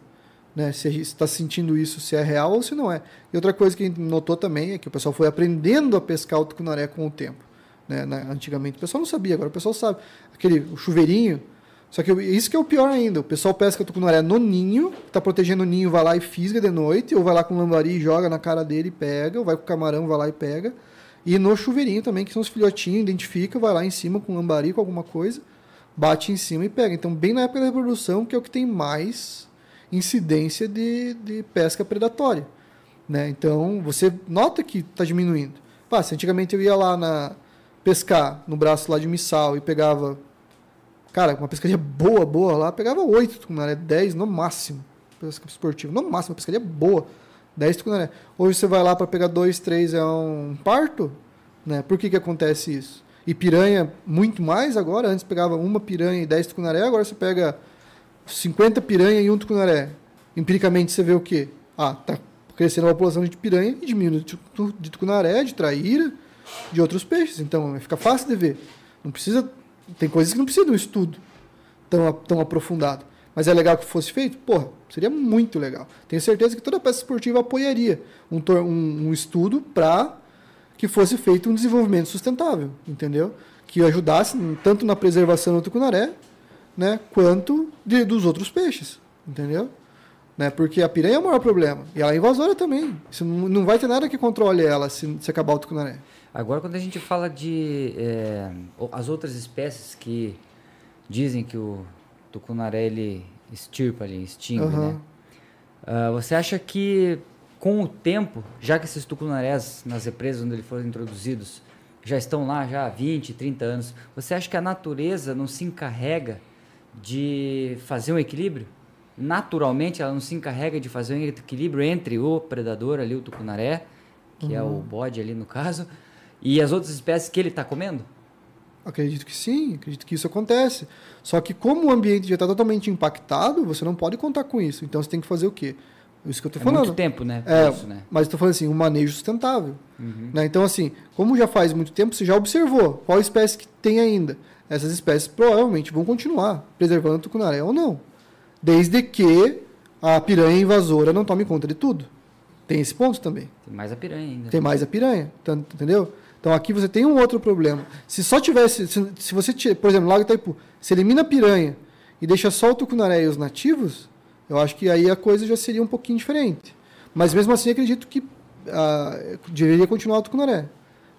Speaker 5: né? Se está sentindo isso, se é real ou se não é. E outra coisa que a gente notou também é que o pessoal foi aprendendo a pescar o tucunaré com o tempo. Né? Antigamente o pessoal não sabia, agora o pessoal sabe. Aquele o chuveirinho. Só que isso que é o pior ainda. O pessoal pesca tucunaré no ninho, está protegendo o ninho, vai lá e fisga de noite, ou vai lá com o lambari e joga na cara dele e pega, ou vai com o camarão, vai lá e pega. E no chuveirinho também, que são os filhotinhos, identifica, vai lá em cima com lambari, com alguma coisa, bate em cima e pega. Então, bem na época da reprodução, que é o que tem mais incidência de, de pesca predatória. Né? Então, você nota que está diminuindo. Pá, se antigamente eu ia lá na pescar no braço lá de missal e pegava, cara, uma pescaria boa, boa lá, pegava oito tucunaré, dez no máximo, pesca esportiva, no máximo, uma pescaria boa, dez tucunaré. Hoje você vai lá para pegar dois, três, é um parto, né? Por que que acontece isso? E piranha, muito mais agora, antes pegava uma piranha e dez tucunaré, agora você pega 50 piranha e um tucunaré. Empiricamente você vê o quê? Ah, tá crescendo a população de piranha e diminuindo de tucunaré, de traíra, de outros peixes. Então fica fácil de ver. Não precisa. Tem coisas que não precisam de um estudo tão, tão aprofundado. Mas é legal que fosse feito? Porra, seria muito legal. Tenho certeza que toda peça esportiva apoiaria um, um, um estudo para que fosse feito um desenvolvimento sustentável, entendeu? Que ajudasse tanto na preservação do tucunaré né, quanto de, dos outros peixes, entendeu? Né, porque a piranha é o maior problema. E ela é invasora também. Isso não, não vai ter nada que controle ela se, se acabar o tucunaré.
Speaker 4: Agora, quando a gente fala de é, as outras espécies que dizem que o tucunaré ele extirpa ali, extingue, uhum. né? Uh, você acha que com o tempo, já que esses tucunarés nas represas onde eles foram introduzidos já estão lá já há 20, 30 anos, você acha que a natureza não se encarrega de fazer um equilíbrio. Naturalmente, ela não se encarrega de fazer um equilíbrio entre o predador ali, o tucunaré, que uhum. é o uhum. bode ali no caso, e as outras espécies que ele está comendo?
Speaker 5: Acredito que sim, acredito que isso acontece. Só que como o ambiente já está totalmente impactado, você não pode contar com isso. Então você tem que fazer o quê? Isso que eu estou
Speaker 4: É
Speaker 5: falando.
Speaker 4: muito tempo, né?
Speaker 5: É,
Speaker 4: Isso, né?
Speaker 5: mas estou falando assim, um manejo sustentável.
Speaker 4: Uhum.
Speaker 5: Né? Então, assim, como já faz muito tempo, você já observou qual espécie que tem ainda. Essas espécies provavelmente vão continuar preservando o tucunaré ou não. Desde que a piranha invasora não tome conta de tudo. Tem esse ponto também.
Speaker 4: Tem mais a piranha ainda.
Speaker 5: Tem mais a piranha, entendeu? Então aqui você tem um outro problema. Se só tivesse, se, se você, por exemplo, Lago Itaipu, se elimina a piranha e deixa só o tucunaré e os nativos, eu acho que aí a coisa já seria um pouquinho diferente. Mas mesmo assim acredito que ah, deveria continuar o tucunaré.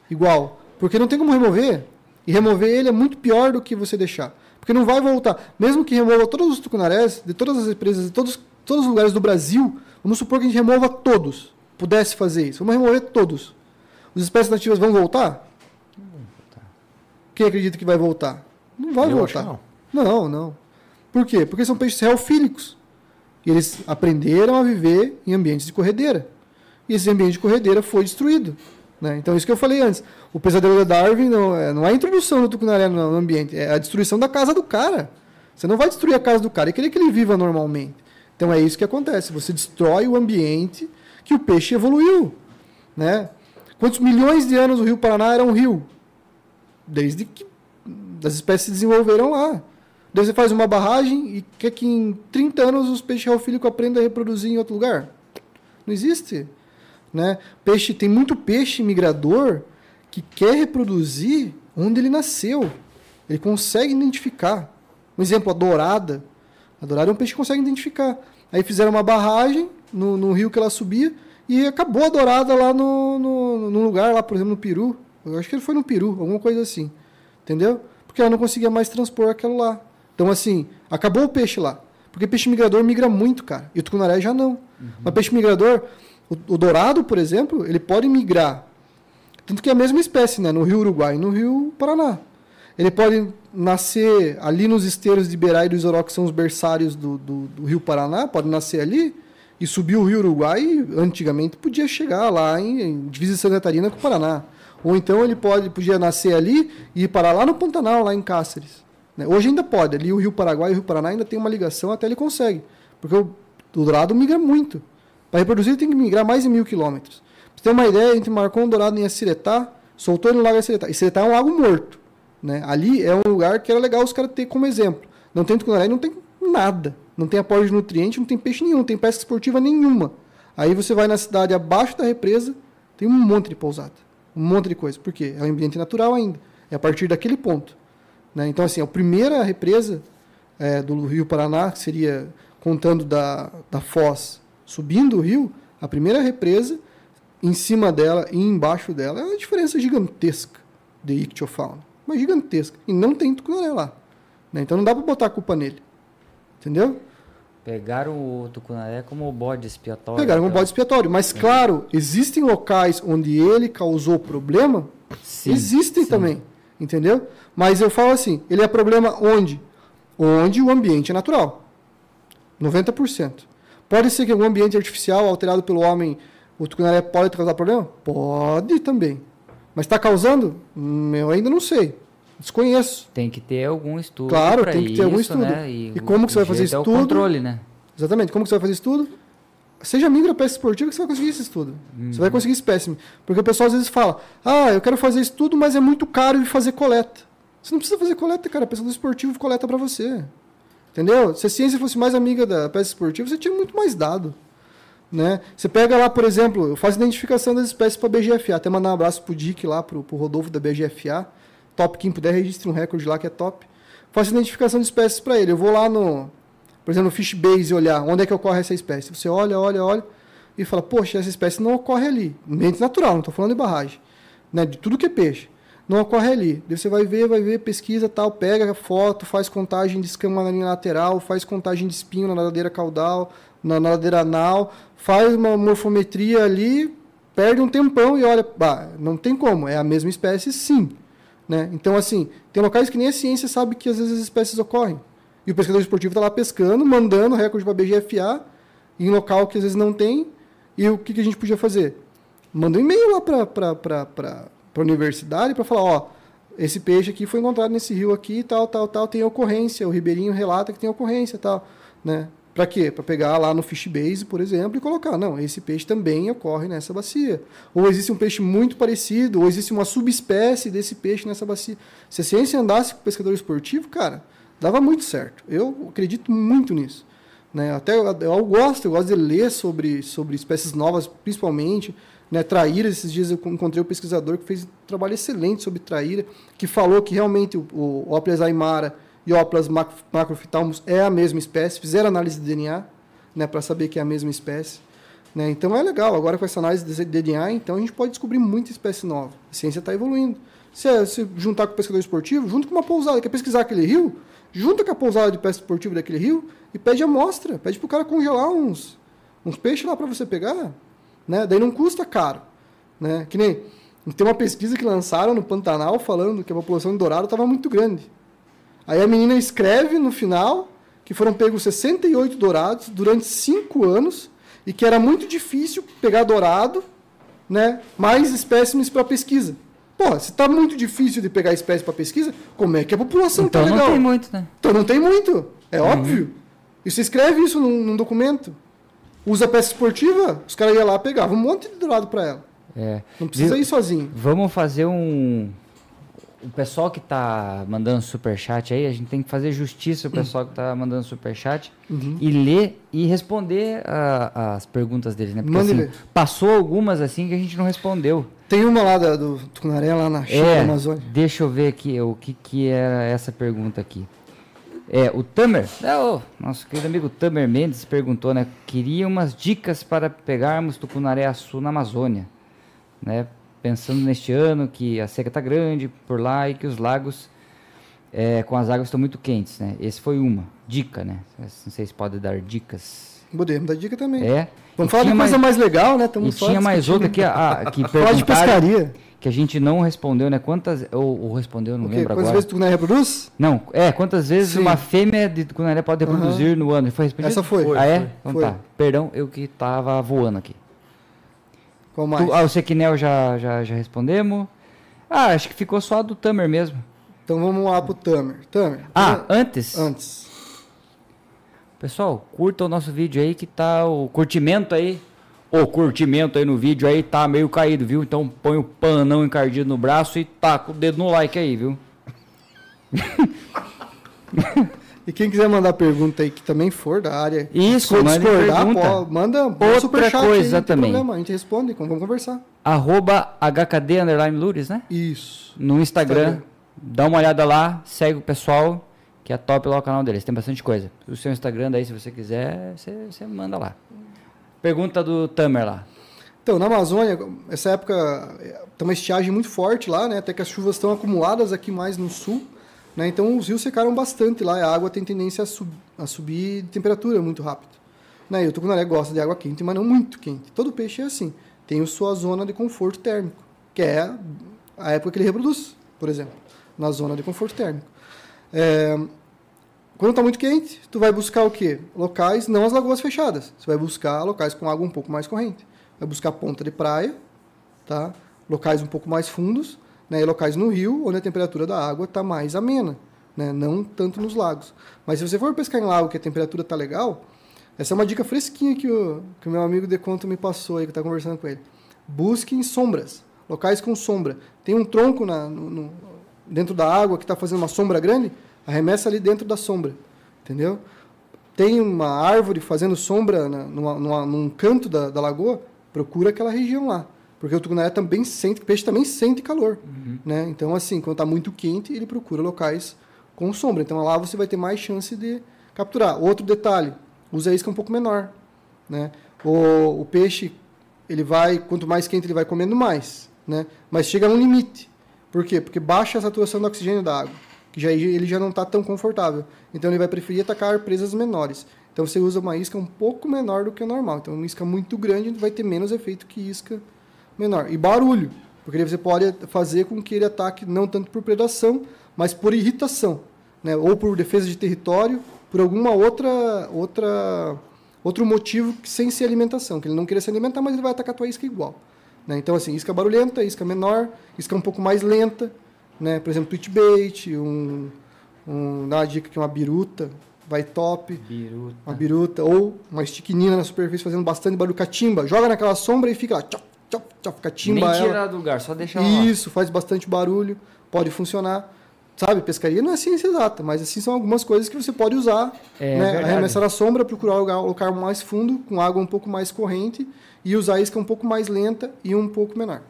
Speaker 5: Igual. Porque não tem como remover. E remover ele é muito pior do que você deixar. Porque não vai voltar. Mesmo que remova todos os tucunarés, de todas as empresas, de todos, todos os lugares do Brasil, vamos supor que a gente remova todos. Pudesse fazer isso. Vamos remover todos. As espécies nativas vão voltar? Quem acredita que vai voltar? Não vai
Speaker 3: Eu
Speaker 5: voltar.
Speaker 3: não.
Speaker 5: Não, não. Por quê? Porque são peixes reofílicos. E eles aprenderam a viver em ambientes de corredeira. E esse ambiente de corredeira foi destruído. Né? Então, isso que eu falei antes. O pesadelo da Darwin não é, não é a introdução do tucunaré no ambiente, é a destruição da casa do cara. Você não vai destruir a casa do cara e querer que ele viva normalmente. Então, é isso que acontece. Você destrói o ambiente que o peixe evoluiu. Né? Quantos milhões de anos o Rio Paraná era um rio? Desde que as espécies se desenvolveram lá. Daí você faz uma barragem e quer que em 30 anos os peixes reofílicos aprendam a reproduzir em outro lugar? Não existe. Né? Peixe, tem muito peixe migrador que quer reproduzir onde ele nasceu. Ele consegue identificar. Um exemplo, a dourada. A dourada é um peixe que consegue identificar. Aí fizeram uma barragem no, no rio que ela subia e acabou a dourada lá no, no, no lugar, lá, por exemplo, no Peru. Eu acho que ele foi no Peru, alguma coisa assim. Entendeu? Porque ela não conseguia mais transpor aquilo lá. Então, assim, acabou o peixe lá. Porque peixe migrador migra muito, cara. E o tucunaré já não. Mas peixe migrador, o, o dourado, por exemplo, ele pode migrar. Tanto que é a mesma espécie, né? No rio Uruguai e no rio Paraná. Ele pode nascer ali nos esteiros de Iberá e do Isoró, que são os berçários do, do, do rio Paraná, pode nascer ali e subir o rio Uruguai, antigamente podia chegar lá em, em divisa Santa Catarina com o Paraná. Ou então ele pode, podia nascer ali e ir parar lá no Pantanal, lá em Cáceres. né? Hoje ainda pode, ali o rio Paraguai e o rio Paraná ainda tem uma ligação, até ele consegue. Porque o, o dourado migra muito. Para reproduzir tem que migrar mais de mil quilômetros. Pra você ter uma ideia, a gente marcou um dourado em Aciretá, soltou ele no lago Aciretá. Aciretá é um lago morto. Né? Ali é um lugar que era legal os caras ter como exemplo. Não tem tucunaré, não tem nada. Não tem aporte de nutriente, não tem peixe nenhum, não tem pesca esportiva nenhuma. Aí você vai na cidade abaixo da represa, tem um monte de pousada. Um monte de coisa. Por quê? É um ambiente natural ainda. É a partir daquele ponto. Né? Então, assim, a primeira represa é, do Rio Paraná, que seria contando da, da foz subindo o rio, a primeira represa, em cima dela e embaixo dela, é uma diferença gigantesca de ictiofauna. Mas gigantesca. E não tem tucunaré lá. Né? Então não dá para botar a culpa nele. Entendeu?
Speaker 4: Pegaram o tucunaré como bode expiatório.
Speaker 5: Pegaram um
Speaker 4: então.
Speaker 5: bode expiatório. Mas, claro, existem locais onde ele causou problema.
Speaker 4: Sim,
Speaker 5: existem
Speaker 4: sim.
Speaker 5: também. Entendeu? Mas eu falo assim: ele é problema onde? Onde o ambiente é natural. 90%. Pode ser que algum ambiente artificial alterado pelo homem, o tucunaré pode causar problema? Pode também. Mas está causando? Hum, Eu ainda não sei. Desconheço.
Speaker 4: Tem que ter algum estudo.
Speaker 5: Claro, tem que ter algum
Speaker 4: isso,
Speaker 5: estudo.
Speaker 4: Né?
Speaker 5: E
Speaker 4: o-
Speaker 5: como que você vai fazer
Speaker 4: jeito é o
Speaker 5: estudo?
Speaker 4: controle, né?
Speaker 5: Exatamente. Como que você vai fazer estudo? Seja amigo da pesca esportiva que você vai conseguir esse estudo. Você vai conseguir espécime. Porque o pessoal às vezes fala, ah, eu quero fazer estudo, mas é muito caro de fazer coleta. Você não precisa fazer coleta, cara. A pessoa do esportivo coleta para você. Entendeu? Se a ciência fosse mais amiga da pesca esportiva, você tinha muito mais dado. Né? Você pega lá, por exemplo, eu faço identificação das espécies para BGFA. Até mandar um abraço pro Dick lá, pro, pro Rodolfo da BGFA. Top, quem puder, registre um recorde lá que é top. Faço identificação de espécies para ele. Eu vou lá no, por exemplo, no Fishbase olhar onde é que ocorre essa espécie. Você olha, olha, olha e fala, poxa, essa espécie não ocorre ali. Ambiente natural, não estou falando de barragem. Né? De tudo que é peixe. Não ocorre ali. Daí você vai ver, vai ver, pesquisa tal, pega foto, faz contagem de escama na linha lateral, faz contagem de espinho na nadadeira caudal, na nadadeira anal, faz uma morfometria ali, perde um tempão e olha, bah, não tem como, é a mesma espécie sim. Né? Então, assim, tem locais que nem a ciência sabe que às vezes as espécies ocorrem. E o pescador esportivo está lá pescando, mandando recorde para a BGFA, em local que às vezes não tem. E o que, que a gente podia fazer? Manda um e-mail lá para a universidade para falar: ó, esse peixe aqui foi encontrado nesse rio aqui, tal, tal, tal, tem ocorrência, o ribeirinho relata que tem ocorrência, tal, né? Para quê? Para pegar lá no fish base, por exemplo, e colocar, não, esse peixe também ocorre nessa bacia. Ou existe um peixe muito parecido, ou existe uma subespécie desse peixe nessa bacia. Se a ciência andasse com pescador esportivo, cara, dava muito certo. Eu acredito muito nisso. Né? Até eu, eu gosto, eu gosto de ler sobre, sobre espécies novas, principalmente. Né, traíra, esses dias eu encontrei um pesquisador que fez um trabalho excelente sobre traíra, que falou que realmente o, o Oples aimara e Oplas macrophthalmus é a mesma espécie, fizeram análise de DNA, né, para saber que é a mesma espécie. Né? Então é legal, agora com essa análise de DNA, então a gente pode descobrir muita espécie nova. A ciência está evoluindo. Se, se juntar com o pescador esportivo, junto com uma pousada, quer pesquisar aquele rio, junta com a pousada de pesca esportiva daquele rio e pede amostra, pede para o cara congelar uns, uns peixes lá para você pegar. Né? Daí não custa caro. Né? Que nem tem uma pesquisa que lançaram no Pantanal falando que a população de dourado estava muito grande. Aí a menina escreve no final que foram pegos 68 dourados durante cinco anos e que era muito difícil pegar dourado, né, mais espécimes para pesquisa. Pô, se está muito difícil de pegar espécie para pesquisa, como é que a população
Speaker 4: então
Speaker 5: tá legal?
Speaker 4: Então não tem muito, né?
Speaker 5: Então não tem muito, é uhum. óbvio. E você escreve isso num, num documento. Usa peça esportiva, os caras iam lá pegavam um monte de dourado para ela.
Speaker 4: É.
Speaker 5: Não precisa ir sozinho.
Speaker 4: Vamos fazer um, o pessoal que está mandando superchat aí, a gente tem que fazer justiça o pessoal que está mandando superchat uhum. e ler e responder a, as perguntas deles, né? Porque assim, passou algumas assim que a gente não respondeu.
Speaker 5: Tem uma lá da, do Tucunaré, lá na China, é, Amazônia.
Speaker 4: Deixa eu ver aqui o que, que era essa pergunta aqui. É, o Tamer, é, o nosso querido amigo Tamer Mendes perguntou, né? Queria umas dicas para pegarmos tucunaré açu na Amazônia, né? pensando neste ano que a seca está grande por lá e que os lagos é, com as águas estão muito quentes, né? Esse foi uma dica, né? Não sei se pode dar dicas.
Speaker 5: Podemos dar dica também.
Speaker 4: É.
Speaker 5: Vamos e falar de coisa mais, mais legal, né?
Speaker 4: Estamos e tinha mais outra que, a, que
Speaker 5: de pescaria.
Speaker 4: Que a gente não respondeu, né? Quantas. Ou, ou respondeu, não lembro
Speaker 5: quantas
Speaker 4: agora.
Speaker 5: Quantas vezes tucunaré reproduz?
Speaker 4: Não, é, quantas vezes Sim. uma fêmea de tucunaré pode reproduzir uhum. no ano? Foi respondido?
Speaker 5: Essa foi.
Speaker 4: Ah, é?
Speaker 5: Foi.
Speaker 4: Então
Speaker 5: foi.
Speaker 4: tá. Perdão, eu que tava voando aqui.
Speaker 5: Qual mais?
Speaker 4: Tu, ah, o Sequinel já, já, já respondemos. Ah, acho que ficou só do Tamer mesmo.
Speaker 5: Então vamos lá pro Tamer. Tamer.
Speaker 4: Ah, antes?
Speaker 5: Antes.
Speaker 4: Pessoal, curta o nosso vídeo aí que tá o curtimento aí. O curtimento aí no vídeo aí tá meio caído, viu? Então põe o panão encardido no braço e taca o dedo no like aí, viu?
Speaker 5: E quem quiser mandar pergunta aí que também for da área,
Speaker 4: isso,
Speaker 5: for discordar, pô, manda
Speaker 4: outra coisa aí, também.
Speaker 5: Problema, a gente responde, vamos conversar.
Speaker 4: Arroba HKD underline Lures, né?
Speaker 5: Isso.
Speaker 4: No Instagram, Instagram, dá uma olhada lá, segue o pessoal, que é top lá o canal deles, tem bastante coisa. O seu Instagram daí, se você quiser, você, você manda lá. Pergunta do Tamer lá.
Speaker 5: Então, na Amazônia, essa época tem uma estiagem muito forte lá, né? Até que as chuvas estão acumuladas aqui mais no sul. Né? Então os rios secaram bastante lá, a água tem tendência a, sub, a subir de temperatura muito rápido. Né? E o tucunaré gosta de água quente, mas não muito quente. Todo peixe é assim. Tem a sua zona de conforto térmico, que é a época que ele reproduz, por exemplo, na zona de conforto térmico. É, quando está muito quente, tu vai buscar o quê? Locais, não as lagoas fechadas. Você vai buscar locais com água um pouco mais corrente. Vai buscar ponta de praia, tá? locais um pouco mais fundos, né, e locais no rio onde a temperatura da água está mais amena, né, não tanto nos lagos. Mas se você for pescar em lago que a temperatura está legal, essa é uma dica fresquinha que o, que o meu amigo Deconto me passou aí, que está conversando com ele. Busque em sombras, locais com sombra. Tem um tronco na, no, no, dentro da água que está fazendo uma sombra grande, arremessa ali dentro da sombra, entendeu? Tem uma árvore fazendo sombra na, numa, numa, num canto da, da lagoa, procura aquela região lá. Porque o tucunaré também sente, o peixe também sente calor, uhum. né? Então, assim, quando está muito quente, ele procura locais com sombra. Então, lá você vai ter mais chance de capturar. Outro detalhe, usa a isca um pouco menor, né? O, o peixe, ele vai, quanto mais quente ele vai comendo mais, né? Mas chega num limite. Por quê? Porque baixa a saturação do oxigênio da água, que já, ele já não está tão confortável. Então, ele vai preferir atacar presas menores. Então, você usa uma isca um pouco menor do que o normal. Então, uma isca muito grande vai ter menos efeito que isca menor. E barulho, porque você pode fazer com que ele ataque não tanto por predação, mas por irritação, né? ou por defesa de território, por alguma outra outra outro motivo sem ser alimentação, que ele não queria se alimentar, mas ele vai atacar a tua isca igual. Né? Então, assim, isca barulhenta, isca menor, isca um pouco mais lenta, né? Por exemplo, twitch bait, um, um, dá uma dica que uma biruta vai top,
Speaker 4: Biruta.
Speaker 5: uma biruta, ou uma estiquinina na superfície fazendo bastante barulho, catimba, joga naquela sombra e fica lá, tchop, tchop, tchop, catimba
Speaker 4: Nem
Speaker 5: ela.
Speaker 4: tirar do lugar, só deixar ela lá.
Speaker 5: Isso, faz bastante barulho, pode funcionar. Sabe, pescaria não é ciência exata, mas assim são algumas coisas que você pode usar.
Speaker 4: É
Speaker 5: né? Arremessar na sombra, procurar lugar, um lugar mais fundo, com água um pouco mais corrente, e usar isca um pouco mais lenta e um pouco menor.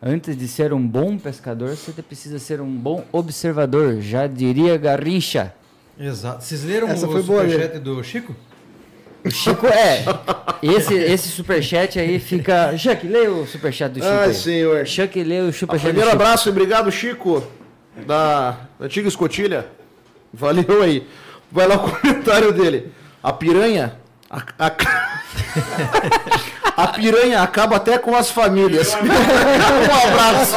Speaker 4: Antes de ser um bom pescador, você precisa ser um bom observador, já diria Garrincha.
Speaker 1: Exato. Vocês leram
Speaker 5: Essa
Speaker 1: o superchat do Chico?
Speaker 4: O Chico é. Esse, esse superchat aí fica. Chuck, lê o superchat do Chico. Aí.
Speaker 3: senhor.
Speaker 4: Chuck, lê o superchat do
Speaker 3: Primeiro
Speaker 4: Chico.
Speaker 3: abraço e obrigado, Chico, da da antiga escotilha. Valeu aí. Vai lá o comentário dele. A piranha. A, a- a piranha acaba até com as famílias. um abraço.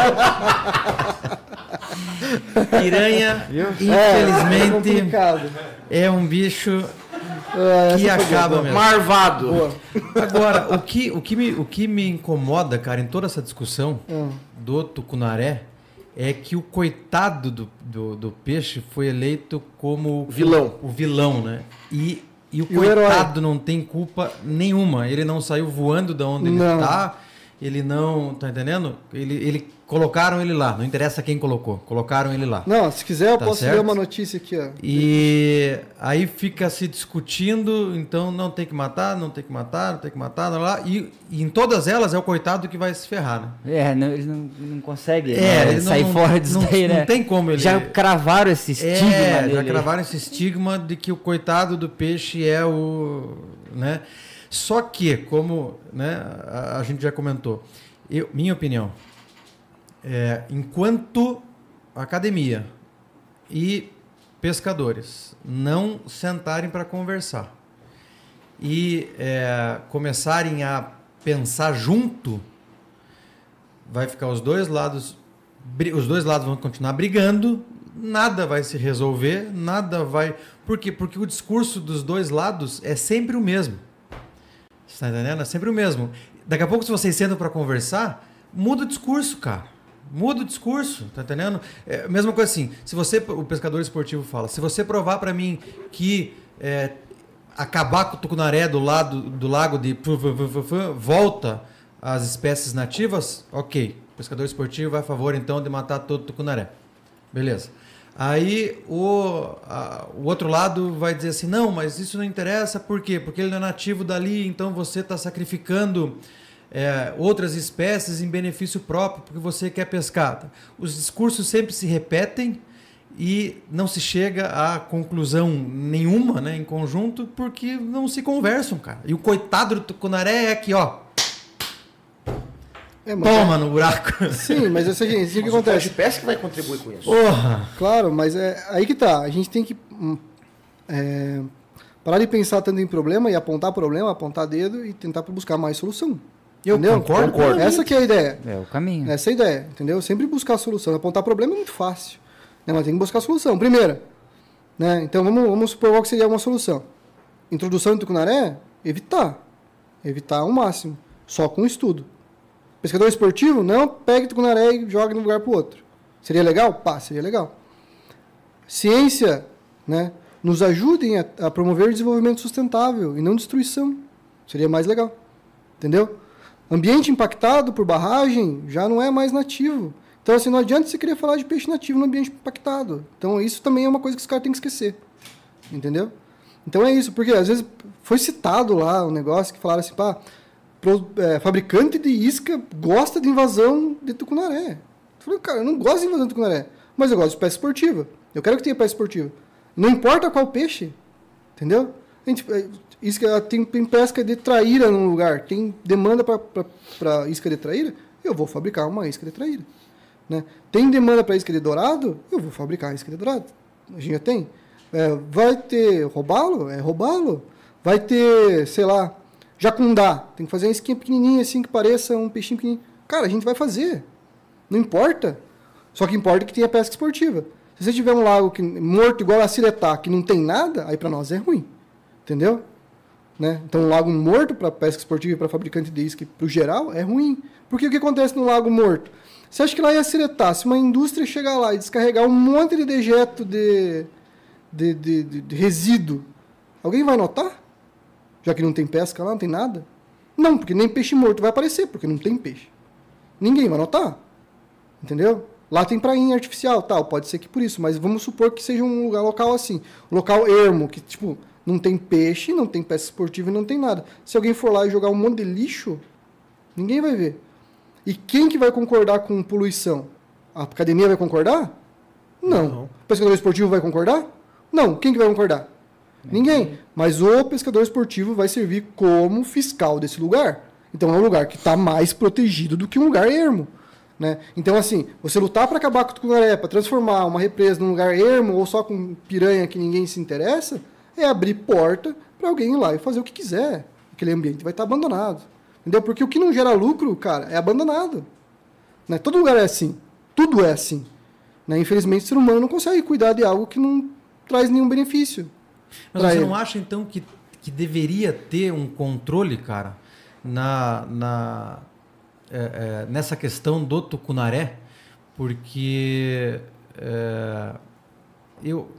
Speaker 1: Piranha,
Speaker 5: É
Speaker 1: infelizmente,
Speaker 5: complicado.
Speaker 1: é um bicho
Speaker 5: É,
Speaker 1: que acaba mesmo.
Speaker 3: Marvado.
Speaker 5: Boa.
Speaker 1: Agora, o que, o, que me, o que me incomoda, cara, em toda essa discussão
Speaker 5: Hum.
Speaker 1: do tucunaré é que o coitado do, do, do peixe foi eleito como
Speaker 3: Vilão.
Speaker 1: o vilão, né? E, e o
Speaker 5: E o
Speaker 1: coitado não tem culpa nenhuma. Ele não saiu voando da onde ele
Speaker 5: Não.
Speaker 1: tá. Ele não. Tá entendendo? Ele, ele colocaram ele lá. Não interessa quem colocou. Colocaram ele lá.
Speaker 5: Não, se quiser eu
Speaker 1: Tá
Speaker 5: posso
Speaker 1: certo?
Speaker 5: ler uma notícia aqui, ó.
Speaker 1: E aí fica se discutindo, então não tem que matar, não tem que matar, não tem que matar, lá, lá, e, e em todas elas é o coitado que vai se ferrar, né?
Speaker 4: É, não, eles não, não conseguem
Speaker 1: É,
Speaker 4: né,
Speaker 1: ele não-
Speaker 4: sair
Speaker 1: não-
Speaker 4: fora disso
Speaker 1: não-
Speaker 4: daí,
Speaker 1: não
Speaker 4: né?
Speaker 1: tem como ele-
Speaker 4: Já cravaram esse estigma
Speaker 1: é,
Speaker 4: nele.
Speaker 1: já cravaram esse estigma de que o coitado do peixe é o, né? Só que, como, né, a, a gente já comentou, eu, minha opinião, é, enquanto academia e pescadores não sentarem para conversar e é, começarem a pensar junto, vai ficar os dois lados, os dois lados vão continuar brigando, nada vai se resolver, nada vai. Por quê? Porque o discurso dos dois lados é sempre o mesmo. Você tá entendendo? É sempre o mesmo. Daqui a pouco, se vocês sentam para conversar, muda o discurso, cara. Muda o discurso, tá entendendo? É mesma coisa assim, se você, o pescador esportivo fala, se você provar para mim que é, acabar com o tucunaré do lado do lago de volta às espécies nativas, ok. O pescador esportivo vai a favor então de matar todo o tucunaré. Beleza. Aí o, a- o outro lado vai dizer assim, não, mas isso não interessa, por quê? Porque ele não é nativo dali, então você está sacrificando é, outras espécies em benefício próprio, porque você quer pescar. Os discursos sempre se repetem e não se chega a conclusão nenhuma né, em conjunto, porque não se conversam, cara. E o coitado do tucunaré é aqui, ó,
Speaker 5: É, mas-
Speaker 1: toma no buraco.
Speaker 5: Sim, mas é o seguinte, assim, o que
Speaker 3: o
Speaker 5: acontece?
Speaker 3: de pesca vai contribuir com isso.
Speaker 1: Porra!
Speaker 5: Claro, mas é aí que tá. A gente tem que hum, é, parar de pensar tanto em problema e apontar problema, apontar dedo e tentar buscar mais solução.
Speaker 1: Eu
Speaker 5: entendeu?
Speaker 1: concordo,
Speaker 3: Concordo.
Speaker 5: Essa que é a ideia.
Speaker 4: É o caminho.
Speaker 5: Essa é a ideia, entendeu? Sempre buscar a solução. Apontar problema é muito fácil. Né? Mas tem que buscar a solução. Primeira, né? Então vamos, vamos supor qual que seria uma solução. Introdução em tucunaré, evitar. Evitar ao máximo. Só com estudo. Pescador esportivo, não pegue tucunaré e jogue de um lugar para o outro. Seria legal? Pá, seria legal. Ciência, né? Nos ajudem a, a promover desenvolvimento sustentável e não destruição. Seria mais legal. Entendeu? Ambiente impactado por barragem já não é mais nativo. Então, assim, não adianta você querer falar de peixe nativo no ambiente impactado. Então, isso também é uma coisa que os caras têm que esquecer. Entendeu? Então é isso, porque às vezes foi citado lá um negócio que falaram assim, pá, é, fabricante de isca gosta de invasão de tucunaré. Eu falei, cara, eu não gosto de invasão de tucunaré, mas eu gosto de pesca esportiva. Eu quero que tenha pesca esportiva. Não importa qual peixe, entendeu? A gente, é, isca, tem, tem pesca de traíra num lugar, tem demanda para isca de traíra, eu vou fabricar uma isca de traíra. Né? Tem demanda para isca de dourado, eu vou fabricar isca de dourado. A gente já tem. É, vai ter roubalo? É roubalo. Vai ter, sei lá, jacundá. Tem que fazer uma isquinha pequenininha assim que pareça um peixinho pequenininho. Cara, a gente vai fazer. Não importa. Só que importa que tenha pesca esportiva. Se você tiver um lago que, morto igual a Ciretá, que não tem nada, aí para nós é ruim. Entendeu? Né? Então, um lago morto para pesca esportiva e para fabricante de isca para o geral é ruim. Porque o que acontece no lago morto? Você acha que lá ia seretar? Se uma indústria chegar lá e descarregar um monte de dejeto de, de, de, de, de resíduo, alguém vai notar? Já que não tem pesca lá, não tem nada? Não, porque nem peixe morto vai aparecer, porque não tem peixe. Ninguém vai notar. Entendeu? Lá tem prainha artificial, tal, pode ser que por isso, mas vamos supor que seja um lugar local assim, local ermo, que tipo, não tem peixe, não tem pesca esportiva e não tem nada. Se alguém for lá e jogar um monte de lixo, ninguém vai ver. E quem que vai concordar com poluição? A academia vai concordar? Não.
Speaker 3: Não.
Speaker 5: O pescador esportivo vai concordar? Não. Quem que vai concordar? Ninguém. Mas o pescador esportivo vai servir como fiscal desse lugar. Então é um lugar que está mais protegido do que um lugar ermo. Né? Então, assim, você lutar para acabar com o tucunaré, para transformar uma represa num lugar ermo ou só com piranha que ninguém se interessa, é abrir porta para alguém ir lá e fazer o que quiser. Aquele ambiente vai estar abandonado. Entendeu? Porque o que não gera lucro, cara, é abandonado. Né? Todo lugar é assim. Tudo é assim. Né? Infelizmente, o ser humano não consegue cuidar de algo que não traz nenhum benefício.
Speaker 1: Mas você
Speaker 5: ele.
Speaker 1: não acha, então, que, que deveria ter um controle, cara, na, na, é, é, nessa questão do tucunaré? Porque é, eu,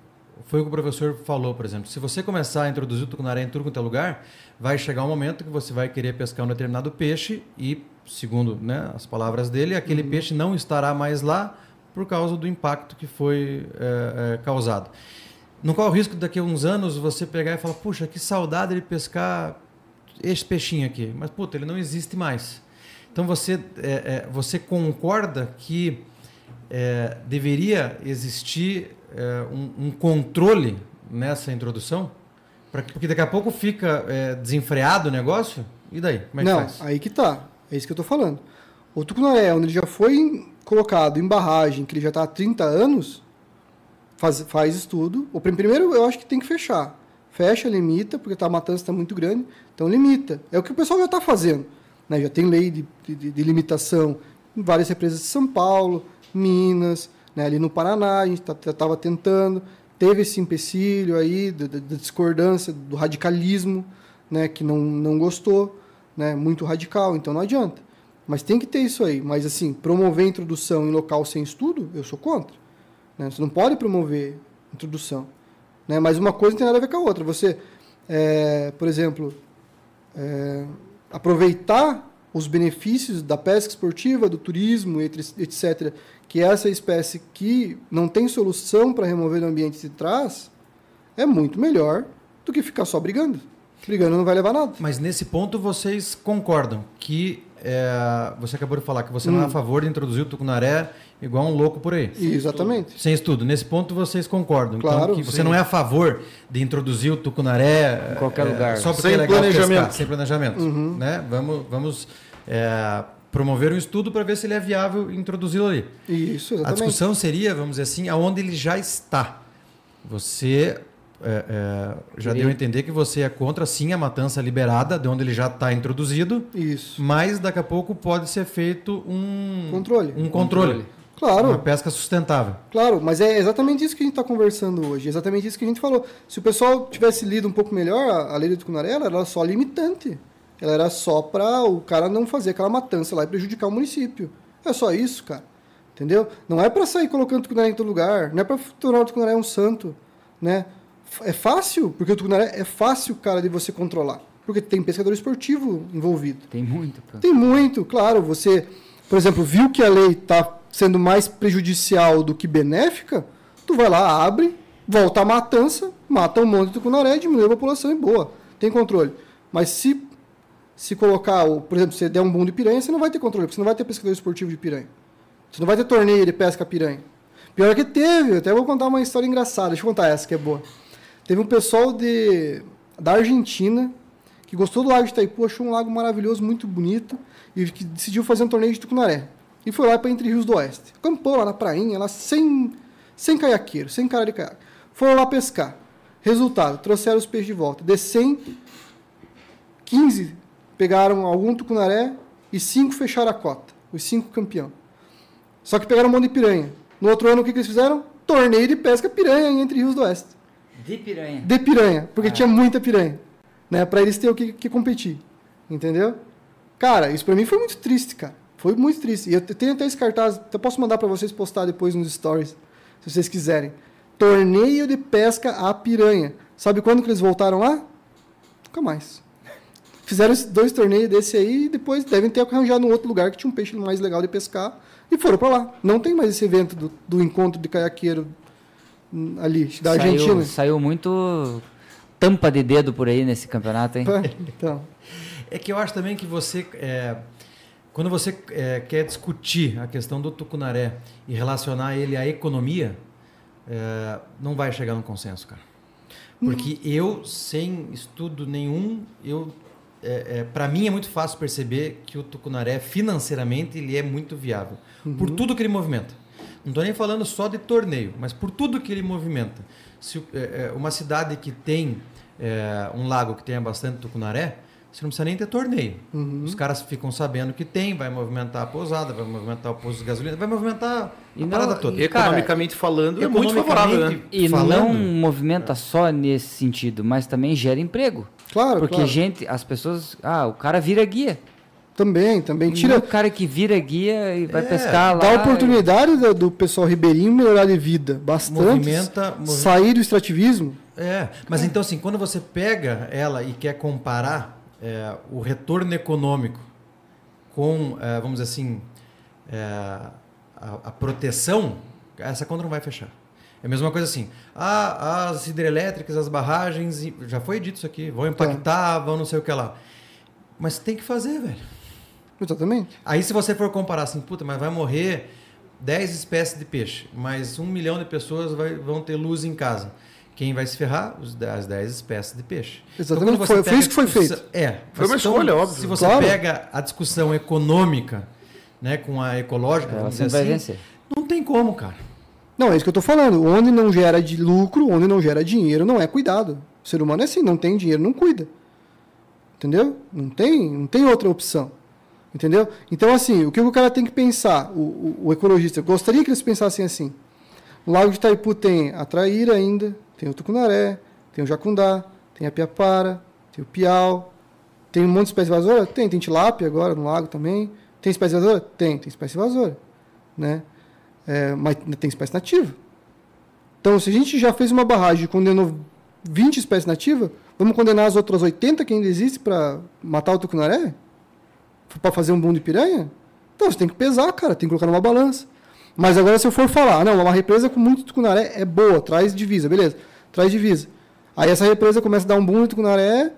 Speaker 1: foi o que o professor falou, por exemplo. Se você começar a introduzir o tucunaré em tudo quanto é lugar, vai chegar um momento que você vai querer pescar um determinado peixe e, segundo né, as palavras dele, aquele peixe não estará mais lá por causa do impacto que foi é, é, causado. Não corre o risco daqui a uns anos você pegar e falar, puxa, que saudade de pescar esse peixinho aqui. Mas, puta, ele não existe mais. Então você, é, é, você concorda que é, deveria existir é, um, um controle nessa introdução? Pra, porque daqui a pouco fica é, desenfreado o negócio? E daí? Como é que
Speaker 5: não,
Speaker 1: faz?
Speaker 5: aí que tá. É isso que eu tô falando. O tucunaré, onde ele já foi colocado em barragem, que ele já está há 30 anos, faz, faz estudo. O prim- primeiro eu acho que tem que fechar. Fecha, limita, porque tá, a matança está muito grande, então limita. É o que o pessoal já está fazendo. Né? Já tem lei de, de, de limitação em várias represas de São Paulo, Minas, né? ali no Paraná, a gente estava tentando. Teve esse empecilho aí da, da- discordância, do radicalismo, né? que não, não gostou, né? muito radical, então não adianta. Mas tem que ter isso aí. Mas, assim, promover introdução em local sem estudo, eu sou contra. Né? Você não pode promover introdução. Né? Mas uma coisa não tem nada a ver com a outra. Você, é, por exemplo, é, aproveitar os benefícios da pesca esportiva, do turismo, etc., que essa espécie que não tem solução para remover do ambiente de trás, é muito melhor do que ficar só brigando. Brigando não vai levar nada.
Speaker 1: Mas nesse ponto vocês concordam que é, você acabou de falar que você não é a favor de introduzir o tucunaré igual um louco por aí.
Speaker 5: Exatamente.
Speaker 1: Sem estudo. Nesse ponto vocês concordam.
Speaker 5: Claro,
Speaker 1: então, que você não é a favor de introduzir o tucunaré
Speaker 4: Em qualquer
Speaker 1: é,
Speaker 4: lugar.
Speaker 1: Só porque
Speaker 3: Sem
Speaker 1: é legal
Speaker 3: planejamento.
Speaker 1: pescar, sem planejamento. Né? Vamos, vamos é, promover um estudo para ver se ele é viável introduzi-lo ali.
Speaker 5: Isso,
Speaker 1: A
Speaker 5: exatamente.
Speaker 1: discussão seria, vamos dizer assim, aonde ele já está. Você é, é, já deu a entender que você é contra, sim, a matança liberada, de onde ele já está introduzido,
Speaker 5: Isso.
Speaker 1: mas daqui a pouco pode ser feito um
Speaker 5: Controle.
Speaker 1: Um controle.
Speaker 5: Claro.
Speaker 1: Uma pesca sustentável.
Speaker 5: Claro, mas é exatamente isso que a gente está conversando hoje, exatamente isso que a gente falou. Se o pessoal tivesse lido um pouco melhor a, a lei do Tucunaré, ela era só limitante. Ela era só para o cara não fazer aquela matança lá e prejudicar o município. É só isso, cara. Entendeu? Não é para sair colocando Tucunaré em todo lugar, não é para tornar o Tucunaré um santo, né? É fácil, porque o Tucunaré é fácil, cara, de você controlar. Porque tem pescador esportivo envolvido.
Speaker 4: Tem muito.
Speaker 5: Tem muito, claro. Você, por exemplo, viu que a lei está sendo mais prejudicial do que benéfica, tu vai lá, abre, volta a matança, mata um monte de tucunaré, diminui a população e boa. Tem controle. Mas se, se colocar, por exemplo, se você der um boom de piranha, você não vai ter controle, porque você não vai ter pescador esportivo de piranha. Você não vai ter torneio de pesca piranha. Pior que teve, até vou contar uma história engraçada. Deixa eu contar essa que é boa. Teve um pessoal de, da Argentina que gostou do lago de Itaipu, achou um lago maravilhoso, muito bonito, e que decidiu fazer um torneio de tucunaré. E foi lá para Entre Rios do Oeste. Campou lá na prainha, lá sem, sem caiaqueiro, sem cara de caiaque. Foram lá pescar. Resultado, trouxeram os peixes de volta. De 100, 15 pegaram algum tucunaré e 5 fecharam a cota. Os 5 campeão. Só que pegaram um monte de piranha. No outro ano, o que, que eles fizeram? Torneio de pesca piranha em Entre Rios do Oeste
Speaker 4: De piranha.
Speaker 5: de piranha, porque
Speaker 4: Ah.
Speaker 5: tinha muita piranha, né? Para eles terem o que, que competir, entendeu? Cara, isso pra mim foi muito triste, cara. Foi muito triste. E eu tenho até esse cartaz, eu posso mandar para vocês postar depois nos stories, se vocês quiserem. Torneio de pesca à piranha. Sabe quando que eles voltaram lá? Nunca mais. Fizeram esses dois torneios desse aí e depois devem ter arranjado um outro lugar que tinha um peixe mais legal de pescar e foram para lá. Não tem mais esse evento do, do encontro de caiaqueiro hum, ali, da
Speaker 4: saiu,
Speaker 5: Argentina.
Speaker 4: Saiu muito tampa de dedo por aí nesse campeonato, hein?
Speaker 5: Então,
Speaker 1: É que eu acho também que você, é, quando você é, quer discutir a questão do tucunaré e relacionar ele à economia, é, não vai chegar num consenso, cara. Porque eu, sem estudo nenhum, eu, é, para mim é muito fácil perceber que o tucunaré, financeiramente, ele é muito viável. Por tudo que ele movimenta. Não estou nem falando só de torneio, mas por tudo que ele movimenta. Se, é, é, uma cidade que tem é, um lago que tenha bastante tucunaré, você não precisa nem ter torneio. Os caras ficam sabendo que tem, vai movimentar a pousada, vai movimentar o posto de gasolina, vai movimentar a
Speaker 4: E não-
Speaker 1: parada toda.
Speaker 4: e- cara,
Speaker 3: Economicamente falando, é muito favorável, né?
Speaker 4: E
Speaker 1: falando,
Speaker 4: não movimenta só nesse sentido, mas também gera emprego.
Speaker 5: Claro,
Speaker 4: Porque
Speaker 5: claro.
Speaker 4: gente, as pessoas, ah, o cara vira guia.
Speaker 5: também, também
Speaker 4: Tira o cara que vira guia e vai
Speaker 1: É,
Speaker 4: pescar lá.
Speaker 5: dá oportunidade do, do pessoal ribeirinho melhorar de vida bastante.
Speaker 1: Movimenta- movi-
Speaker 5: Sair do extrativismo.
Speaker 1: É, mas então assim, quando você pega ela e quer comparar é, o retorno econômico com, é, vamos dizer assim, é, a, a proteção, essa conta não vai fechar. É a mesma coisa assim, ah, as hidrelétricas, as barragens, já foi dito isso aqui, vão impactar, vão não sei o que lá. Mas tem que fazer, velho.
Speaker 5: Exatamente.
Speaker 1: Aí se você for comparar assim, puta, mas vai morrer 10 espécies de peixe, mas um milhão de pessoas vai- vão ter luz em casa. Quem vai se ferrar? As 10 espécies de peixe.
Speaker 5: Exatamente,
Speaker 1: quando
Speaker 5: foi- foi isso que foi feito.
Speaker 1: É.
Speaker 3: Foi uma
Speaker 1: mas
Speaker 3: escolha, óbvio.
Speaker 1: Se você
Speaker 5: Claro.
Speaker 1: pega a discussão econômica, né, com a ecológica,
Speaker 4: Ela
Speaker 1: vamos dizer assim,
Speaker 4: vencer.
Speaker 1: não tem como, cara.
Speaker 5: Não, é isso que eu tô falando. Onde não gera de lucro, onde não gera dinheiro, não é cuidado. O ser humano é assim, não tem dinheiro, não cuida. Entendeu? Não tem, não tem outra opção. Entendeu? Então, assim, o que o cara tem que pensar, o, o, o ecologista, eu gostaria que eles pensassem assim. No Lago de Itaipu tem a traíra ainda, tem o tucunaré, tem o jacundá, tem a piapara, tem o piau, tem um monte de espécie invasora? Tem, tem tilápia agora no lago também. Tem espécie invasora? Tem, tem espécie invasora. Né? É, mas tem espécie nativa. Então, se a gente já fez uma barragem e condenou 20 espécies nativas, vamos condenar as outras 80 que ainda existem para matar o tucunaré? Para fazer um boom de piranha? Então, você tem que pesar, cara, tem que colocar numa balança. Mas agora, se eu for falar, não, uma represa com muito tucunaré é boa, traz divisa, beleza, traz divisa. Aí essa represa começa a dar um boom de tucunaré,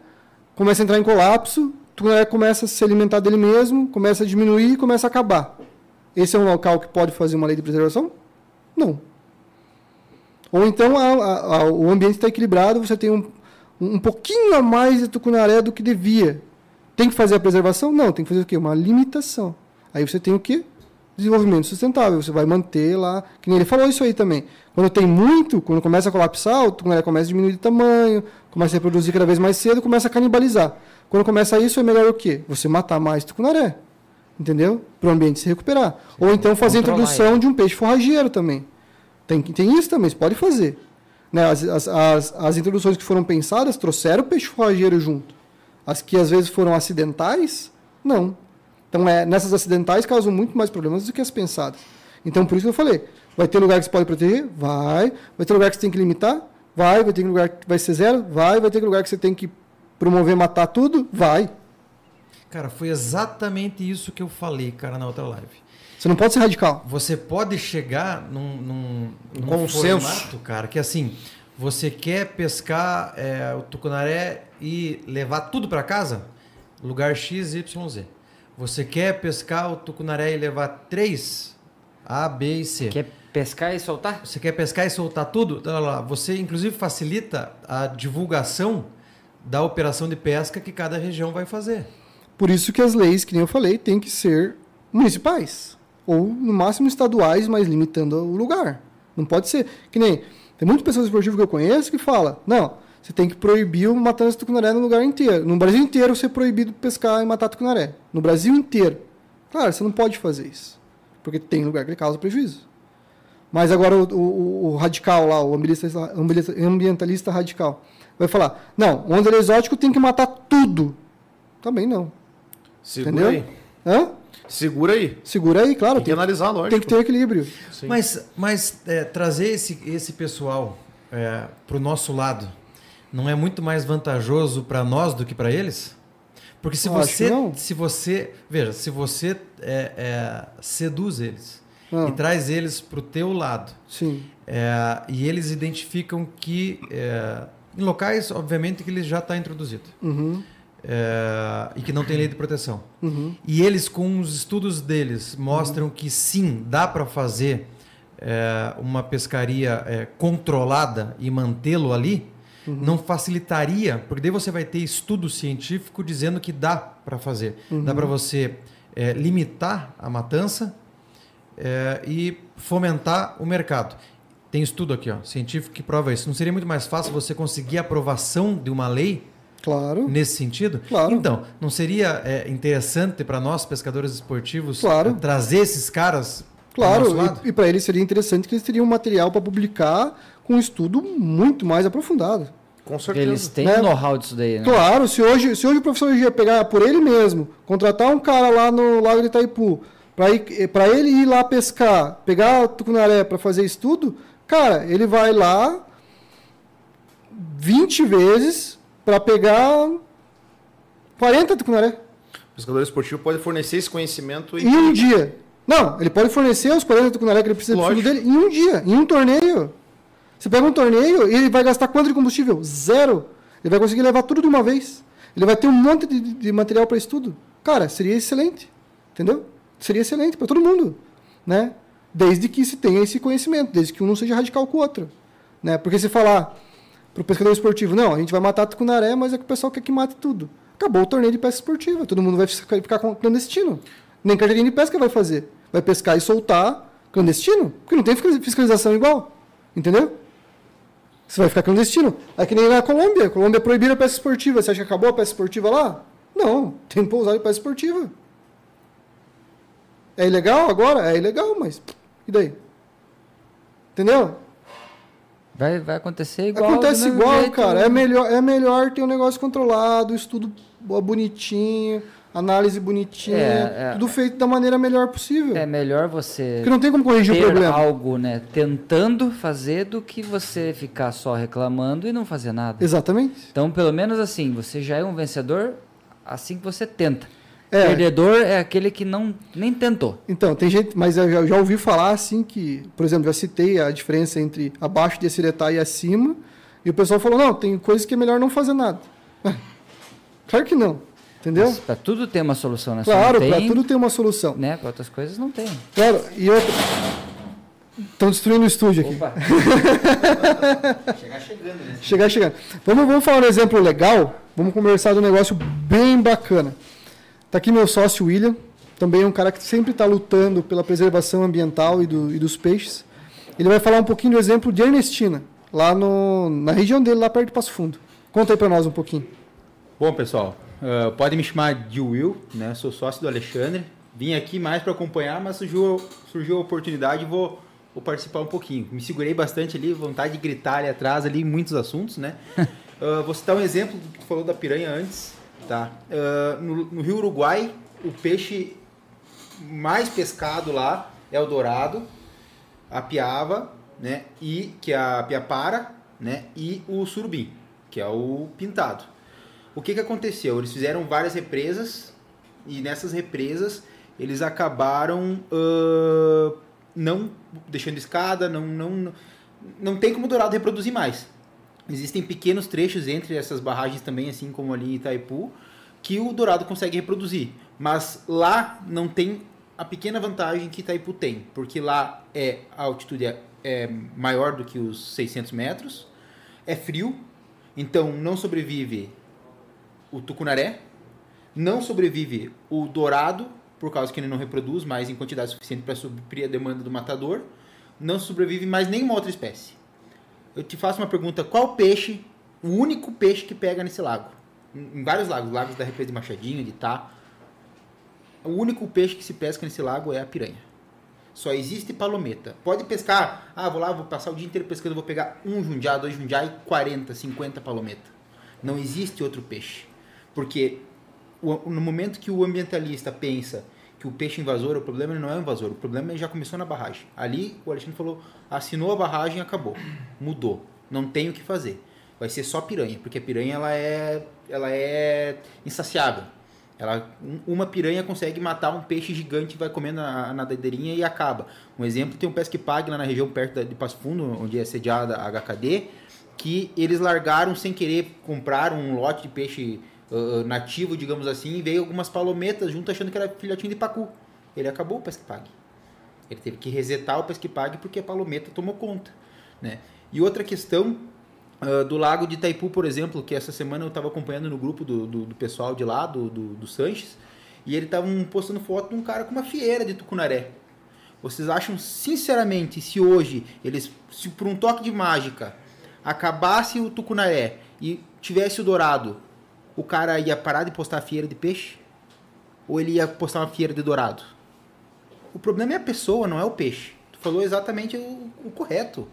Speaker 5: começa a entrar em colapso, tucunaré começa a se alimentar dele mesmo, começa a diminuir e começa a acabar. Esse é um local que pode fazer uma lei de preservação? Não. Ou então a- a- o ambiente está equilibrado, você tem um, um pouquinho a mais de tucunaré do que devia. Tem que fazer a preservação? Não, tem que fazer o quê? Uma limitação. Aí você tem o quê? Desenvolvimento sustentável. Você vai manter lá. Que nem ele falou isso aí também. Quando tem muito, quando começa a colapsar, o tucunaré começa a diminuir de tamanho, começa a reproduzir cada vez mais cedo, começa a canibalizar. Quando começa isso, é melhor o quê? Você matar mais tucunaré. Entendeu? Para o ambiente se recuperar. Ou então fazer a introdução de um peixe forrageiro também. Tem, tem isso também, você pode fazer. Né? As, as, as, as introduções que foram pensadas trouxeram o peixe forrageiro junto. As que às vezes foram acidentais, não. Então, é, nessas acidentais causam muito mais problemas do que as pensadas. Então, por isso que eu falei, vai ter lugar que você pode proteger? Vai. Vai ter lugar que você tem que limitar? Vai. Vai ter lugar que vai ser zero? Vai. Vai ter lugar que você tem que promover, matar tudo? Vai.
Speaker 1: Cara, foi exatamente isso que eu falei, cara, na outra live.
Speaker 5: Você não pode ser radical.
Speaker 1: Você pode chegar num, num, num
Speaker 3: consenso.
Speaker 1: formato, cara, que assim, você quer pescar é, o tucunaré e levar tudo para casa? Lugar X, Y, Z. Você quer pescar o tucunaré e levar três? A, B e C.
Speaker 4: Quer pescar e soltar?
Speaker 1: Você quer pescar e soltar tudo? Você, inclusive, facilita a divulgação da operação de pesca que cada região vai fazer.
Speaker 5: Por isso que as leis, que nem eu falei, têm que ser municipais. Ou, no máximo, estaduais, mas limitando o lugar. Não pode ser. Que nem. Tem muitas pessoas esportivas que eu conheço que falam: não, você tem que proibir matança de tucunaré no lugar inteiro. No Brasil inteiro, você é proibido pescar e matar tucunaré. No Brasil inteiro. Claro, você não pode fazer isso. Porque tem lugar que ele causa prejuízo. Mas agora o, o- o radical lá, o ambientalista, ambientalista radical, vai falar: não, onda exótico tem que matar tudo. Também não.
Speaker 3: Segura
Speaker 5: Entendeu?
Speaker 3: aí.
Speaker 5: Hã?
Speaker 3: Segura aí.
Speaker 5: Segura aí, claro.
Speaker 3: Tem que
Speaker 5: Tem,
Speaker 3: analisar, lógico.
Speaker 5: tem que ter um equilíbrio.
Speaker 3: Sim.
Speaker 1: Mas, mas é, trazer esse, esse pessoal para o nosso lado não é muito mais vantajoso para nós do que para eles? Porque se
Speaker 5: Eu
Speaker 1: você,
Speaker 5: que
Speaker 1: se você, veja, se você é, é, seduz eles
Speaker 5: Ah.
Speaker 1: e traz eles para o teu lado
Speaker 5: Sim.
Speaker 1: é, e eles identificam que é, em locais, obviamente, que ele já está introduzido
Speaker 5: Uhum.
Speaker 1: É, e que não tem lei de proteção.
Speaker 5: Uhum.
Speaker 1: E eles, com os estudos deles, mostram que sim, dá para fazer é, uma pescaria é, controlada e mantê-lo ali, não facilitaria, porque daí você vai ter estudo científico dizendo que dá para fazer. Dá para você é, limitar a matança é, e fomentar o mercado. Tem estudo aqui, ó, científico, que prova isso. Não seria muito mais fácil você conseguir a aprovação de uma lei
Speaker 5: Claro.
Speaker 1: nesse sentido?
Speaker 5: Claro.
Speaker 1: Então, não seria é, interessante para nós, pescadores esportivos,
Speaker 5: Claro.
Speaker 1: trazer esses caras
Speaker 5: Claro,
Speaker 1: nosso lado?
Speaker 5: e, e para eles seria interessante que eles teriam um material para publicar com um estudo muito mais aprofundado.
Speaker 3: Com certeza.
Speaker 4: eles têm
Speaker 5: Né?
Speaker 4: know-how disso daí, né?
Speaker 5: Claro, se hoje, se hoje o professor ia pegar por ele mesmo, contratar um cara lá no Lago de Itaipu, para ele ir lá pescar, pegar o tucunaré para fazer estudo, cara, ele vai lá 20 vezes para pegar 40 tucunaré
Speaker 3: O pescador esportivo pode fornecer esse conhecimento e
Speaker 5: em um dia. Não, ele pode fornecer os 40 tucunaré que ele precisa
Speaker 3: Lógico.
Speaker 5: dele em um dia, em um torneio. Você pega um torneio e ele vai gastar quanto de combustível? Zero. Ele vai conseguir levar tudo de uma vez. Ele vai ter um monte de, de material para estudo. Cara, seria excelente. Entendeu? Seria excelente para todo mundo. Né? Desde que se tenha esse conhecimento, desde que um não seja radical com o outro. Né? Porque se falar para o pescador esportivo, não, a gente vai matar tucunaré, mas é que o pessoal quer que mate tudo. Acabou o torneio de pesca esportiva. Todo mundo vai ficar clandestino. Nem carteirinha de pesca vai fazer. Vai pescar e soltar clandestino. Porque não tem fiscaliz- fiscalização igual. Entendeu? Você vai ficar clandestino. É que nem na Colômbia. A Colômbia proibiram a pesca esportiva. Você acha que acabou a pesca esportiva lá? Não. Tem pousada de pesca esportiva. É ilegal agora? É ilegal, mas. E daí? Entendeu?
Speaker 4: Vai, vai acontecer igual.
Speaker 5: Acontece igual,
Speaker 4: jeito.
Speaker 5: cara. É melhor, é melhor ter um negócio controlado, estudo bo- bonitinho, análise bonitinha,
Speaker 4: É, é.
Speaker 5: tudo feito da maneira melhor possível.
Speaker 4: É melhor você
Speaker 5: Porque não tem como corrigir o problema.
Speaker 4: algo, né, tentando fazer do que você ficar só reclamando e não fazer nada.
Speaker 5: Exatamente.
Speaker 4: Então, pelo menos assim, você já é um vencedor assim que você tenta.
Speaker 5: É.
Speaker 4: Perdedor é aquele que não nem tentou.
Speaker 5: Então, tem gente, mas eu já, já ouvi falar assim que, por exemplo, já citei a diferença entre abaixo de Essiretá e acima, e o pessoal falou, não, tem coisas que é melhor não fazer nada. Claro que não, entendeu?
Speaker 4: Mas Pra tudo tem uma solução, né? Só
Speaker 5: Claro, para tudo tem uma solução.
Speaker 4: né? Para outras coisas não tem.
Speaker 5: Claro, e outra... Estão destruindo o estúdio aqui.
Speaker 4: Opa. Chegar chegando, né?
Speaker 5: Chegar chegando. Vamos, vamos falar um exemplo legal. Vamos conversar de um negócio bem bacana. Tá aqui meu sócio William, também é um cara que sempre está lutando pela preservação ambiental e, do- e dos peixes. Ele vai falar um pouquinho do exemplo de Ernestina, lá no, na região dele, lá perto de Passo Fundo. Conta aí para nós um pouquinho.
Speaker 6: Bom, pessoal, uh, pode me chamar de Will, né? Sou sócio do Alexandre. Vim aqui mais para acompanhar, mas surgiu, surgiu a oportunidade e vou, vou participar um pouquinho. Me segurei bastante ali, vontade de gritar ali atrás, ali, muitos assuntos, né? Uh, vou citar um exemplo do que tu falou da piranha antes, tá? Uh, no, no Rio Uruguai, o peixe mais pescado lá é o dourado, a piava, né? E que é a piapara, né? E o surubim, que é o pintado. O que que aconteceu? Eles fizeram várias represas e nessas represas eles acabaram ãh, não deixando escada, não não não tem como o dourado reproduzir mais. Existem pequenos trechos entre essas barragens também, assim como ali em Itaipu, que o dourado consegue reproduzir. Mas lá não tem a pequena vantagem que Itaipu tem, porque lá é a altitude é, é maior do que os 600 metros, é frio, então não sobrevive o tucunaré, não sobrevive o dourado, por causa que ele não reproduz mais em quantidade suficiente para suprir a demanda do matador, não sobrevive mais nenhuma outra espécie. Eu te faço uma pergunta: qual peixe, o único peixe que pega nesse lago? Em vários lagos, lagos da represa de Machadinho, de Tá. O único peixe que se pesca nesse lago é a piranha. Só existe palometa. Pode pescar, ah, vou lá, vou passar o dia inteiro pescando, vou pegar um jundiá, dois jundiá e 40, 50 palometa. Não existe outro peixe. Porque no momento que o ambientalista pensa que o peixe invasor, o problema não é o invasor, o problema já começou na barragem. Ali o Alexandre falou, assinou a barragem, acabou, mudou, não tem o que fazer. Vai ser só piranha, porque a piranha ela é, ela é insaciável. Ela, um- uma piranha consegue matar um peixe gigante, vai comendo a, a nadadeirinha e acaba. Um exemplo, tem um Pesque Pague lá na região perto da- de Passo Fundo, onde é sediada a HKD, que eles largaram sem querer comprar um lote de peixe ah, nativo, digamos assim, e veio algumas palometas junto achando que era filhotinho de pacu. Ele acabou o Pesque Pague. Ele teve que resetar o Pesque Pague porque a palometa tomou conta. Né? E outra questão ah, do lago de Itaipu, por exemplo, que essa semana eu estava acompanhando no grupo do, do, do pessoal de lá, do, do, do Sanches, e ele estava postando foto de um cara com uma fieira de tucunaré. Vocês acham, sinceramente, se hoje eles, se por um toque de mágica, acabasse o tucunaré e tivesse o dourado, o cara ia parar de postar a fieira de peixe? Ou ele ia postar uma fieira de dourado? O problema é a pessoa, não é o peixe. Tu falou exatamente o, o correto.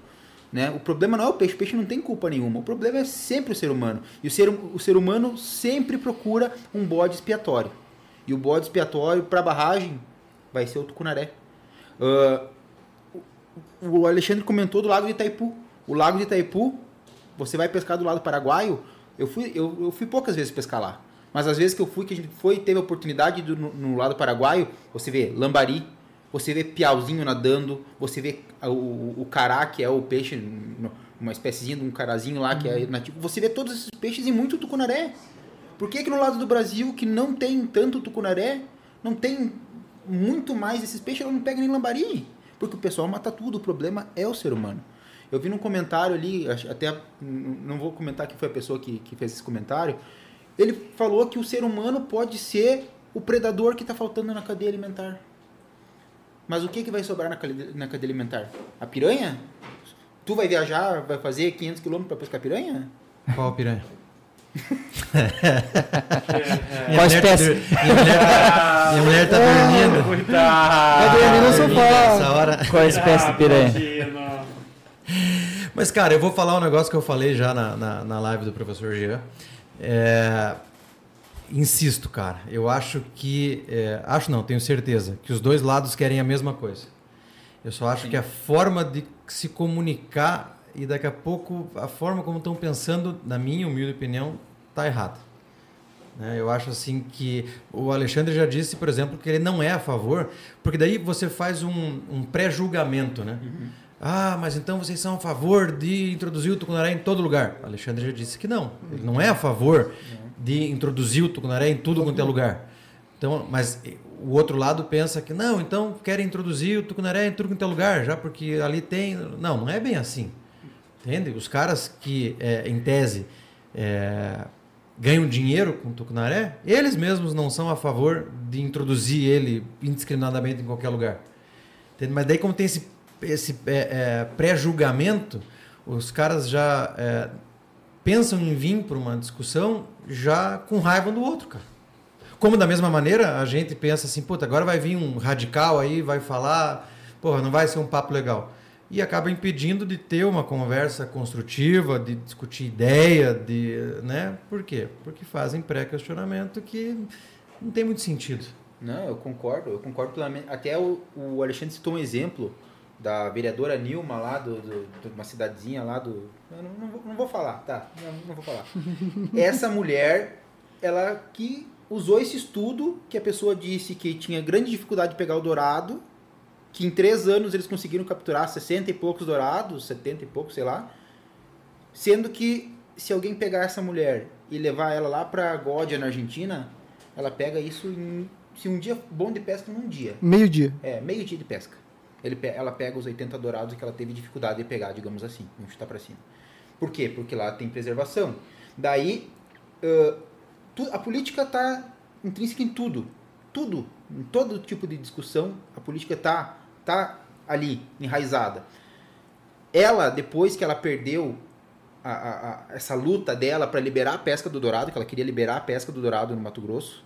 Speaker 6: Né? O problema não é o peixe, o peixe não tem culpa nenhuma. O problema é sempre o ser humano. E o ser, o ser humano sempre procura um bode expiatório. E o bode expiatório para barragem vai ser o tucunaré. O o Alexandre comentou do lago de Itaipu. O lago de Itaipu, você vai pescar do lado paraguaio. Eu fui, eu, eu fui poucas vezes pescar lá. Mas as vezes que eu fui, que a gente foi, teve a oportunidade de, ir no, no lado paraguaio, você vê lambari, você vê piauzinho nadando, você vê o, o cará, que é o peixe, uma espéciezinha de um carazinho lá que é nativo. Você vê todos esses peixes e muito tucunaré. Por que, que no lado do Brasil, que não tem tanto tucunaré, não tem muito mais desses peixes, ela não pega nem lambari? Porque o pessoal mata tudo, o problema é o ser humano. Eu vi num comentário ali, até não vou comentar quem foi a pessoa que, que fez esse comentário, ele falou que o ser humano pode ser o predador que está faltando na cadeia alimentar. Mas o que, que vai sobrar na cadeia, na cadeia alimentar? A piranha? Tu vai viajar, vai fazer 500 km para pescar piranha?
Speaker 1: Qual piranha?
Speaker 4: Qual espécie?
Speaker 1: Minha mulher tá, minha mulher tá dormindo.
Speaker 5: Vai dormir no
Speaker 1: Dormindo
Speaker 5: sofá.
Speaker 4: Qual a espécie de piranha?
Speaker 1: Mas, cara, eu vou falar um negócio que eu falei já na, na, na live do professor Jean. É, insisto, cara, eu acho que. é, acho não, tenho certeza, que os dois lados querem a mesma coisa. Eu só acho que a forma de se comunicar e daqui a pouco a forma como estão pensando, na minha humilde opinião, tá errada. Né? Eu acho assim que o Alexandre já disse, por exemplo, que ele não é a favor, porque daí você faz um, um pré-julgamento, né? Ah, mas então vocês são a favor de introduzir o tucunaré em todo lugar. Alexandre já disse que não. Ele não é a favor de introduzir o tucunaré em tudo quanto é lugar. Então, mas o outro lado pensa que não, então querem introduzir o tucunaré em tudo quanto é lugar, já porque ali tem. Não, não é bem assim. Entende? Os caras que, é, em tese, é, ganham dinheiro com o tucunaré, eles mesmos não são a favor de introduzir ele indiscriminadamente em qualquer lugar. Entende? Mas daí, como tem esse, esse é, é, pré-julgamento, os caras já é, pensam em vir para uma discussão já com raiva do outro, cara. Como da mesma maneira, a gente pensa assim, puta, agora vai vir um radical aí, vai falar, porra, não vai ser um papo legal. E acaba impedindo de ter uma conversa construtiva, de discutir ideia, de, né? Por quê? Porque fazem pré-questionamento que não tem muito sentido.
Speaker 6: Não, eu concordo, eu concordo plenamente. Até o, o Alexandre citou um exemplo da vereadora Nilma lá, do, do- de uma cidadezinha lá do. Não, não vou, não vou falar, tá? Não, não vou falar. Essa mulher, ela que usou esse estudo que a pessoa disse que tinha grande dificuldade de pegar o dourado, que em três anos eles conseguiram capturar 60 e poucos dourados, 70 e poucos, sei lá. Sendo que se alguém pegar essa mulher e levar ela lá pra Gódia, na Argentina, ela pega isso em. Se um dia bom de pesca, num dia.
Speaker 5: Meio-dia.
Speaker 6: É, meio dia de pesca. Ele, ela pega os 80 dourados que ela teve dificuldade de pegar, digamos assim. Vamos chutar pra cima. Por quê? Porque lá tem preservação. Daí, ãh, tu- a política tá intrínseca em tudo. Tudo. Em todo tipo de discussão, a política tá, tá ali, enraizada. Ela, depois que ela perdeu a- a- a- essa luta dela para liberar a pesca do dourado, que ela queria liberar a pesca do dourado no Mato Grosso,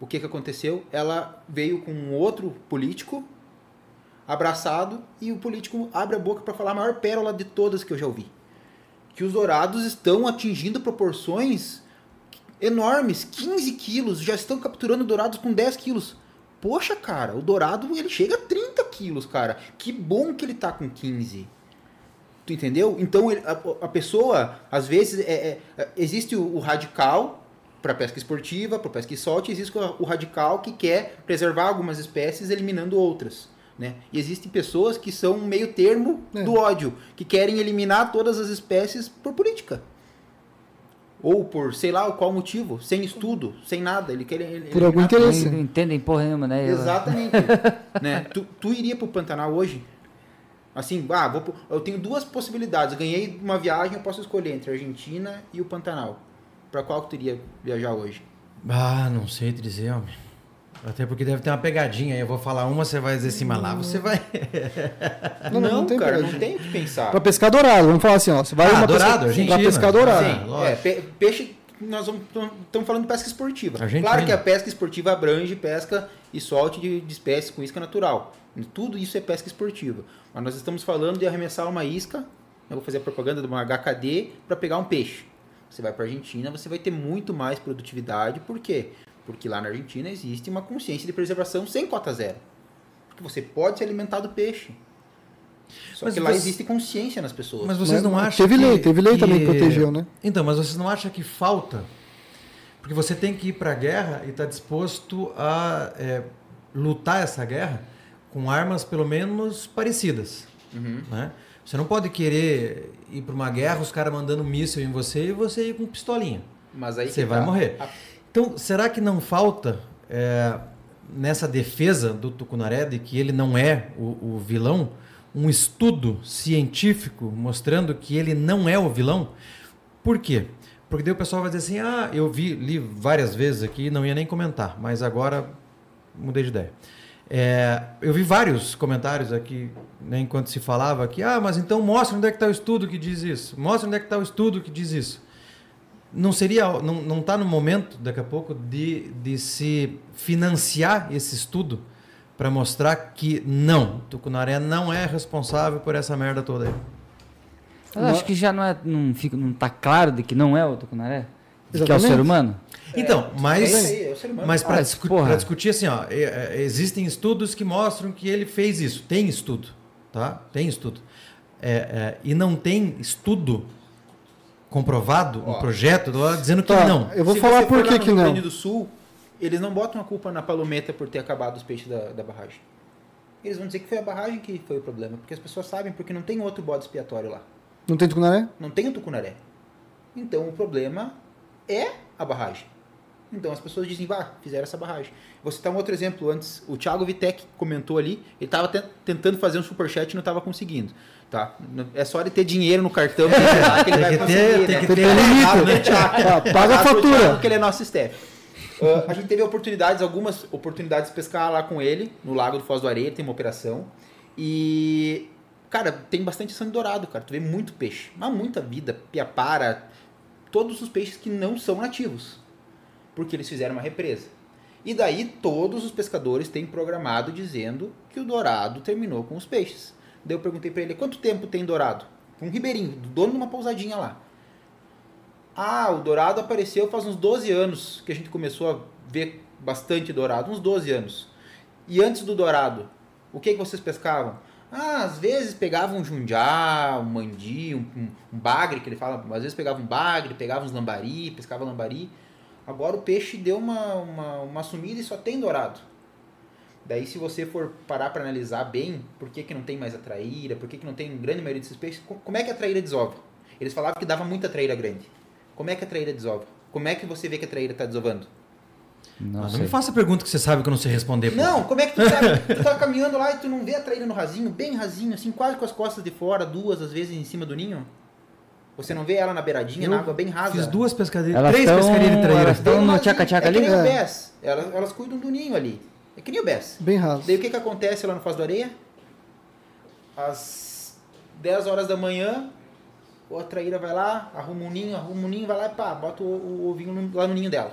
Speaker 6: o que, que aconteceu? Ela veio com um outro político abraçado e o político abre a boca para falar a maior pérola de todas que eu já ouvi. Que os dourados estão atingindo proporções enormes, 15 quilos, já estão capturando dourados com 10 quilos. Poxa, cara, o dourado ele chega a 30 quilos, cara. Que bom que ele tá com 15. Tu entendeu? Então ele- a, a pessoa, às vezes, é, é- existe o, o radical para pesca esportiva, para pesca e solte, existe o, o radical que quer preservar algumas espécies eliminando outras. Né? E existem pessoas que são um meio termo
Speaker 5: É.
Speaker 6: do ódio, que querem eliminar todas as espécies por política. Ou por sei lá qual motivo, sem estudo, sem nada. Ele quer ele-
Speaker 5: Por algum interesse.
Speaker 4: Não entendem porra nenhuma, né? Eu-
Speaker 6: Exatamente. né? tu, tu iria pro Pantanal hoje? Assim, ah, vou pro- eu tenho duas possibilidades. Eu ganhei uma viagem, eu posso escolher entre a Argentina e o Pantanal. Pra qual que tu iria viajar hoje?
Speaker 1: Ah, não sei te dizer, homem. Até porque deve ter uma pegadinha aí. Eu vou falar uma, você vai dizer assim, mas lá você vai.
Speaker 5: Não, não, não tem
Speaker 6: cara,
Speaker 5: pegadinha.
Speaker 6: não tem o que pensar.
Speaker 5: Pra pescar dourado, vamos falar assim, ó. Você vai
Speaker 1: Ah,
Speaker 5: uma
Speaker 1: dourado,
Speaker 5: pesca...
Speaker 1: Argentina.
Speaker 5: Pra pescar dourado.
Speaker 1: Sim.
Speaker 6: É, pe- peixe, nós estamos falando de pesca esportiva.
Speaker 1: Argentina.
Speaker 6: Claro que a pesca esportiva abrange pesca e solte de, de espécies com isca natural. Tudo isso é pesca esportiva. Mas nós estamos falando de arremessar uma isca, eu vou fazer a propaganda de uma HKD, para pegar um peixe. Você vai para a Argentina, você vai ter muito mais produtividade. Por quê? Porque lá na Argentina existe uma consciência de preservação sem cota zero. Porque você pode se alimentar do peixe. Só
Speaker 1: Mas
Speaker 6: que lá
Speaker 1: você-
Speaker 6: existe consciência nas pessoas.
Speaker 1: Mas vocês
Speaker 5: Mas
Speaker 1: não acham
Speaker 5: teve
Speaker 1: que...
Speaker 5: lei, teve lei também que
Speaker 1: que-
Speaker 5: protegeu, né?
Speaker 1: Então, mas vocês não acham que falta? Porque você tem que ir para a guerra e está disposto a é, lutar essa guerra com armas pelo menos parecidas.
Speaker 6: Uhum.
Speaker 1: Né? Você não pode querer ir para uma guerra, os caras mandando míssil em você e você ir com pistolinha.
Speaker 6: Mas aí
Speaker 1: Você
Speaker 6: que
Speaker 1: vai
Speaker 6: tá.
Speaker 1: morrer.
Speaker 6: A-
Speaker 1: Então, será que não falta é, nessa defesa do Tucunaré de que ele não é o, o vilão um estudo científico mostrando que ele não é o vilão? Por quê? Porque daí o pessoal vai dizer assim: ah, eu vi, li várias vezes aqui, não ia nem comentar, mas agora mudei de ideia. É, eu vi vários comentários aqui, né, enquanto se falava aqui, ah, mas então mostra onde é que está o estudo que diz isso. Mostra onde é que está o estudo que diz isso não seria não não está no momento daqui a pouco de, de se financiar esse estudo para mostrar que não Tucunaré não é responsável por essa merda toda aí
Speaker 4: Eu acho que já não, é, não, fica, não tá claro de que não é o tucunaré? De que é o
Speaker 5: Exatamente.
Speaker 4: ser humano?
Speaker 1: então mas
Speaker 6: É aí, é o ser humano.
Speaker 1: mas para
Speaker 4: Ah,
Speaker 1: discu discutir assim ó é, é, existem estudos que mostram que ele fez isso tem estudo tá tem estudo É, é, e não tem estudo comprovado um
Speaker 6: Ó.
Speaker 1: projeto dizendo que
Speaker 5: Tá,
Speaker 1: não
Speaker 5: eu vou
Speaker 6: Se
Speaker 5: falar por que
Speaker 6: no
Speaker 5: que
Speaker 6: Rio
Speaker 5: não.
Speaker 6: Grande do Sul, eles não botam a culpa na palometa por ter acabado os peixes da, da barragem. Eles vão dizer que foi a barragem que foi o problema, porque as pessoas sabem, porque não tem outro bode expiatório lá.
Speaker 5: Não tem tucunaré?
Speaker 6: Não tem o tucunaré. Então o problema é a barragem. Então as pessoas dizem, vá, fizeram essa barragem. Vou citar um outro exemplo antes. O Thiago Vitek comentou ali, ele estava tentando fazer um superchat e não estava conseguindo. Tá? É só ele ter dinheiro no cartão que ele
Speaker 1: Tem
Speaker 6: vai
Speaker 1: que ter-
Speaker 6: conseguir.
Speaker 1: tem
Speaker 6: né?
Speaker 1: que ter
Speaker 6: Abraço
Speaker 1: limite,
Speaker 6: pro
Speaker 1: né?
Speaker 5: Paga a fatura.
Speaker 6: Thiago, que ele é nosso staff. Ah, a gente teve oportunidades, algumas oportunidades de pescar lá com ele, no Lago do Foz do Areia, tem uma operação. E, cara, tem bastante sangue dourado, cara. Tu vê muito peixe, mas muita vida, piapara, todos os peixes que não são nativos, porque eles fizeram uma represa. E daí todos os pescadores têm programado dizendo que o dourado terminou com os peixes. Daí eu perguntei pra ele, quanto tempo tem dourado? Um ribeirinho, dono de uma pousadinha lá. Ah, o dourado apareceu faz uns 12 anos que a gente começou a ver bastante dourado, uns 12 anos. E antes do dourado, o que, que vocês pescavam? Ah, às vezes pegavam um jundiá, um mandi, um, um, bagre, que ele fala, às vezes pegava um bagre, pegava uns lambari, pescava lambari. Agora o peixe deu uma, uma, uma sumida e só tem dourado. Daí se você for parar para analisar bem, por que, que não tem mais a traíra, por que, que não tem grande maioria desses peixes, co- como é que a traíra desova? Eles falavam que dava muita traíra grande. Como é que a traíra desova? Como é que você vê que a traíra está desovando?
Speaker 4: Não,
Speaker 1: não me faça pergunta que você sabe que eu não sei responder pô.
Speaker 6: Não, como é que tu sabe? tu tá caminhando lá e tu não vê a traíra no rasinho, bem rasinho, assim, quase com as costas de fora, duas às vezes em cima do ninho? Você não vê ela na beiradinha,
Speaker 1: Eu
Speaker 6: na água bem rasa?
Speaker 1: fiz duas pescadinhas
Speaker 4: Elas
Speaker 1: três
Speaker 4: tão-
Speaker 1: pescadinhas de traíra
Speaker 4: elas tão-
Speaker 6: Bem
Speaker 4: no tchaca-tchaca
Speaker 6: é
Speaker 4: ali?
Speaker 6: que nem o
Speaker 5: É.
Speaker 6: Bess. Elas, elas cuidam do ninho ali. É que nem o Bess.
Speaker 5: Bem raso.
Speaker 6: Daí o que, que acontece lá no Foz do Areia? Às 10 horas da manhã, a traíra vai lá, arruma um ninho, arruma um ninho, vai lá e pá, bota o, o ovinho no- lá no ninho dela.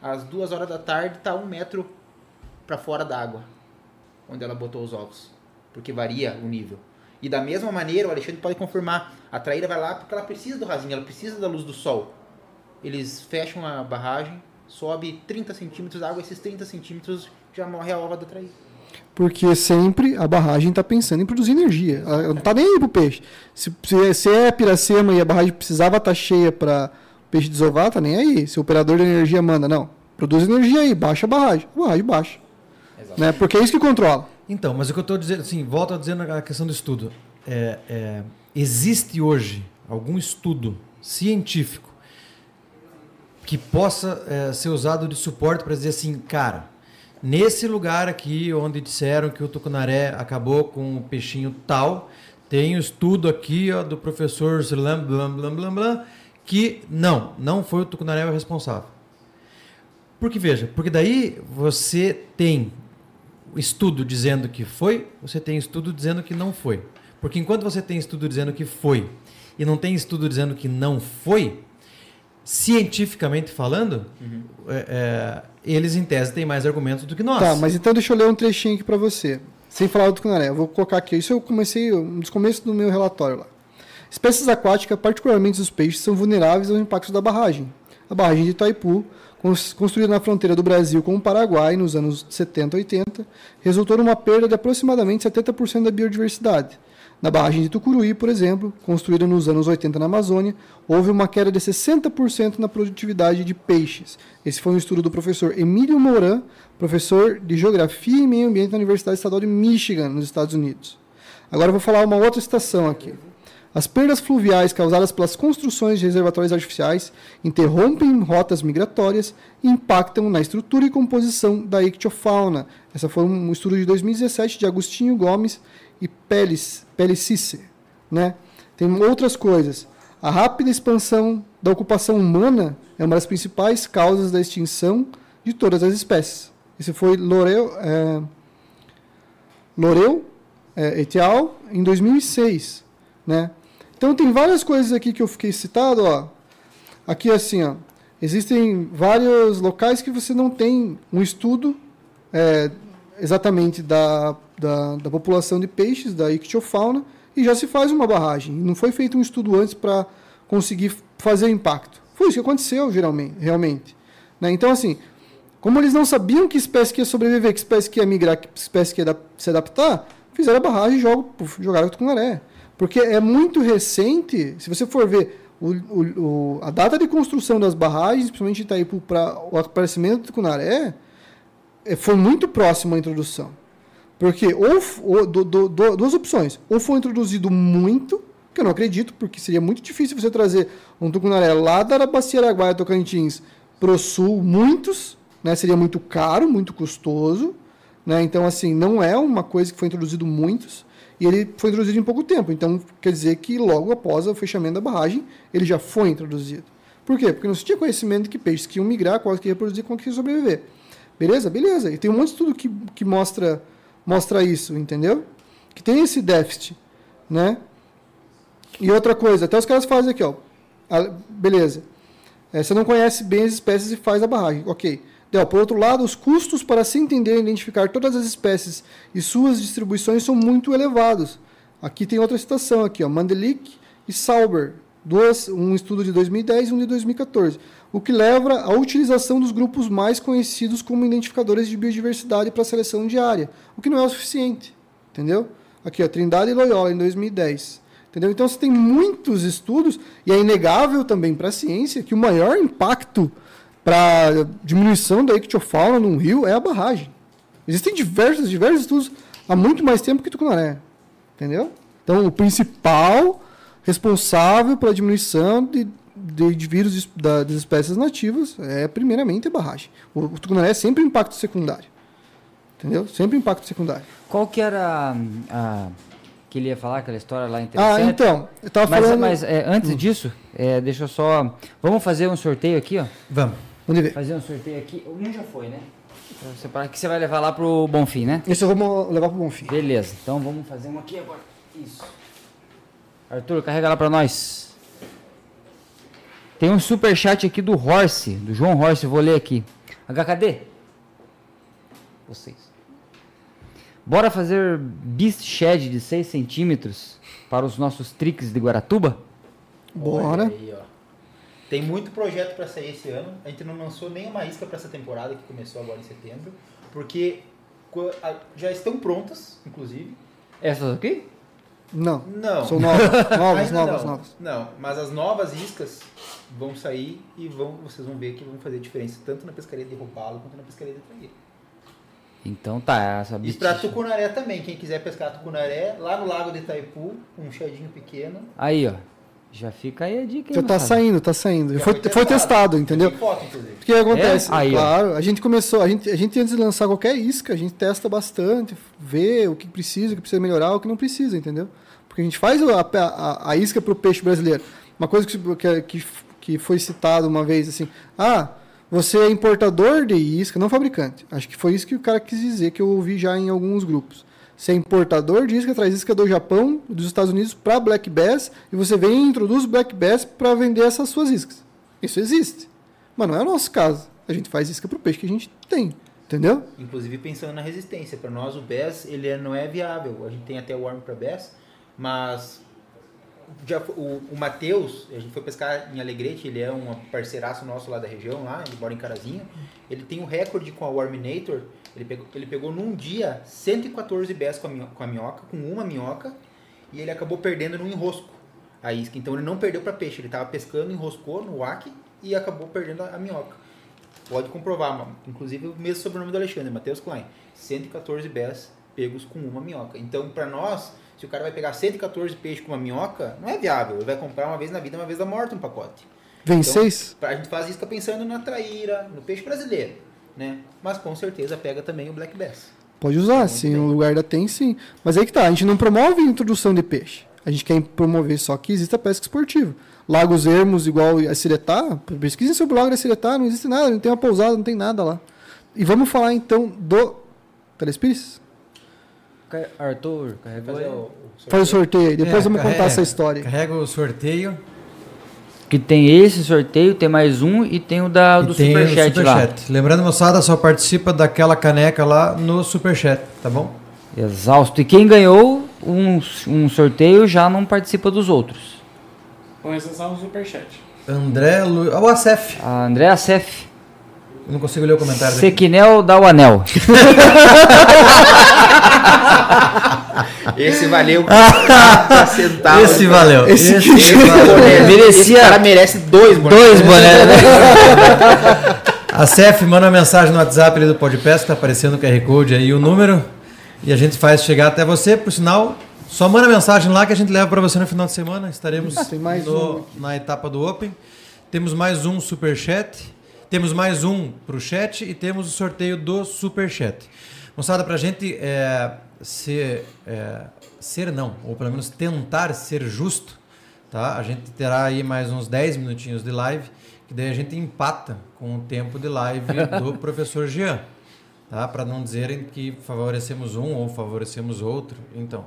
Speaker 6: Às 2 horas da tarde tá um metro para fora da água, onde ela botou os ovos. Porque varia o nível. E da mesma maneira, o Alexandre pode confirmar, a traíra vai lá porque ela precisa do rasinho, ela precisa da luz do sol. Eles fecham a barragem, sobe 30 centímetros d'água, esses 30 centímetros já morre a ova do traíra.
Speaker 5: Porque sempre a barragem está pensando em produzir energia. Ela não está nem aí pro peixe. Se, se, se é Piracema e a barragem precisava estar cheia para o peixe desovar, tá nem aí. Se o operador de energia manda, não, produz energia aí, baixa a barragem. A barragem baixa. Né? Porque é isso que controla.
Speaker 1: Então, mas o que eu estou dizendo, assim, volto a dizer na questão do estudo. É, é, existe hoje algum estudo científico que possa é, ser usado de suporte para dizer assim, cara, nesse lugar aqui onde disseram que o tucunaré acabou com o peixinho tal, tem um estudo aqui ó, do professor Zlam, blam, blam, blam, blam, que não, não foi o tucunaré o responsável. Porque veja, porque daí você tem estudo dizendo que foi, você tem estudo dizendo que não foi. Porque enquanto você tem estudo dizendo que foi e não tem estudo dizendo que não foi, cientificamente falando, uhum. é, é, eles em tese têm mais argumentos do que nós.
Speaker 5: Tá, mas então deixa eu ler um trechinho aqui para você. Sem falar do tucunaré, eu vou colocar aqui. Isso eu comecei um dos começos do meu relatório lá. Espécies aquáticas, particularmente os peixes, são vulneráveis aos impactos da barragem. A barragem de Itaipu construída na fronteira do Brasil com o Paraguai nos anos 70 e 80, resultou numa perda de aproximadamente 70% da biodiversidade. Na barragem de Tucuruí, por exemplo, construída nos anos 80 na Amazônia, houve uma queda de 60% na produtividade de peixes. Esse foi um estudo do professor Emílio Moran, professor de Geografia e Meio Ambiente da Universidade Estadual de Michigan, nos Estados Unidos. Agora eu vou falar uma outra citação aqui. As perdas fluviais causadas pelas construções de reservatórios artificiais interrompem rotas migratórias e impactam na estrutura e composição da ictiofauna. Essa foi um estudo de 2017 de Agostinho Gomes e Pelicice. Né? Tem outras coisas. A rápida expansão da ocupação humana é uma das principais causas da extinção de todas as espécies. Esse foi Loreu, é, Loreu é, et al. em 2006. Né? Então tem várias coisas aqui que eu fiquei citado, ó. Aqui assim, ó. Existem vários locais que você não tem um estudo é, exatamente da, da, da, população de peixes, da ictiofauna, e já se faz uma barragem. Não foi feito um estudo antes para conseguir fazer impacto. Foi isso que aconteceu, geralmente, realmente. Né? Então, assim, como eles não sabiam que espécie que ia sobreviver, que espécie que ia migrar, que espécie que ia se adaptar, fizeram a barragem e jogaram, jogaram com maré. Porque é muito recente, se você for ver o, o, a data de construção das barragens, principalmente para o aparecimento do Cunaré, é, foi muito próximo à introdução. Porque ou, ou do, do, do, duas opções. Ou foi introduzido muito, que eu não acredito, porque seria muito difícil você trazer um tucunaré lá da Bacia Araguaia, Tocantins, para o sul, muitos, né? seria muito caro, muito custoso. Né? Então, assim, não é uma coisa que foi introduzido muitos. E ele foi introduzido em pouco tempo. Então, quer dizer que logo após o fechamento da barragem, ele já foi introduzido. Por quê? Porque não se tinha conhecimento de que peixes que iam migrar, quais que iam reproduzir, quais que iam sobreviver. Beleza? Beleza. E tem um monte de estudo que, que mostra, mostra isso, entendeu? Que tem esse déficit, né? E outra coisa, até os caras fazem aqui, ó. beleza. É, você não conhece bem as espécies e faz a barragem. Ok. Por outro lado, os custos para se entender e identificar todas as espécies e suas distribuições são muito elevados. Aqui tem outra citação aqui, ó, Mandelick e Sauber, duas, um estudo de 2010 e um de 2014, o que leva à utilização dos grupos mais conhecidos como identificadores de biodiversidade para seleção diária, o que não é o suficiente, entendeu? Aqui, ó, Trindade e Loyola em 2010. Entendeu? Então você tem muitos estudos e é inegável também para a ciência que o maior impacto para diminuição da ictiofauna num rio é a barragem. Existem diversos, diversos estudos há muito mais tempo que Tucunaré. Entendeu? Então, o principal responsável pela diminuição de, de, de vírus da, das espécies nativas é, primeiramente, a barragem. O, o Tucunaré é sempre impacto secundário. Entendeu? Sempre impacto secundário.
Speaker 4: Qual que era a, a que ele ia falar, aquela história lá interessante?
Speaker 5: Ah, então, eu tava
Speaker 4: mas,
Speaker 5: falando...
Speaker 4: Mas é, antes hum. disso, é, deixa eu só... Vamos fazer um sorteio aqui, ó?
Speaker 1: Vamos.
Speaker 5: Vamos ver.
Speaker 4: Fazer um sorteio aqui. Um já foi, né? Separar que você vai levar lá pro Bonfim, né?
Speaker 5: Isso eu vou levar pro Bonfim.
Speaker 4: Beleza. Então vamos fazer um aqui agora. Isso. Arthur, carrega lá para nós. Tem um super chat aqui do Horse, do João Horse, vou ler aqui. HKD. Vocês. Bora fazer beast shed de 6 centímetros para os nossos tricks de Guaratuba?
Speaker 5: Bora.
Speaker 6: Aí, tem muito projeto para sair esse ano. A gente não lançou nenhuma isca para essa temporada que começou agora em setembro, Porque já estão prontas, inclusive.
Speaker 4: Essas aqui?
Speaker 5: Não.
Speaker 6: Não.
Speaker 5: São novas. Novas, novas,
Speaker 6: não.
Speaker 5: novas.
Speaker 6: Não, mas as novas iscas vão sair e vão, vocês vão ver que vão fazer diferença tanto na pescaria de robalo quanto na pescaria de traíra.
Speaker 4: Então tá, essa
Speaker 6: E pra tucunaré também, quem quiser pescar tucunaré, lá no lago de Itaipu, um chadinho pequeno.
Speaker 4: Aí, ó. Já fica aí a dica.
Speaker 5: Já tá
Speaker 4: moçada?
Speaker 5: saindo, tá saindo.
Speaker 6: Já
Speaker 5: Foi, foi testado, entendeu?
Speaker 6: Tem foto, inclusive.
Speaker 5: O que acontece?
Speaker 4: É? Aí, ó.
Speaker 5: claro, a gente começou, a gente, a gente antes de lançar qualquer isca, a gente testa bastante, vê o que precisa, o que precisa melhorar, o que não precisa, entendeu? Porque a gente faz a, a, a isca para o peixe brasileiro. Uma coisa que, que, que, que foi citado uma vez assim, ah, você é importador de isca, não fabricante. Acho que foi isso que o cara quis dizer, que eu ouvi já em alguns grupos. Você é importador de isca, traz isca do Japão, dos Estados Unidos para Black Bass, e você vem e introduz Black Bass para vender essas suas iscas. Isso existe. Mas não é o nosso caso. A gente faz isca para o peixe que a gente tem. Entendeu?
Speaker 6: Inclusive pensando na resistência. Para nós o BES ele é- não é viável. A gente tem até o arm para BES, mas já o, o Matheus, a gente foi pescar em Alegrete, ele é um parceiraço nosso lá da região, lá, ele mora em Carazinho. Ele tem um recorde com a Warminator. Ele pegou, ele pegou num dia 114 BES com a, minho- com a minhoca, com uma minhoca, e ele acabou perdendo no enrosco a isca. Então ele não perdeu para peixe, ele estava pescando, enroscou no WAC e acabou perdendo a, a minhoca. Pode comprovar, inclusive o mesmo sobrenome do Alexandre, Matheus Klein. 114 bés pegos com uma minhoca. Então, para nós, se o cara vai pegar 114 peixes com uma minhoca, não é viável. Ele vai comprar uma vez na vida, uma vez da morte um pacote.
Speaker 5: Vem
Speaker 6: Então,
Speaker 5: seis?
Speaker 6: A gente faz isso pensando na traíra, no peixe brasileiro, né? Mas com certeza pega também o Black Bass.
Speaker 5: Pode usar, se
Speaker 6: bem.
Speaker 5: um lugar da tem, sim. Mas aí que tá, a gente não promove a introdução de peixe. A gente quer promover só que exista pesca esportiva. Lagos Ermos, igual a Siretá, pesquisem sobre o Lago da Siretá, não existe nada, não tem uma pousada, não tem nada lá. E vamos falar então do Telespires?
Speaker 4: Arthur,
Speaker 6: Fazer
Speaker 4: aí.
Speaker 6: o, o
Speaker 5: Faz o sorteio aí, depois
Speaker 1: É,
Speaker 5: vamos contar
Speaker 1: carrega-
Speaker 5: essa história.
Speaker 1: Carrega o sorteio.
Speaker 4: Que tem esse sorteio, tem mais um e tem o da,
Speaker 1: e
Speaker 4: do
Speaker 1: tem o
Speaker 4: Superchat lá.
Speaker 1: Lembrando, moçada, só participa daquela caneca lá no Superchat, tá bom?
Speaker 4: Exausto. E quem ganhou um, um sorteio já não participa dos outros.
Speaker 2: Com exceção do superchat.
Speaker 1: André Lu... Ah, o Acef.
Speaker 4: A Andréa Sef.
Speaker 1: Eu não consigo ler o comentário daqui.
Speaker 4: Sequinel dá o anel.
Speaker 6: Esse valeu 40 centavos.
Speaker 1: Esse valeu.
Speaker 5: Esse
Speaker 1: Esse.
Speaker 6: Boné.
Speaker 4: Merecia-
Speaker 6: Esse cara merece dois bonés.
Speaker 4: Dois bonés, né?
Speaker 1: A Cef manda uma mensagem no WhatsApp ali do Podpest, tá aparecendo o QR Code aí, o número. E a gente faz chegar até você, por sinal. Só manda mensagem lá que a gente leva para você no final de semana. Estaremos
Speaker 5: Ah,
Speaker 1: no-
Speaker 5: um
Speaker 1: na etapa do Open. Temos mais um Superchat. Temos mais um pro chat e temos o sorteio do Superchat. Moçada, pra gente é, ser, é, ser não, ou pelo menos tentar ser justo, tá? A gente terá aí mais uns 10 minutinhos de live, que daí a gente empata com o tempo de live do professor Jean, tá? Para não dizerem que favorecemos um ou favorecemos outro. Então,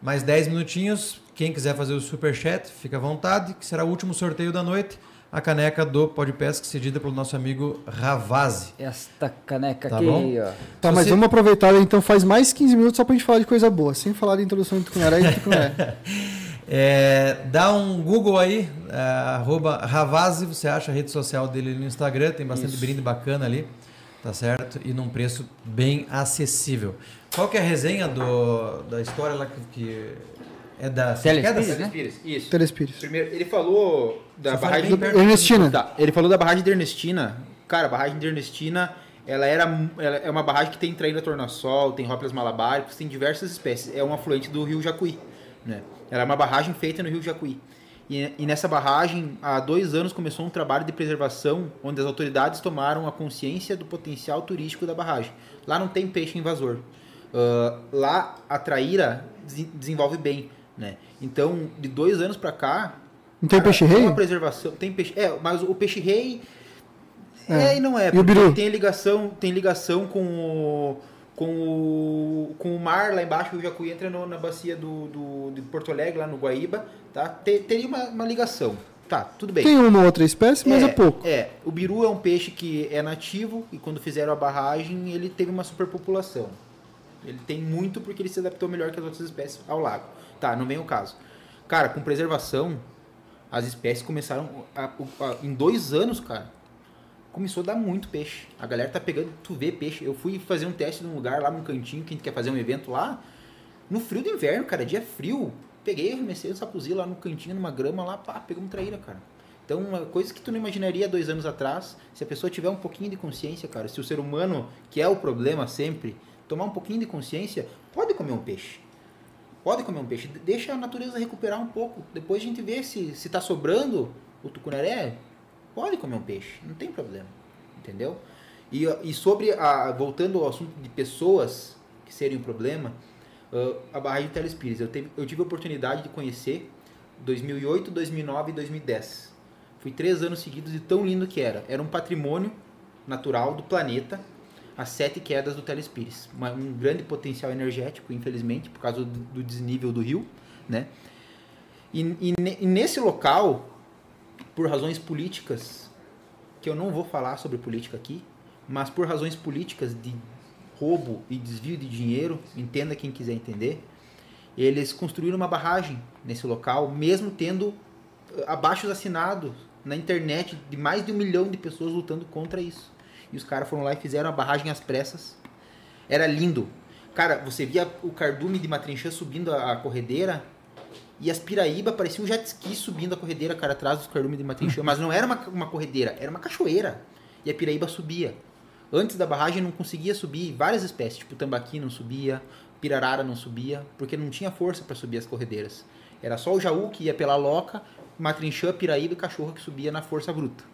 Speaker 1: mais 10 minutinhos, quem quiser fazer o super chat, fica à vontade, que será o último sorteio da noite, a caneca do Podpesc cedida pelo nosso amigo Ravazzi.
Speaker 4: Esta caneca
Speaker 1: Tá
Speaker 4: aqui,
Speaker 1: bom?
Speaker 4: ó.
Speaker 5: Tá, mas
Speaker 1: você-
Speaker 5: vamos aproveitar então, faz mais 15 minutos só pra gente falar de coisa boa, sem falar de introdução de Tucunaré e Tucunaré.
Speaker 1: É, dá um Google aí, é, arroba Ravazzi, você acha a rede social dele no Instagram, tem bastante brinde bacana ali, tá certo? E num preço bem acessível. Qual que é a resenha do, da história lá que, que é da...
Speaker 4: Telespires,
Speaker 1: é da-
Speaker 4: né?
Speaker 6: Pires, Isso.
Speaker 5: Telespires.
Speaker 6: Primeiro, ele falou da barragem do.
Speaker 5: Ernestina.
Speaker 6: Tá, ele falou da barragem de Ernestina. Cara, a barragem de Ernestina, ela era ela é uma barragem que tem traíra tornassol, tem rópilas malabáricos, tem diversas espécies. É um afluente do rio Jacuí, né? Ela é uma barragem feita no rio Jacuí. E, e nessa barragem, há dois anos começou um trabalho de preservação, onde as autoridades tomaram a consciência do potencial turístico da barragem. Lá não tem peixe invasor. Ah, lá a traíra desen- desenvolve bem, né? Então, de dois anos pra cá,
Speaker 5: Não tem
Speaker 6: Cara,
Speaker 5: peixe
Speaker 6: tem
Speaker 5: rei?
Speaker 6: uma preservação, tem peixe. É, mas o peixe rei
Speaker 5: É.
Speaker 6: é, e não é.
Speaker 5: E o biru?
Speaker 6: Tem ligação, tem ligação com o com o, com o mar lá embaixo, o Jacuí entra no- na bacia do, do, de Porto Alegre, lá no Guaíba, tá? Te- teria uma, uma ligação. Tá, tudo bem.
Speaker 5: Tem uma outra espécie, mas é, pouco.
Speaker 6: É, o biru é um peixe que é nativo e quando fizeram a barragem ele teve uma superpopulação. Ele tem muito porque ele se adaptou melhor que as outras espécies ao lago. Tá, não vem o caso. Cara, com preservação, as espécies começaram a- a- em dois anos, cara. começou a dar muito peixe. A galera tá pegando, tu vê peixe. Eu fui fazer um teste num lugar lá num cantinho que a gente quer fazer um evento lá. No frio do inverno, cara, dia frio. Peguei, arremessei o sapuzinho lá no cantinho, numa grama lá, pá, pegamos traíra, cara. Então, uma coisa que tu não imaginaria dois anos atrás, se a pessoa tiver um pouquinho de consciência, cara, se o ser humano, que é o problema sempre, tomar um pouquinho de consciência, pode comer um peixe. Pode comer um peixe. Deixa a natureza recuperar um pouco. Depois a gente vê se, se tá sobrando o tucunaré, pode comer um peixe. Não tem problema. Entendeu? E, e sobre, a, voltando ao assunto de pessoas que seriam um problema, uh, a barragem de Telespires, eu, teve, eu tive a oportunidade de conhecer 2008, 2009 e 2010. Fui três anos seguidos e tão lindo que era. Era um patrimônio natural do planeta, as sete quedas do Telespires. Um grande potencial energético, infelizmente, por causa do, desnível do rio, né? E, e, e, nesse local, por razões políticas, que eu não vou falar sobre política aqui, mas por razões políticas de roubo e desvio de dinheiro, entenda quem quiser entender, eles construíram uma barragem nesse local, mesmo tendo eh, abaixo assinado na internet de mais de um milhão de pessoas lutando contra isso. E os caras foram lá e fizeram a barragem às pressas. Era lindo. Cara, você via o cardume de Matrinchã subindo a, corredeira e as Piraíba pareciam um jet ski subindo a corredeira, cara, atrás dos cardumes de Matrinchã. Mas não era uma, uma corredeira, era uma cachoeira. E a Piraíba subia. Antes da barragem não conseguia subir várias espécies, tipo tambaqui não subia, pirarara não subia, porque não tinha força para subir as corredeiras. Era só o jaú que ia pela loca, matrinchã, piraíba e cachorro que subia na força bruta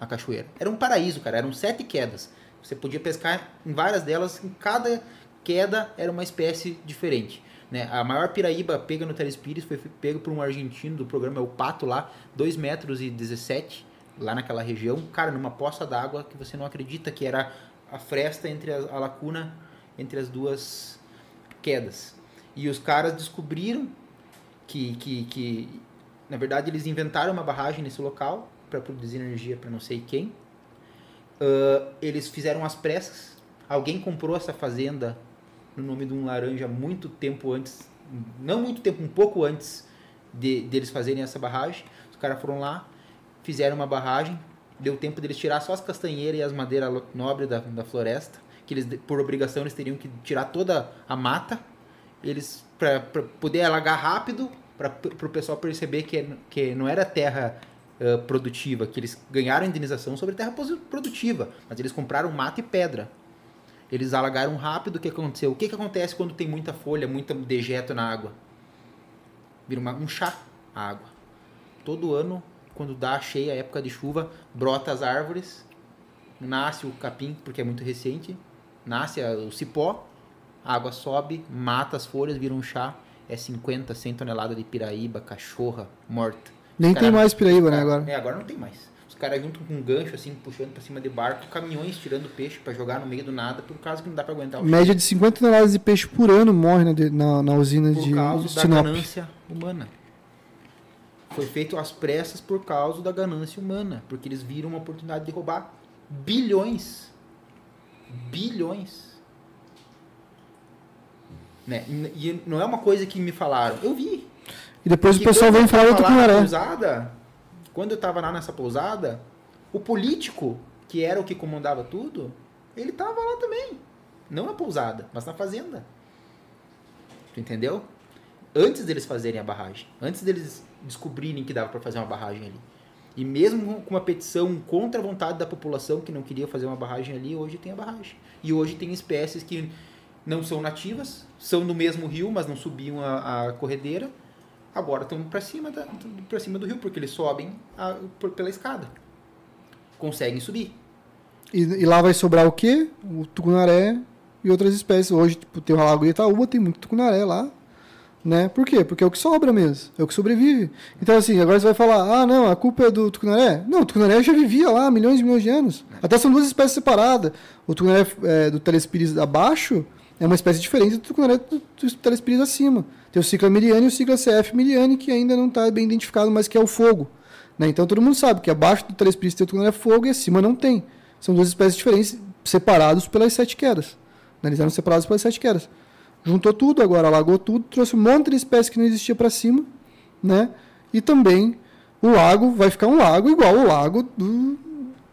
Speaker 6: a cachoeira. Era um paraíso, cara. Eram sete quedas. Você podia pescar em várias delas. Em cada queda era uma espécie diferente. Né? A maior piraíba pega no Telespires foi pego por um argentino do programa, o Pato lá, 2 metros e 17, lá naquela região. Cara, numa poça d'água que você não acredita que era a fresta entre a, a lacuna entre as duas quedas. E os caras descobriram que, que, que, na verdade, eles inventaram uma barragem nesse local para produzir energia para não sei quem. Uh, eles fizeram as pressas. Alguém comprou essa fazenda no nome de um laranja muito tempo antes, não muito tempo, um pouco antes de deles fazerem essa barragem. Os caras foram lá, fizeram uma barragem, deu tempo deles tirar só as castanheiras e as madeiras nobres da, da floresta, que eles por obrigação eles teriam que tirar toda a mata, eles para poder alagar rápido, para o pessoal perceber que, que não era terra uh, produtiva, que eles ganharam indenização sobre terra produtiva, mas eles compraram mata e pedra. Eles alagaram rápido, o que aconteceu? O que, que acontece quando tem muita folha, muito dejeto na água? Vira uma, um chá a água. Todo ano, quando dá cheia, a época de chuva, brota as árvores, nasce o capim, porque é muito recente, nasce o cipó, a água sobe, mata as folhas, vira um chá, é 50, 100 toneladas de piraíba, cachorra morta.
Speaker 5: Nem
Speaker 6: Os
Speaker 5: tem
Speaker 6: cara-
Speaker 5: mais Piraíba, né,
Speaker 6: cara-
Speaker 5: agora?
Speaker 6: É, agora não tem mais. Os caras junto com um gancho, assim, puxando pra cima de barco, caminhões tirando peixe pra jogar no meio do nada, por causa que não dá pra aguentar o
Speaker 5: Média de 50 toneladas de peixe por ano morre na, de- na, na usina
Speaker 6: por
Speaker 5: de
Speaker 6: causa da
Speaker 5: Sinop.
Speaker 6: ganância humana. Foi feito às pressas por causa da ganância humana, porque eles viram uma oportunidade de roubar bilhões. Bilhões. Né? E não é uma coisa que me falaram. Eu vi.
Speaker 5: E depois
Speaker 6: Porque
Speaker 5: o pessoal vem falar do
Speaker 6: lá na
Speaker 5: Tucunaré.
Speaker 6: pousada, quando eu tava lá nessa pousada, o político, que era o que comandava tudo, ele tava lá também. Não na pousada, mas na fazenda. Tu entendeu? Antes deles fazerem a barragem. Antes deles descobrirem que dava para fazer uma barragem ali. E mesmo com uma petição contra a vontade da população que não queria fazer uma barragem ali, hoje tem a barragem. E hoje tem espécies que não são nativas, são no mesmo rio, mas não subiam a, a corredeira. Agora estão para cima, da, pra cima do rio, porque eles sobem a- por- pela escada. Conseguem subir.
Speaker 5: E, e lá vai sobrar o quê? O tucunaré e outras espécies. Hoje tipo, tem o Lago de Itaúba, tem muito tucunaré lá. Né? Por quê? Porque é o que sobra mesmo, é o que sobrevive. Então, assim, agora você vai falar, ah, não, a culpa é do tucunaré. Não, o tucunaré já vivia lá milhões e milhões de anos. Até são duas espécies separadas. O tucunaré é, do telespiris abaixo é uma espécie diferente do tucunaré do, do acima. Tem o cicla miriane e o cicla CF miriane, que ainda não está bem identificado, mas que é o fogo. Né? Então, todo mundo sabe que abaixo do telespiris tem o tucunaré fogo e acima não tem. São duas espécies diferentes, separados pelas sete quedas. Né? Eles eram separados pelas sete quedas. Juntou tudo, agora alagou tudo, trouxe um monte de espécie que não existia para cima, né? E também o lago vai ficar um lago igual o lago do,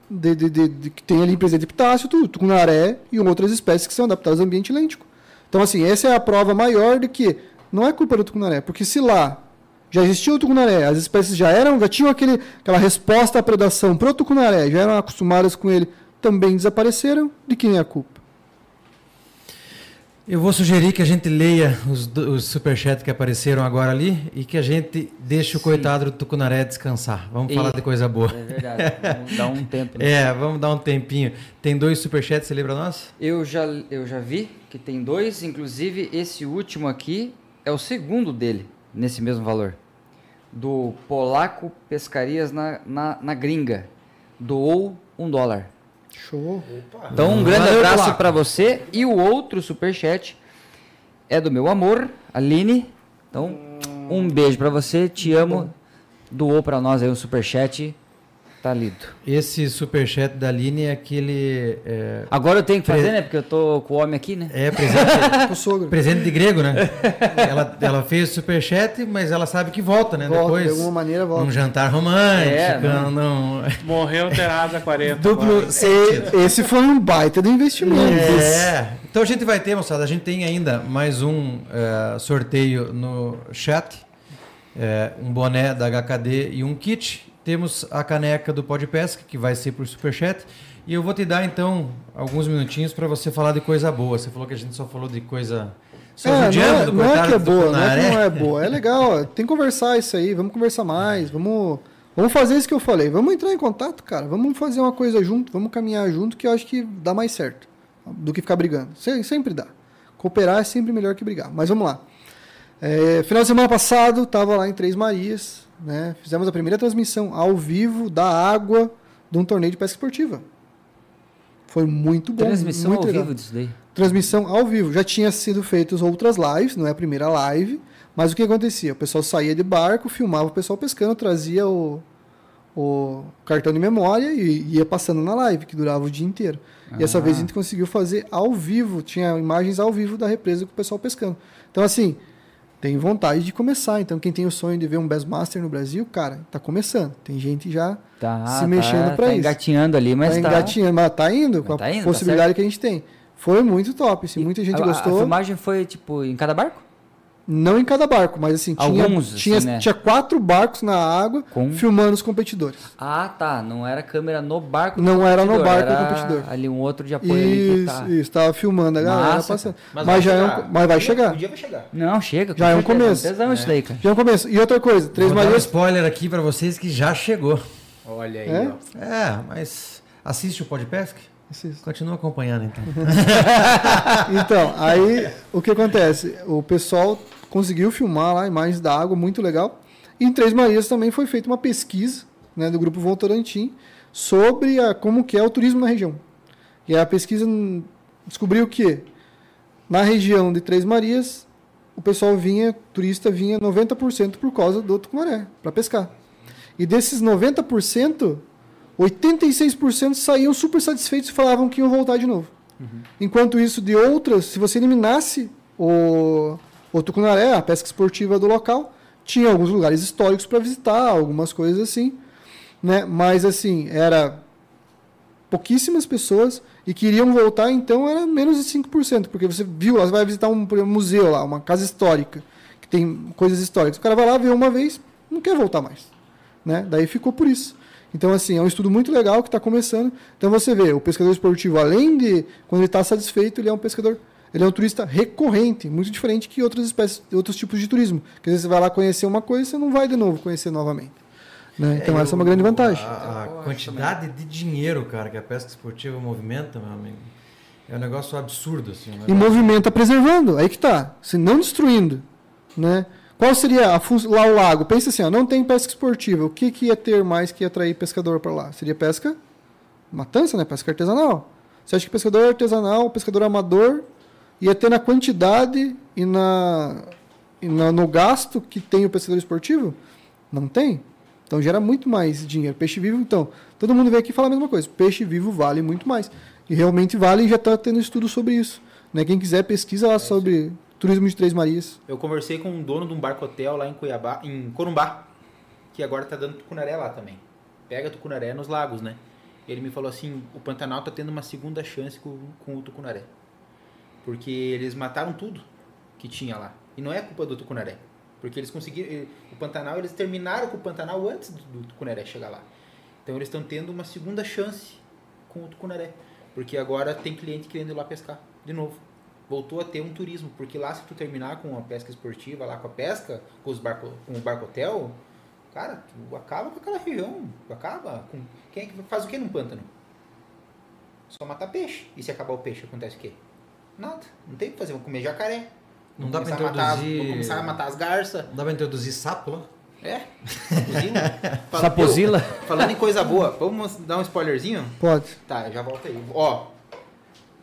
Speaker 5: de, de, de- de- que tem ali presente tu- tucunaré e outras espécies que são adaptadas ao ambiente lêntico. Então, assim, essa é a prova maior de que não é culpa do tucunaré, porque se lá já existia o tucunaré, as espécies já eram, já tinham aquele, aquela resposta à predação pro tucunaré, já eram acostumadas com ele, também desapareceram, de quem é a culpa?
Speaker 1: Eu vou sugerir que a gente leia os, os superchats que apareceram agora ali e que a gente deixe o
Speaker 4: Sim.
Speaker 1: coitado do Tucunaré descansar. Vamos
Speaker 4: E-
Speaker 1: falar de coisa boa.
Speaker 4: É verdade. Vamos dar um tempo. né?
Speaker 1: É, vamos dar um tempinho. Tem dois superchats, você lembra nós?
Speaker 4: Eu já, eu já vi que tem dois, inclusive esse último aqui é o segundo dele, nesse mesmo valor. Do Polaco Pescarias na, na, na gringa. Doou um dólar.
Speaker 5: Show.
Speaker 4: Então, um grande
Speaker 1: Valeu,
Speaker 4: abraço para você. E o outro superchat é do meu amor, Aline. Então, um beijo para você, te amo. Doou para nós aí um superchat. Tá lido.
Speaker 1: Esse superchat da Aline é aquele. É,
Speaker 4: Agora eu tenho que fazer,
Speaker 1: Pre-
Speaker 4: né? Porque eu tô com o homem aqui, né?
Speaker 1: é presente,
Speaker 5: O sogro.
Speaker 1: presente de grego, né? Ela, ela fez o superchat, mas ela sabe que volta, né?
Speaker 5: Volta,
Speaker 1: Depois.
Speaker 5: de alguma maneira volta.
Speaker 1: Num jantar romântico,
Speaker 4: É,
Speaker 1: não, não.
Speaker 2: Morreu terrado a 40.
Speaker 1: Duplo.
Speaker 5: E- esse foi um baita de investimento.
Speaker 1: É. Então a gente vai ter, moçada, a gente tem ainda mais um eh, sorteio no chat. Eh, um boné da HKD e um kit. Temos a caneca do Pode Pesca, que vai ser por superchat. E eu vou te dar, então, alguns minutinhos para você falar de coisa boa. Você falou que a gente só falou de coisa... Só
Speaker 5: É, não, é,
Speaker 1: do
Speaker 5: não é que é boa, não é que não é boa. É legal, tem que conversar isso aí, vamos conversar mais, vamos, vamos fazer isso que eu falei, vamos entrar em contato, cara, vamos fazer uma coisa junto, vamos caminhar junto, que eu acho que dá mais certo do que ficar brigando. Se- Sempre dá. Cooperar é sempre melhor que brigar. Mas vamos lá. É, final de semana passado, estava lá em Três Marias, né? Fizemos a primeira transmissão ao vivo da água de um torneio de pesca esportiva. Foi muito bom.
Speaker 4: Transmissão
Speaker 5: muito
Speaker 4: ao
Speaker 5: legal
Speaker 4: vivo disso daí.
Speaker 5: transmissão ao vivo. Já tinha sido feitas outras lives, não é a primeira live, mas o que acontecia? O pessoal saía de barco, filmava o pessoal pescando, trazia o, o cartão de memória e ia passando na live, que durava o dia inteiro. E essa
Speaker 4: Ah.
Speaker 5: vez a gente conseguiu fazer ao vivo, tinha imagens ao vivo da represa com o pessoal pescando. Então, assim, tem vontade de começar. Então, quem tem o sonho de ver um Bassmaster no Brasil, cara, tá começando. Tem gente já
Speaker 4: Tá,
Speaker 5: se mexendo
Speaker 4: tá,
Speaker 5: pra
Speaker 4: tá
Speaker 5: isso.
Speaker 4: engatinhando ali, mas
Speaker 5: tá
Speaker 4: tá.
Speaker 5: engatinhando, mas tá indo com a
Speaker 4: Tá indo, tá
Speaker 5: possibilidade que a gente tem. Foi muito top, assim, muita gente
Speaker 4: a,
Speaker 5: gostou.
Speaker 4: A filmagem foi, tipo, em cada barco?
Speaker 5: Não em cada barco, mas assim, tinha,
Speaker 4: Alguns, assim,
Speaker 5: tinha,
Speaker 4: né?
Speaker 5: tinha quatro barcos na água
Speaker 4: Com-
Speaker 5: filmando os competidores.
Speaker 4: Ah, tá. Não era câmera no barco do
Speaker 5: Não era no barco do
Speaker 4: era
Speaker 5: competidor.
Speaker 4: Ali um outro de apoio ali que
Speaker 5: Isso,
Speaker 4: tá.
Speaker 5: isso, tava filmando a galera
Speaker 4: Massa,
Speaker 5: passando. Mas,
Speaker 6: vai
Speaker 5: já é
Speaker 6: chegar.
Speaker 5: um, mas vai
Speaker 6: dia-
Speaker 5: chegar.
Speaker 6: Um dia vai chegar.
Speaker 4: Não, chega.
Speaker 5: Já é um começo.
Speaker 4: Isso daí, cara.
Speaker 5: Já é um começo. E outra coisa, Três
Speaker 1: Vou dar um
Speaker 5: Marias.
Speaker 1: spoiler aqui para vocês que já chegou.
Speaker 6: Olha aí,
Speaker 5: É?
Speaker 6: ó.
Speaker 1: É, mas assiste o Pode
Speaker 5: Isso.
Speaker 1: Continua acompanhando, então.
Speaker 5: Então, aí o que acontece? O pessoal conseguiu filmar lá imagens da água, muito legal. E em Três Marias também foi feita uma pesquisa né, do grupo Votorantim sobre a, como que é o turismo na região. E a pesquisa descobriu que na região de Três Marias o pessoal vinha, turista vinha 90% por causa do Tucumaré, para pescar. E desses 90%, 86% saíam super satisfeitos e falavam que iam voltar de novo. Enquanto isso, de outras, se você eliminasse o, o tucunaré, a pesca esportiva do local, tinha alguns lugares históricos para visitar, algumas coisas assim, né? Mas assim, era pouquíssimas pessoas e queriam voltar, então era menos de 5%, porque você viu, lá, você vai visitar um, exemplo, museu lá, uma casa histórica, que tem coisas históricas. O cara vai lá, vê uma vez, não quer voltar mais, né? Daí ficou por isso. Então, assim, é um estudo muito legal que está começando. Então, você vê, o pescador esportivo, além de, quando ele está satisfeito, ele é um pescador, ele é um turista recorrente, muito diferente que outras espécies, outros tipos de turismo. Porque às vezes você vai lá conhecer uma coisa e você não vai de novo conhecer novamente. Né? Então, essa é uma grande vantagem.
Speaker 1: A, a quantidade de dinheiro, cara, que a pesca esportiva movimenta, meu amigo, é um negócio absurdo, assim. um
Speaker 5: E
Speaker 1: negócio-
Speaker 5: movimenta preservando, aí que tá. Se não destruindo, né? Qual seria a lá o lago? Pensa assim, ó, não tem pesca esportiva. O que, que ia ter mais que ia atrair pescador para lá? Seria pesca matança, né? Pesca artesanal. Você acha que pescador artesanal, pescador amador, ia ter na quantidade e, na, e na- no gasto que tem o pescador esportivo? Não tem. Então gera muito mais dinheiro. Peixe vivo, então, todo mundo vem aqui e fala a mesma coisa. Peixe vivo vale muito mais. E realmente vale e já está tendo estudo sobre isso. Né? Quem quiser, pesquisa lá sobre turismo de Três Marias.
Speaker 6: Eu conversei com um dono de um barco hotel lá em Cuiabá, em Corumbá, que agora tá dando tucunaré lá também. Pega tucunaré nos lagos, né? ele me falou assim, o Pantanal tá tendo uma segunda chance com, com o tucunaré. Porque eles mataram tudo que tinha lá. E não é culpa do tucunaré. Porque eles conseguiram. eh, O Pantanal, eles terminaram com o Pantanal antes do, do tucunaré chegar lá. Então eles estão tendo uma segunda chance com o tucunaré. Porque agora tem cliente querendo ir lá pescar de novo. Voltou a ter um turismo. Porque lá, se tu terminar com a pesca esportiva, lá com a pesca, com, os barco, com o barco hotel, cara, tu acaba com aquela região. Tu acaba com. Quem é que faz o que num pântano? Só matar peixe. E se acabar o peixe, acontece o quê? Nada. Não tem o que fazer. Vão comer jacaré.
Speaker 1: Não dá pra
Speaker 6: matar
Speaker 1: introduzir-
Speaker 6: Vão começar a matar as garças.
Speaker 1: Não dá pra introduzir sapo lá?
Speaker 6: É. Sapozila. Fala-
Speaker 4: Sapozila?
Speaker 6: Eu, Falando em coisa boa, vamos dar um spoilerzinho?
Speaker 5: Pode.
Speaker 6: Tá, já volta aí. Ó.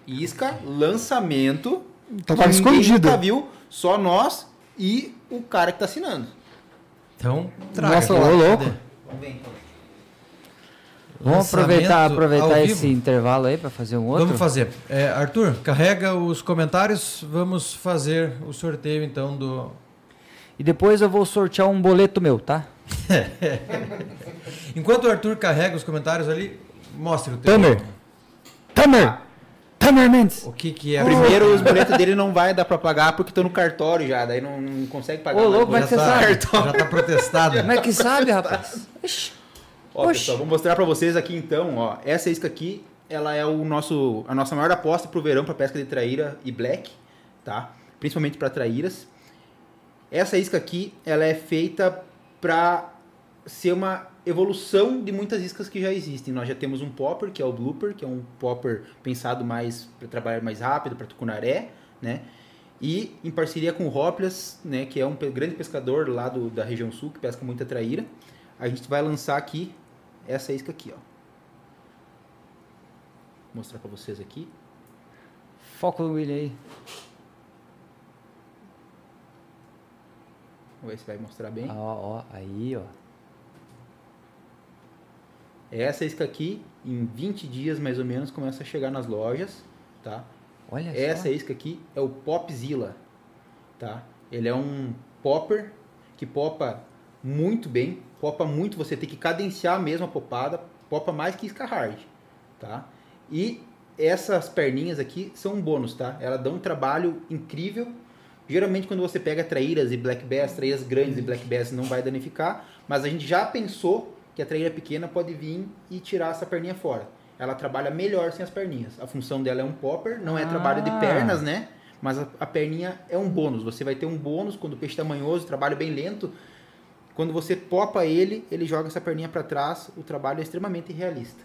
Speaker 6: Isca, lançamento.
Speaker 5: Tava
Speaker 6: que ninguém
Speaker 5: escondida.
Speaker 6: nunca viu, só nós e o cara que tá assinando.
Speaker 1: Então, traga.
Speaker 4: Ô, louco.
Speaker 6: Vamos ver então.
Speaker 4: Vamos aproveitar, aproveitar esse
Speaker 1: vivo?
Speaker 4: intervalo aí para fazer um outro.
Speaker 1: Vamos fazer. É, Arthur, carrega os comentários. Vamos fazer o sorteio então do.
Speaker 4: E depois eu vou sortear um boleto meu, tá?
Speaker 1: Enquanto o Arthur carrega os comentários ali, mostre o teu.
Speaker 4: Tamer. Tamer! Tamer Mendes!
Speaker 1: O que que é?
Speaker 6: Primeiro, os boletos dele não vai dar pra pagar porque estão no cartório já, daí não, não consegue pagar.
Speaker 4: Ô, louco,
Speaker 6: boleto.
Speaker 4: você
Speaker 1: tá, já tá protestado.
Speaker 4: Como é que sabe, rapaz?
Speaker 6: Ó,
Speaker 4: Oxi.
Speaker 6: pessoal, vou mostrar pra vocês aqui então, ó. Essa isca aqui, ela é o nosso, a nossa maior aposta pro verão para pesca de traíra e black, tá? Principalmente para traíras. Essa isca aqui, ela é feita para ser uma evolução de muitas iscas que já existem. Nós já temos um popper, que é o blooper, que é um popper pensado mais para trabalhar mais rápido, para tucunaré, né? E em parceria com o Hoplas, né, que é um grande pescador lá do, da região sul, que pesca muita traíra, a gente vai lançar aqui essa isca aqui, ó. Vou mostrar para vocês aqui.
Speaker 4: Foco no William aí.
Speaker 6: Vamos ver se vai mostrar bem.
Speaker 4: Ó, ó, aí, ó.
Speaker 6: Essa isca aqui, em 20 dias mais ou menos, começa a chegar nas lojas, tá?
Speaker 4: Olha
Speaker 6: Essa
Speaker 4: só.
Speaker 6: isca aqui é o Popzilla, tá? Ele é um popper que popa muito bem, popa muito, você tem que cadenciar mesmo a popada, popa mais que isca hard, tá? E essas perninhas aqui são um bônus, tá? Elas dão um trabalho incrível. Geralmente quando você pega traíras e black bass, traíras grandes e black bass não vai danificar, mas a gente já pensou que a traíra pequena pode vir e tirar essa perninha fora. Ela trabalha melhor sem as perninhas. A função dela é um popper, não é trabalho de
Speaker 4: Ah.
Speaker 6: pernas, né? Mas a, a perninha é um bônus. Você vai ter um bônus quando o peixe tá manhoso, trabalho bem lento. Quando você popa ele, ele joga essa perninha para trás. O trabalho é extremamente realista.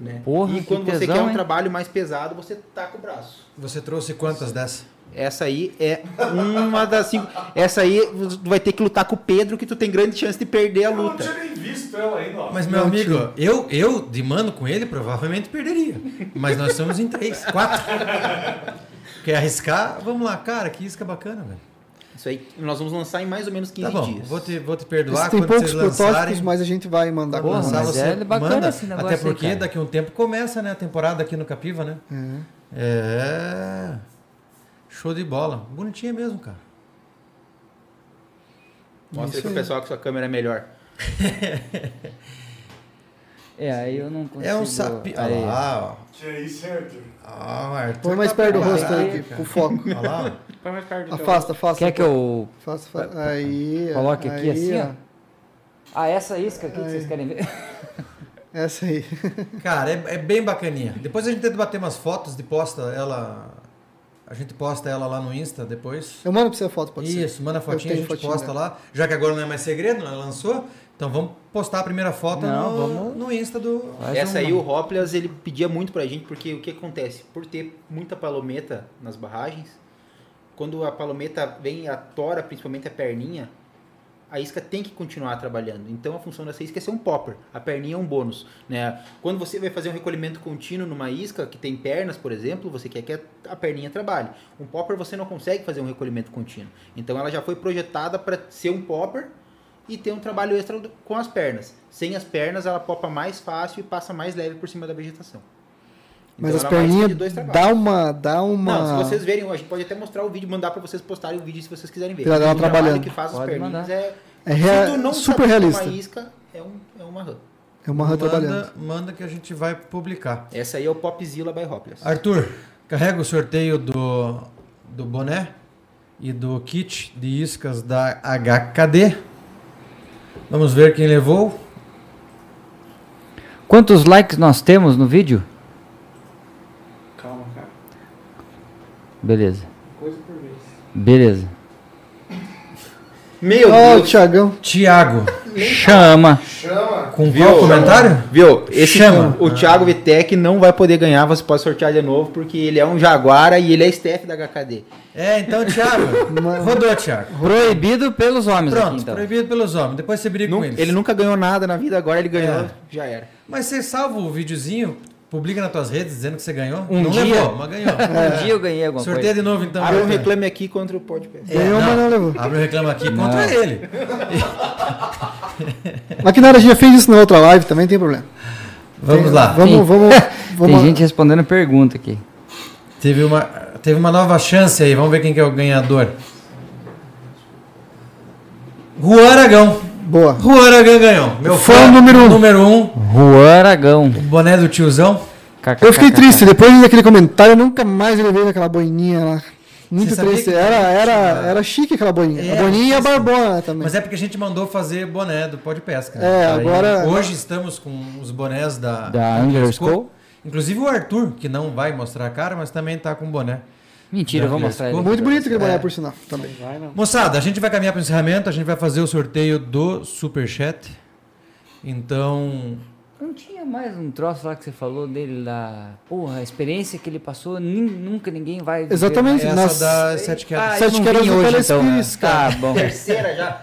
Speaker 6: Né?
Speaker 4: Porra,
Speaker 6: e
Speaker 4: que
Speaker 6: quando você
Speaker 4: tesão,
Speaker 6: quer um
Speaker 4: hein?
Speaker 6: trabalho mais pesado, você taca o braço.
Speaker 1: Você trouxe quantas dessas?
Speaker 6: Essa aí é uma das cinco. Essa aí tu vai ter que lutar com o Pedro, que tu tem grande chance de perder a
Speaker 2: Eu não
Speaker 6: luta.
Speaker 2: tinha nem visto ela ainda, ó.
Speaker 1: Mas, meu amigo, eu, eu, de mano com ele, provavelmente perderia. Mas nós estamos em três, quatro. Quer arriscar? Vamos lá, cara, que isca bacana, velho.
Speaker 6: Isso aí nós vamos lançar em mais ou menos 15
Speaker 1: Tá bom,
Speaker 6: dias.
Speaker 1: vou te, vou te perdoar
Speaker 5: Tem
Speaker 1: quando
Speaker 5: poucos
Speaker 1: vocês lançarem.
Speaker 5: protótipos, mas a gente vai mandar
Speaker 4: Porra,
Speaker 1: lançar,
Speaker 4: mas
Speaker 1: você
Speaker 4: é bacana
Speaker 1: manda,
Speaker 4: esse negócio
Speaker 1: Até
Speaker 4: aí,
Speaker 1: porque
Speaker 4: cara.
Speaker 1: daqui a um tempo começa né, a temporada aqui no Capiva, né? É. Show de bola. Bonitinha mesmo, cara.
Speaker 6: Mostra aí pro
Speaker 5: aí.
Speaker 6: pessoal que sua câmera é melhor.
Speaker 4: É, aí eu não consigo.
Speaker 1: É um sapi. Olha
Speaker 4: Aí.
Speaker 1: lá, ó.
Speaker 2: Tinha isso, Arthur.
Speaker 1: Ah, o Arthur
Speaker 5: Põe mais
Speaker 1: tá
Speaker 5: perto do rosto aí, pro foco.
Speaker 1: Olha lá.
Speaker 2: Põe mais perto do
Speaker 5: Afasta, afasta.
Speaker 4: Quer que eu
Speaker 5: Afasta, afasta. Aí.
Speaker 4: coloque aqui
Speaker 5: aí,
Speaker 4: assim, ó? Ah, essa isca aqui que
Speaker 5: Aí.
Speaker 4: vocês querem ver?
Speaker 5: Essa aí.
Speaker 1: Cara, é, é bem bacaninha. Depois a gente tenta bater umas fotos de posta ela. A gente posta ela lá no Insta depois.
Speaker 5: Eu mando pra você a foto, pode ser.
Speaker 1: Isso, manda a fotinha, a gente
Speaker 5: fotinha
Speaker 1: posta
Speaker 5: dela.
Speaker 1: lá. Já que agora não é mais segredo, ela lançou. Então vamos postar a primeira foto
Speaker 4: Não,
Speaker 1: no,
Speaker 4: vamos-
Speaker 1: no Insta do.
Speaker 4: Faz
Speaker 6: Essa
Speaker 4: uma.
Speaker 6: aí o Hoplas ele pedia muito pra gente, porque o que acontece? Por ter muita palometa nas barragens, quando a palometa vem a tora, principalmente a perninha, a isca tem que continuar trabalhando. Então a função dessa isca é ser um popper. A perninha é um bônus. Né? Quando você vai fazer um recolhimento contínuo numa isca que tem pernas, por exemplo, você quer que a perninha trabalhe. Um popper você não consegue fazer um recolhimento contínuo. Então ela já foi projetada para ser um popper e ter um trabalho extra com as pernas. Sem as pernas, ela popa mais fácil e passa mais leve por cima da vegetação.
Speaker 5: Mas
Speaker 6: Então,
Speaker 5: as
Speaker 6: ela vai
Speaker 5: perninhas dá uma. Dá uma.
Speaker 6: Não, se vocês verem, a gente pode até mostrar o vídeo, mandar para vocês postarem o vídeo se vocês quiserem ver.
Speaker 5: Pra dar uma trabalhando.
Speaker 6: que faz as
Speaker 4: Pode
Speaker 6: perninhas
Speaker 4: mandar.
Speaker 6: é...
Speaker 5: É rea-
Speaker 6: se tu não
Speaker 5: super realista.
Speaker 6: uma isca, é, um, é uma rã.
Speaker 5: É uma rã trabalhando.
Speaker 1: manda, que a gente vai publicar.
Speaker 6: Essa aí é o Popzilla by Hopeless.
Speaker 1: Arthur, carrega o sorteio do, do boné e do kit de iscas da HKD. Vamos ver quem levou.
Speaker 4: Quantos likes nós temos no vídeo?
Speaker 2: Calma, cara.
Speaker 4: Beleza.
Speaker 2: Coisa por vez.
Speaker 4: Beleza.
Speaker 6: Meu
Speaker 5: Ó, o
Speaker 6: Deus!
Speaker 5: Thiagão.
Speaker 1: Tiago,
Speaker 4: Chama.
Speaker 1: com
Speaker 6: Viu?
Speaker 1: qual comentário?
Speaker 6: Viu? Esse
Speaker 1: Chama.
Speaker 6: o Thiago Vitec não vai poder ganhar, você pode sortear de novo, porque ele é um Jaguara e ele é staff da HKD.
Speaker 1: É, então, Thiago. Rodou, Thiago.
Speaker 4: Proibido pelos homens
Speaker 1: Pronto,
Speaker 4: aqui, então.
Speaker 1: proibido pelos homens. Depois você briga com eles.
Speaker 6: ele nunca ganhou nada na vida, agora ele ganhou,
Speaker 1: É.
Speaker 6: já era.
Speaker 1: Mas você salva o videozinho, publica nas tuas redes dizendo que você ganhou?
Speaker 4: Um
Speaker 1: não
Speaker 4: dia.
Speaker 1: levou, mas ganhou.
Speaker 4: Um dia eu ganhei alguma
Speaker 1: Sorteia
Speaker 4: coisa.
Speaker 1: de novo, então.
Speaker 6: Abre um reclame aqui contra o podcast.
Speaker 1: É,
Speaker 5: Ganhou, mas não levou.
Speaker 1: Abre um reclame aqui
Speaker 4: Não.
Speaker 1: contra ele.
Speaker 5: Mas que nada, a gente já fez isso na outra live, também tem problema.
Speaker 1: Vamos
Speaker 5: Tem-
Speaker 1: lá.
Speaker 5: Vamos,
Speaker 4: Tem-
Speaker 5: vamos,
Speaker 4: Tem
Speaker 5: vamos.
Speaker 4: gente respondendo pergunta aqui.
Speaker 1: Teve uma, teve uma nova chance aí. Vamos ver quem que é o ganhador. Juan Aragão.
Speaker 5: Boa.
Speaker 1: Juan Aragão ganhou. Meu
Speaker 5: Fã
Speaker 1: fã
Speaker 5: número um.
Speaker 1: número um.
Speaker 4: Juan Aragão.
Speaker 1: Boné do tiozão.
Speaker 5: Eu fiquei triste, depois daquele comentário, eu nunca mais ele veio aquela boininha lá. Muito triste.
Speaker 1: que-
Speaker 5: Era, era, era chique aquela boininha.
Speaker 1: É,
Speaker 5: a boininha e a barbona também.
Speaker 1: Mas é porque a gente mandou fazer boné do Pó de Pesca.
Speaker 5: É,
Speaker 1: Aí,
Speaker 5: agora-
Speaker 1: Hoje estamos com os bonés da,
Speaker 4: Da Angler School.
Speaker 1: Inclusive o Arthur, que não vai mostrar a cara, mas também tá com boné.
Speaker 4: Mentira, eu vou mostrar ele.
Speaker 5: Muito bonito aquele boné,
Speaker 1: É.
Speaker 5: por sinal. Também.
Speaker 2: Não vai, não.
Speaker 1: Moçada, a gente vai caminhar para o encerramento, a gente vai fazer o sorteio do Superchat. Então,
Speaker 4: Não tinha mais um troço lá que você falou dele lá. Porra, a experiência que ele passou, nin- nunca ninguém vai.
Speaker 5: Exatamente.
Speaker 1: essa
Speaker 5: Nas-
Speaker 1: da Sete
Speaker 4: Ah,
Speaker 1: Quedas.
Speaker 5: Sete
Speaker 4: eu não
Speaker 5: quedas do
Speaker 4: hoje, então.
Speaker 5: cara.
Speaker 4: Tá bom.
Speaker 6: Terceira já.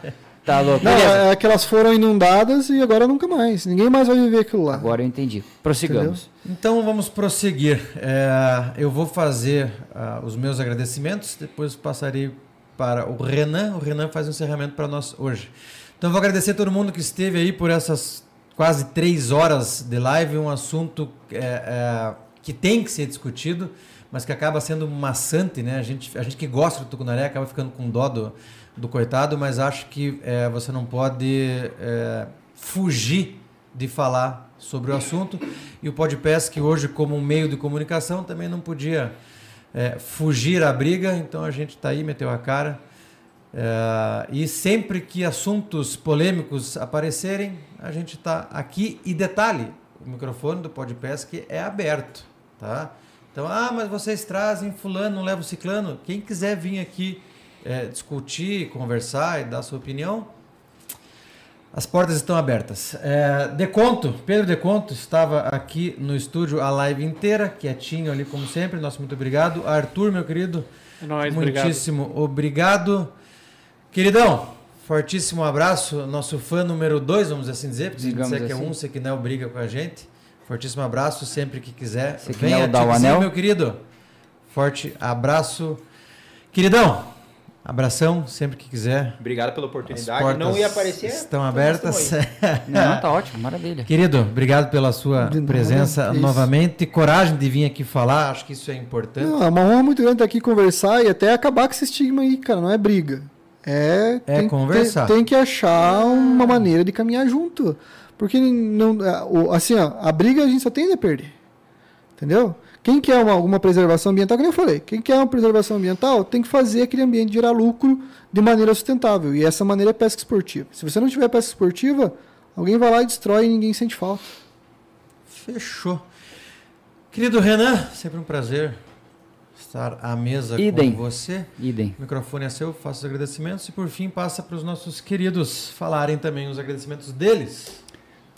Speaker 4: Tá louco.
Speaker 5: Não,
Speaker 4: Beleza.
Speaker 5: é que elas foram inundadas e agora nunca mais. Ninguém mais vai viver aquilo lá.
Speaker 4: Agora eu entendi. Prossigamos.
Speaker 1: Então vamos prosseguir. É, eu vou fazer ah, os meus agradecimentos, depois passarei para o Renan. O Renan faz o encerramento para nós hoje. Então eu vou agradecer a todo mundo que esteve aí por essas quase três horas de live, um assunto é, é, que tem que ser discutido, mas que acaba sendo maçante, né? A gente, a gente que gosta do Tucunaré acaba ficando com dó do, do coitado, mas acho que é, você não pode é, fugir de falar sobre o assunto. E o Podpesc hoje, como um meio de comunicação, também não podia é, fugir à briga, então a gente está aí, meteu a cara. É, e sempre que assuntos polêmicos aparecerem, a gente está aqui. E detalhe, o microfone do Podpesc é aberto, tá? Então, ah, mas vocês trazem fulano, não levam ciclano. Quem quiser vir aqui é, discutir, conversar e dar sua opinião, as portas estão abertas. É, Deconto, Pedro Deconto estava aqui no estúdio a live inteira, quietinho ali como sempre. Nosso muito obrigado. Arthur, meu querido,
Speaker 2: É nóis, obrigado.
Speaker 1: muitíssimo obrigado. Queridão, fortíssimo abraço. Nosso fã número dois, vamos assim dizer, porque se
Speaker 4: Digamos
Speaker 1: disser que é
Speaker 4: assim.
Speaker 1: um, você que não briga com a gente. Fortíssimo abraço sempre que quiser.
Speaker 4: Você que
Speaker 1: Venha
Speaker 4: dá o anel.
Speaker 1: meu querido. Forte abraço. Queridão, abração sempre que quiser.
Speaker 6: Obrigado pela oportunidade.
Speaker 1: portas
Speaker 6: Não ia aparecer.
Speaker 1: Estão abertas.
Speaker 4: Não, tá ótimo, maravilha.
Speaker 1: Querido, obrigado pela sua
Speaker 5: De
Speaker 1: presença
Speaker 5: que isso.
Speaker 1: novamente. Coragem de vir aqui falar, acho que isso é importante.
Speaker 5: Não, é uma honra muito grande estar aqui conversar e até acabar com esse estigma aí, cara. Não é briga. É,
Speaker 1: É
Speaker 5: tem,
Speaker 1: conversar.
Speaker 5: Tem, tem que achar uma maneira de caminhar junto. Porque não, é, assim, ó, a briga a gente só tende a perder. Entendeu? Quem quer uma, alguma preservação ambiental, como eu falei, quem quer uma preservação ambiental tem que fazer aquele ambiente gerar lucro de maneira sustentável. E essa maneira é pesca esportiva. Se você não tiver pesca esportiva, alguém vai lá e destrói e ninguém sente falta.
Speaker 1: Fechou. Querido Renan, sempre um prazer estar à mesa
Speaker 4: Idem.
Speaker 1: com você.
Speaker 4: Idem.
Speaker 1: O microfone é seu, faça os agradecimentos e por fim passa para os nossos queridos falarem também os agradecimentos deles.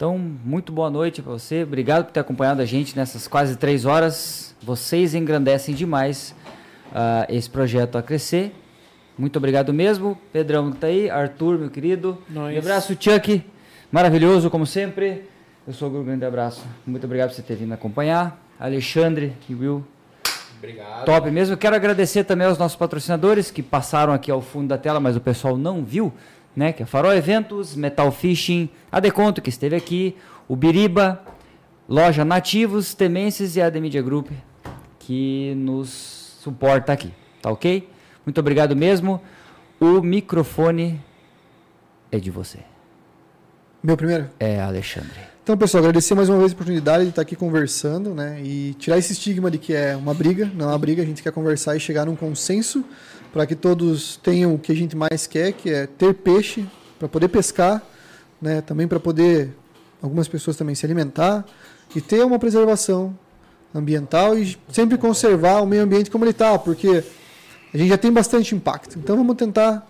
Speaker 4: Então, muito boa noite para você. Obrigado por ter acompanhado a gente nessas quase três horas. Vocês engrandecem demais ah, esse projeto a crescer. Muito obrigado mesmo. Pedrão que tá aí, Arthur, meu querido.
Speaker 2: Nós.
Speaker 4: Um abraço, Chuck. Maravilhoso, como sempre. Eu sou o Guru, grande abraço. Muito obrigado por você ter vindo acompanhar. Alexandre e Will,
Speaker 6: Obrigado.
Speaker 4: top mesmo. Quero agradecer também aos nossos patrocinadores que passaram aqui ao fundo da tela, mas o pessoal não viu, né? Que é Farol Eventos, Metal Fishing, a Deconto que esteve aqui, o Biriba, Loja Nativos, Temências e a The Media Group que nos suporta aqui, tá ok? Muito obrigado mesmo. O microfone é de você.
Speaker 5: Meu primeiro?
Speaker 4: É Alexandre.
Speaker 5: Então, pessoal, agradecer mais uma vez a oportunidade de estar aqui conversando, né? E tirar esse estigma de que é uma briga, não é uma briga, a gente quer conversar e chegar num consenso para que todos tenham o que a gente mais quer, que é ter peixe para poder pescar, né? Também para poder algumas pessoas também se alimentar e ter uma preservação ambiental e sempre conservar o meio ambiente como ele está, porque a gente já tem bastante impacto. Então vamos tentar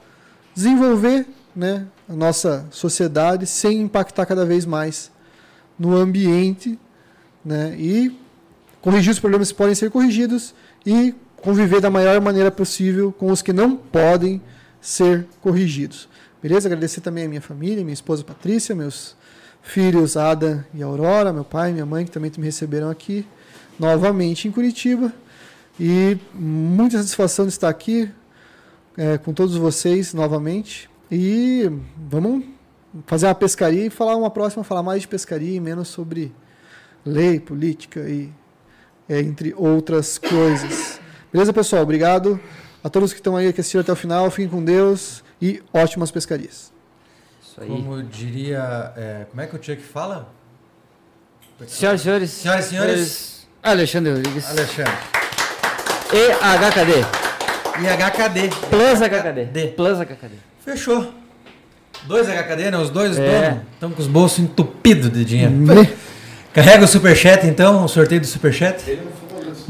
Speaker 5: desenvolver né, a nossa sociedade sem impactar cada vez mais no ambiente né, e corrigir os problemas que podem ser corrigidos e conviver da maior maneira possível com os que não podem ser corrigidos. Beleza? Agradecer também a minha família, minha esposa Patrícia, meus filhos Ada e Aurora, meu pai e minha mãe que também me receberam aqui novamente em Curitiba. E muita satisfação de estar aqui é, com todos vocês novamente. E vamos fazer uma pescaria e falar uma próxima, falar mais de pescaria e menos sobre lei, política e é, entre outras coisas. Beleza, pessoal? Obrigado a todos que estão aí que assistiram até o final. Fiquem com Deus e ótimas pescarias.
Speaker 4: Isso aí.
Speaker 1: Como diria. é, como é que o Chuck fala?
Speaker 4: Senhoras e senhores.
Speaker 1: Senhoras e senhores.
Speaker 4: Alexandre Rodrigues.
Speaker 1: Alexandre.
Speaker 4: E HKD.
Speaker 1: E HKD.
Speaker 4: Plus HKD.
Speaker 1: D.
Speaker 4: Plus HKD.
Speaker 1: Fechou. Dois HKD, né? Os dois
Speaker 4: É.
Speaker 1: donos. Estamos com os bolsos entupidos de dinheiro. Carrega o superchat então, o sorteio do superchat.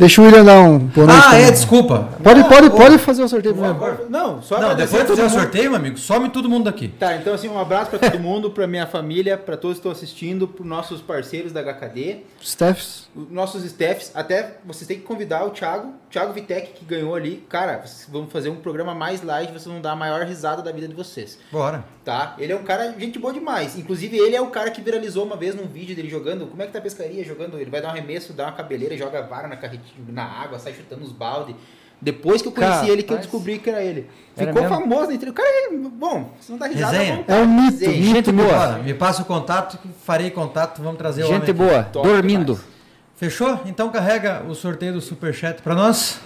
Speaker 5: Deixa o William dar um boa noite.
Speaker 1: Ah,
Speaker 5: também.
Speaker 1: é, desculpa.
Speaker 5: Pode, pode, pode fazer o sorteio primeiro.
Speaker 6: Não, só
Speaker 1: Não, depois de fazer o sorteio, meu amigo, some todo mundo daqui.
Speaker 6: Tá, então assim, um abraço pra todo mundo, pra minha família, pra todos que estão assistindo, pros nossos parceiros da HKD, os nossos staffs, até vocês têm que convidar o Thiago, Thiago Vitec, que ganhou ali. Cara, vocês vão fazer um programa mais light, vocês vão dar a maior risada da vida de vocês,
Speaker 1: Bora.
Speaker 6: tá? Ele é um cara, gente boa demais. Inclusive, ele é o cara que viralizou uma vez num vídeo dele jogando. Como é que tá a pescaria? Jogando, ele vai dar um arremesso, dá uma cabeleira, joga vara na carretinha, na água, sai chutando os balde. Depois que eu conheci
Speaker 4: Cara,
Speaker 6: ele, que eu descobri que era ele.
Speaker 4: Era
Speaker 6: Ficou
Speaker 4: mesmo?
Speaker 6: famoso internet. O cara é bom, se não dá risada,
Speaker 1: Resenha?
Speaker 5: É um mito.
Speaker 6: Resenha.
Speaker 4: Gente boa.
Speaker 1: Bora, me passa o contato, farei contato, vamos trazer o homem
Speaker 4: Gente boa.
Speaker 6: Top
Speaker 4: Dormindo.
Speaker 6: demais.
Speaker 1: Fechou? Então carrega o sorteio do superchat pra nós.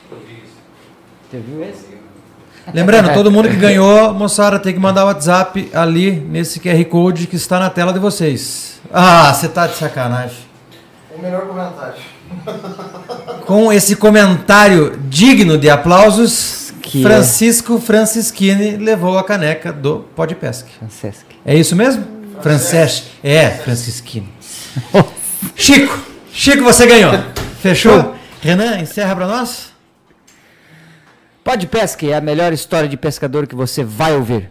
Speaker 4: Você viu esse?
Speaker 1: Lembrando, todo mundo que ganhou, moçada, tem que mandar o WhatsApp ali nesse QR Code que está na tela de vocês. Ah, você tá de sacanagem.
Speaker 3: O melhor comentário.
Speaker 1: Com esse comentário digno de aplausos,
Speaker 4: Que
Speaker 1: Francisco Francischini levou a caneca do Podpesc.
Speaker 4: Francesc.
Speaker 1: É isso mesmo? Francesc. É, Francisquini. Chico, Chico, você ganhou. Fechou? Renan, encerra pra nós.
Speaker 4: Pode Pesca é a melhor história de pescador que você vai ouvir.